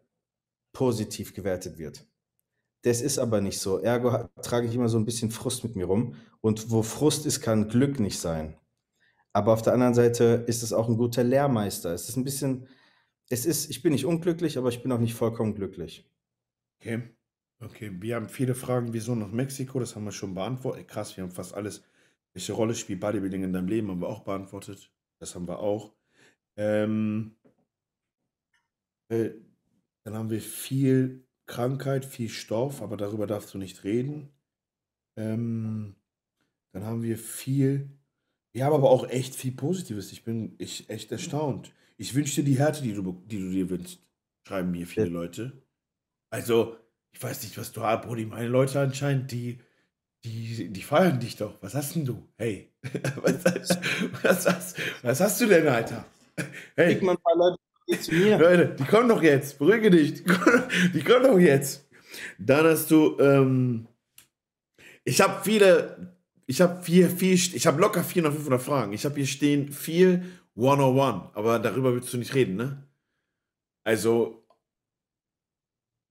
positiv gewertet wird. Das ist aber nicht so. Ergo trage ich immer so ein bisschen Frust mit mir rum. Und wo Frust ist, kann Glück nicht sein. Aber auf der anderen Seite ist es auch ein guter Lehrmeister. Es ist ein bisschen, es ist, ich bin nicht unglücklich, aber ich bin auch nicht vollkommen glücklich. Okay. Okay, wir haben viele Fragen, wieso nach Mexiko, das haben wir schon beantwortet. Krass, wir haben fast alles. Welche Rolle spielt Bodybuilding in deinem Leben, haben wir auch beantwortet. Das haben wir auch. Ähm, äh, dann haben wir viel Krankheit, viel Stoff, aber darüber darfst du nicht reden. Ähm, dann haben wir viel, wir haben aber auch echt viel Positives. Ich bin ich, echt erstaunt. Ich wünsche dir die Härte, die du, die du dir wünschst. schreiben mir viele Leute. Also, ich weiß nicht, was du hast, Brody. Meine Leute anscheinend, die, die, die feiern dich doch. Was hast denn du? Hey, was, was, was, was hast du denn, Alter? Hey, mal ein paar Leute zu mir. Leute, die kommen doch jetzt. Beruhige dich. Die kommen, die kommen doch jetzt. Dann hast du, ähm, ich habe viele, ich habe vier, vier, ich habe locker 400, 500 Fragen. Ich habe hier stehen viel 101, aber darüber willst du nicht reden, ne? Also,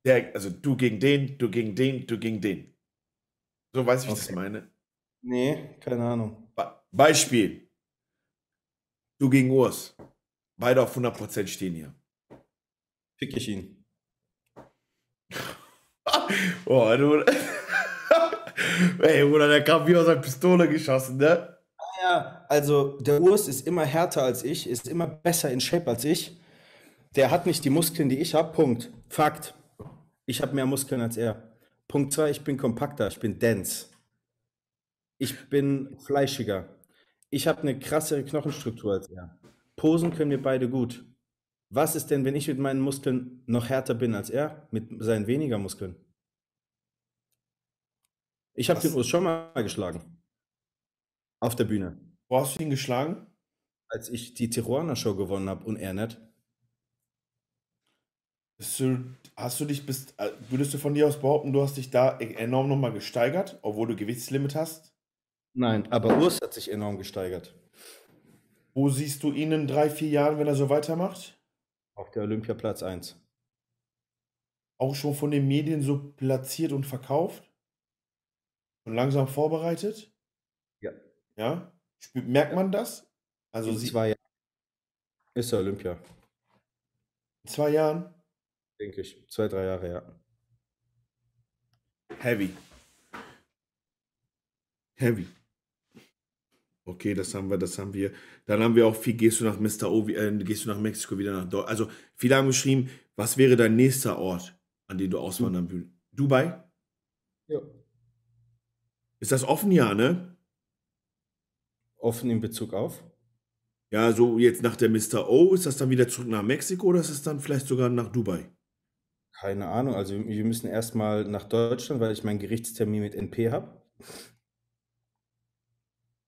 der, also du gegen den, du gegen den, du gegen den. So weiß ich, wie ich das Okay. meine. Nee, keine Ahnung. Be Beispiel. Du gegen Urs. Beide auf 100% stehen hier. Fick ich ihn. Oh, du. Ey, Bruder, der kam wie aus einer Pistole geschossen, ne? Ja, also der Urs ist immer härter als ich, ist immer besser in Shape als ich. Der hat nicht die Muskeln, die ich habe. Punkt. Fakt. Ich habe mehr Muskeln als er. Punkt zwei, ich bin kompakter, ich bin dense. Ich bin fleischiger. Ich habe eine krassere Knochenstruktur als er. Posen können wir beide gut. Was ist denn, wenn ich mit meinen Muskeln noch härter bin als er, mit seinen weniger Muskeln? Ich habe den Urs schon mal geschlagen. Auf der Bühne. Wo hast du ihn geschlagen? als ich die Tijuana Show gewonnen habe und er nicht. Du, hast du dich bis, äh, würdest du von dir aus behaupten, du hast dich da e- enorm nochmal gesteigert, obwohl du Gewichtslimit hast? Nein, aber Urs hat sich enorm gesteigert. Wo siehst du ihn in drei, vier Jahren, wenn er so weitermacht? Auf der Olympiaplatz 1. Auch schon von den Medien so platziert und verkauft? Und langsam vorbereitet? Ja. Merkt man das? Also In sie, zwei Jahren ist er Olympia, in zwei Jahren? denke ich. Zwei, drei Jahre, ja. Heavy. Heavy. Okay, das haben wir, das haben wir. Dann haben wir auch viel, gehst du nach Mr. O, äh, gehst du nach Mexiko wieder nach Deutschland. Also, viele haben geschrieben, was wäre dein nächster Ort, an den du auswandern würdest? Dubai? ja. Ist das offen, ja, ne? Offen in Bezug auf? Ja, so jetzt nach der Mr. O, ist das dann wieder zurück nach Mexiko oder ist es dann vielleicht sogar nach Dubai? Keine Ahnung. Also wir müssen erstmal nach Deutschland, weil ich meinen Gerichtstermin mit NP habe.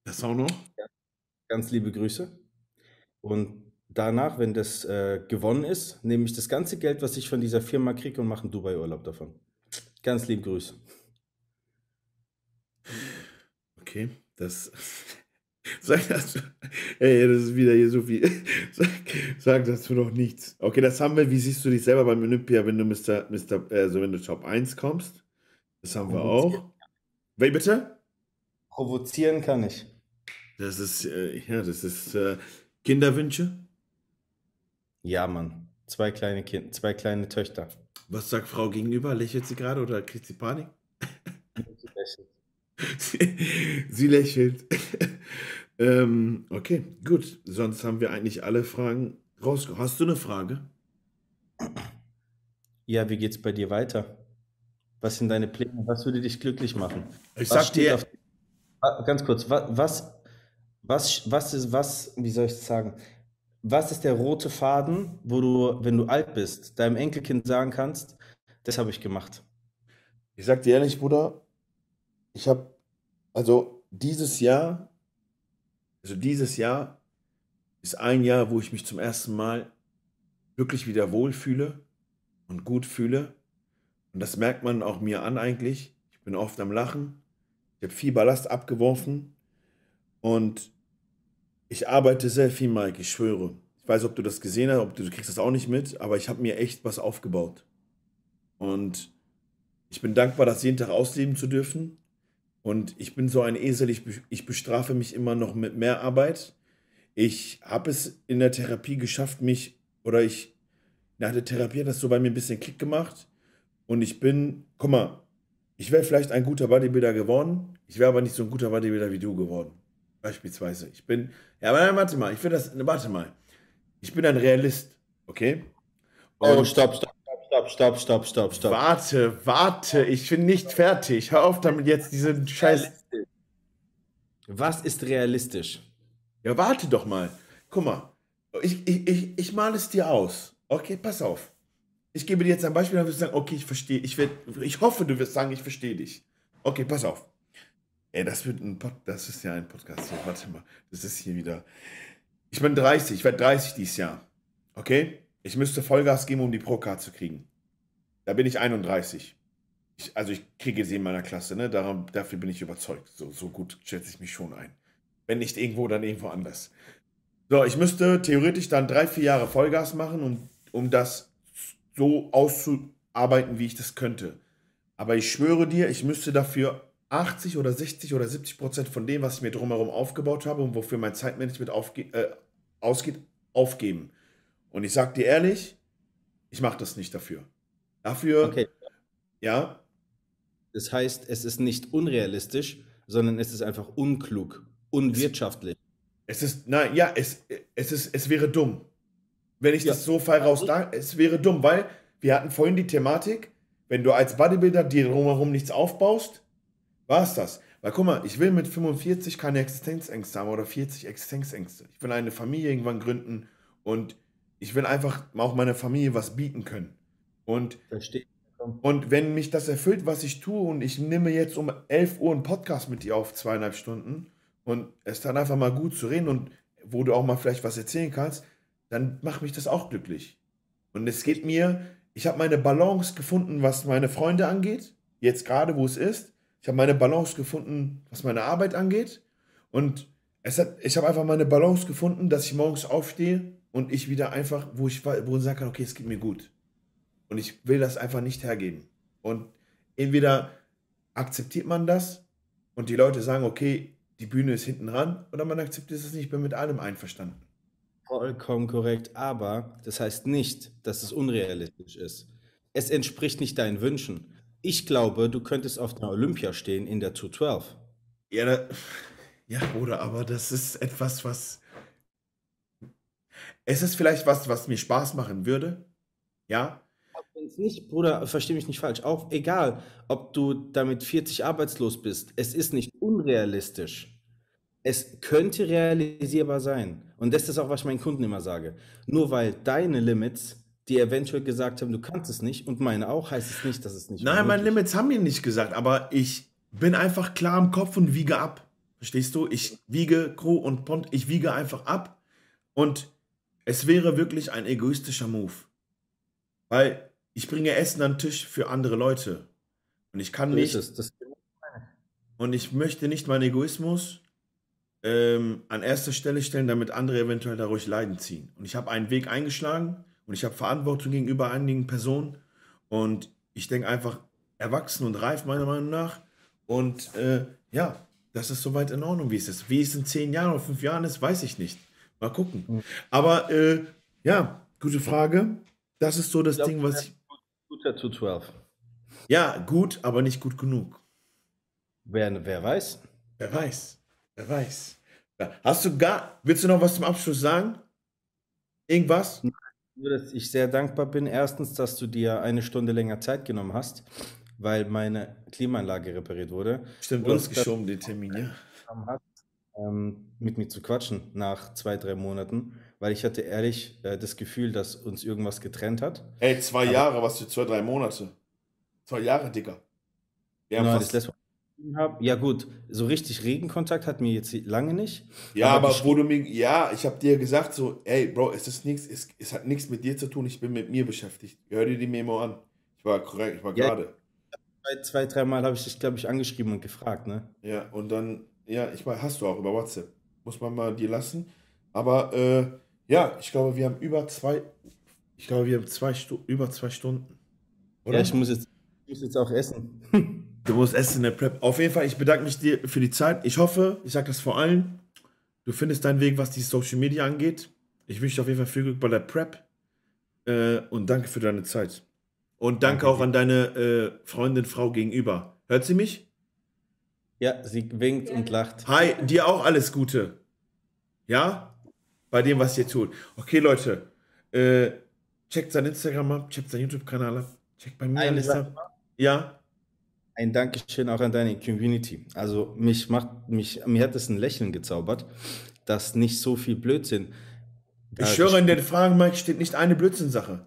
Das auch noch? Ganz liebe Grüße. Und danach, wenn das äh, gewonnen ist, nehme ich das ganze Geld, was ich von dieser Firma kriege und mache einen Dubai-Urlaub davon. Ganz liebe Grüße. Okay, das. Sag das. Ey, das ist wieder hier so viel. Sag, sag dazu noch nichts. Okay, das haben wir. Wie siehst du dich selber beim Olympia, wenn du Mr. Mr. Also wenn du Top 1 kommst? Das haben wir auch. Wer bitte? Provozieren kann ich. Das ist, äh, ja, das ist äh, Kinderwünsche. Ja, Mann. Zwei kleine Kinder, zwei kleine Töchter. Was sagt Frau gegenüber? Lächelt sie gerade oder kriegt sie Panik? sie lächelt. Ähm, okay, gut. Sonst haben wir eigentlich alle Fragen raus. Hast du eine Frage? Ja, wie geht's bei dir weiter? Was sind deine Pläne? Was würde dich glücklich machen? Ich Was sag dir, auf- Ah, Ganz kurz, wa- was, was, was ist, was, wie soll ich es sagen? Was ist der rote Faden, wo du, wenn du alt bist, deinem Enkelkind sagen kannst, das habe ich gemacht? ich sag dir ehrlich, Bruder, ich habe, also dieses Jahr, also dieses Jahr ist ein Jahr, wo ich mich zum ersten Mal wirklich wieder wohlfühle und gut fühle. Und das merkt man auch mir an eigentlich. Ich bin oft am Lachen. Ich habe viel Ballast abgeworfen. Und ich arbeite sehr viel, Mike, ich schwöre. Ich weiß, ob du das gesehen hast, ob du, du kriegst das auch nicht mit, aber ich habe mir echt was aufgebaut. Und ich bin dankbar, das jeden Tag ausleben zu dürfen. Und ich bin so ein Esel, ich, ich bestrafe mich immer noch mit mehr Arbeit. Ich habe es in der Therapie geschafft, mich, oder ich, nach der Therapie hat das so bei mir ein bisschen Klick gemacht. Und ich bin, guck mal, ich wäre vielleicht ein guter Bodybuilder geworden, ich wäre aber nicht so ein guter Bodybuilder wie du geworden. Beispielsweise. Ich bin, ja, aber nein, warte mal, ich will das, warte mal. Ich bin ein Realist, okay? Oh, stopp, stopp, stopp, stopp, stopp, stopp. Warte, warte, ich bin nicht fertig. Hör auf damit jetzt diesen Scheiß. Was ist realistisch? Ja, warte doch mal. Guck mal, ich, ich, ich, ich male es dir aus. Okay, pass auf. Ich gebe dir jetzt ein Beispiel, dann wirst du sagen, okay, ich verstehe, ich, werd, ich hoffe, du wirst sagen, ich verstehe dich. Okay, pass auf. Ey, das wird ein Pod, das ist ja ein Podcast hier. Warte mal, das ist hier wieder. Ich bin 30, ich werde 30 dieses Jahr. Okay? Ich müsste Vollgas geben, um die Pro-Card zu kriegen. Da bin ich 31. Ich, also ich kriege sie in meiner Klasse, ne? Darum, dafür bin ich überzeugt. So, so gut schätze ich mich schon ein. Wenn nicht irgendwo, dann irgendwo anders. So, ich müsste theoretisch dann drei, vier Jahre Vollgas machen, um, um das so auszuarbeiten, wie ich das könnte. Aber ich schwöre dir, ich müsste dafür 80 oder 60 oder 70 Prozent von dem, was ich mir drumherum aufgebaut habe und wofür mein Zeitmanagement aufge äh, ausgeht, aufgeben. Und ich sage dir ehrlich, ich mache das nicht dafür. Dafür, Okay. ja, Das heißt, es ist nicht unrealistisch, sondern es ist einfach unklug, unwirtschaftlich. es ist, na ja, es, es, ist, es wäre dumm. Wenn ich Ja. das so frei raus da, es wäre dumm, weil wir hatten vorhin die Thematik, wenn du als Bodybuilder dir drumherum nichts aufbaust, war es das. Weil guck mal, ich will mit 45 keine Existenzängste haben oder 40 Existenzängste. Ich will eine Familie irgendwann gründen und ich will einfach auch meiner Familie was bieten können. Und Verstehe. Und wenn mich das erfüllt, was ich tue, und ich nehme jetzt um 11 Uhr einen Podcast mit dir auf, zweieinhalb Stunden, und es dann einfach mal gut zu reden und wo du auch mal vielleicht was erzählen kannst, dann macht mich das auch glücklich. Und es geht mir, ich habe meine Balance gefunden, was meine Freunde angeht, jetzt gerade, wo es ist. Ich habe meine Balance gefunden, was meine Arbeit angeht. Und es hat, ich habe einfach meine Balance gefunden, dass ich morgens aufstehe und ich wieder einfach, wo ich, wo ich sagen kann, okay, es geht mir gut. Und ich will das einfach nicht hergeben. Und entweder akzeptiert man das und die Leute sagen, okay, die Bühne ist hinten ran, oder man akzeptiert es nicht, ich bin mit allem einverstanden. Vollkommen korrekt, aber das heißt nicht, dass es unrealistisch ist. Es entspricht nicht deinen Wünschen. Ich glaube, du könntest auf der Olympia stehen in der 212. Ja, da, ja, Bruder, aber das ist etwas, was. Es ist vielleicht was, was mir Spaß machen würde. Ja, Wenn es nicht, Bruder, versteh mich nicht falsch, auch egal, ob du damit 40 arbeitslos bist, es ist nicht unrealistisch. Es könnte realisierbar sein. Und das ist auch, was ich meinen Kunden immer sage. Nur weil deine Limits dir eventuell gesagt haben, du kannst es nicht und meine auch, heißt es nicht, dass es nicht Nein, meine Limits haben mir nicht gesagt, aber ich bin einfach klar im Kopf und wiege ab. Verstehst du? Ich wiege Crew und Pont, ich wiege einfach ab und es wäre wirklich ein egoistischer Move. Weil ich bringe Essen an den Tisch für andere Leute. Und ich kann nicht, es. Das, und ich möchte nicht meinen Egoismus ähm, an erster Stelle stellen, damit andere eventuell dadurch Leiden ziehen. Und ich habe einen Weg eingeschlagen und ich habe Verantwortung gegenüber einigen Personen. Und ich denke einfach erwachsen und reif, meiner Meinung nach. Und äh, ja, das ist soweit in Ordnung, wie es ist. Wie es in zehn Jahren oder fünf Jahren ist, weiß ich nicht. Mal gucken. Mhm. Aber äh, ja, gute Frage. Das ist so das glaub, Ding, was ich. Guter 212. Ja, gut, aber nicht gut genug. Wer, wer weiß? Wer weiß. Wer weiß. Hast du gar. Willst du noch was zum Abschluss sagen? Irgendwas? Nur, dass ich sehr dankbar bin. Erstens, dass du dir eine Stunde länger Zeit genommen hast, weil meine Klimaanlage repariert wurde. Stimmt, du hast geschoben, den Termin, ja. hast, ähm, mit mir zu quatschen nach zwei, drei Monaten, weil ich hatte ehrlich äh, das Gefühl, dass uns irgendwas getrennt hat. Ey, zwei Aber- Jahre, was für zwei, drei Monate. Zwei Jahre, Digga. Wir haben Genau, fast, das letzte Mal geschrieben habe. Ja gut, so richtig Regenkontakt hatten wir jetzt lange nicht. ja, aber aber wo du mir, ja, ich habe dir gesagt so, ey, Bro, es ist nichts, es, es hat nichts mit dir zu tun, ich bin mit mir beschäftigt. Hör dir die Memo an. Ich war korrekt, ich war Ja. gerade. Zwei, zwei dreimal habe ich dich, glaube ich, angeschrieben und gefragt, ne? Ja, und dann, ja, ich weiß, hast du auch über WhatsApp. Muss man mal dir lassen. Aber äh, ja, ich glaube, wir haben über zwei, ich glaube, wir haben zwei Stu über zwei Stunden. Oder? Ja, ich muss jetzt, ich muss jetzt auch essen. Du musst essen in der Prep. Auf jeden Fall, ich bedanke mich dir für die Zeit. Ich hoffe, ich sage das vor allem, du findest deinen Weg, was die Social Media angeht. Ich wünsche dir auf jeden Fall viel Glück bei der Prep. Äh, und danke für deine Zeit. Und danke, Danke auch dir. an deine äh, Freundin, Frau gegenüber. Hört sie mich? Ja, sie winkt und lacht. Hi, dir auch alles Gute. Ja? Bei dem, was ihr tut. Okay, Leute. Äh, checkt sein Instagram ab, checkt seinen YouTube-Kanal ab, checkt bei mir Eine alles Sache ab. Ja? Ein Dankeschön auch an deine Community. Also mich macht, mich, mir hat es ein Lächeln gezaubert, dass nicht so viel Blödsinn. Ich schwöre, in den Fragen, Mike, steht nicht eine Blödsinn-Sache.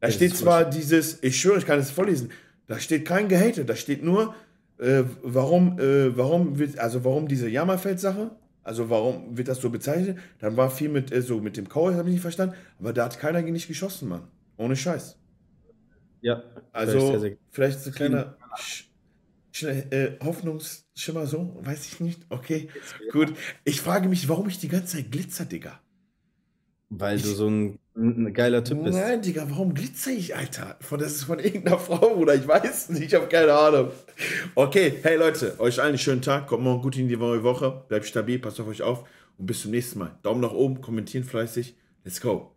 Da steht zwar dieses, ich schwöre, ich kann es vorlesen, da steht kein Gehate, da steht nur, äh, warum, äh, warum wird, also warum diese Jammerfeld-Sache, also warum wird das so bezeichnet? Dann war viel mit, äh, so mit dem Call, habe ich nicht verstanden, aber da hat keiner nicht geschossen, Mann. Ohne Scheiß. Ja, Also, sehr, sehr- vielleicht so ein kleiner Sch äh, Hoffnungsschimmer so, weiß ich nicht. Okay, gut. Ich frage mich, warum ich die ganze Zeit glitzer, Digga. weil du so ein, ein geiler Typ bist. Nein, Digga, warum glitzer ich, Alter? Das ist von irgendeiner Frau, oder ich weiß nicht, ich habe keine Ahnung. Okay, hey Leute, euch allen einen schönen Tag, kommt morgen gut in die neue Woche, bleibt stabil, passt auf euch auf und bis zum nächsten Mal. Daumen nach oben, kommentieren fleißig. Let's go.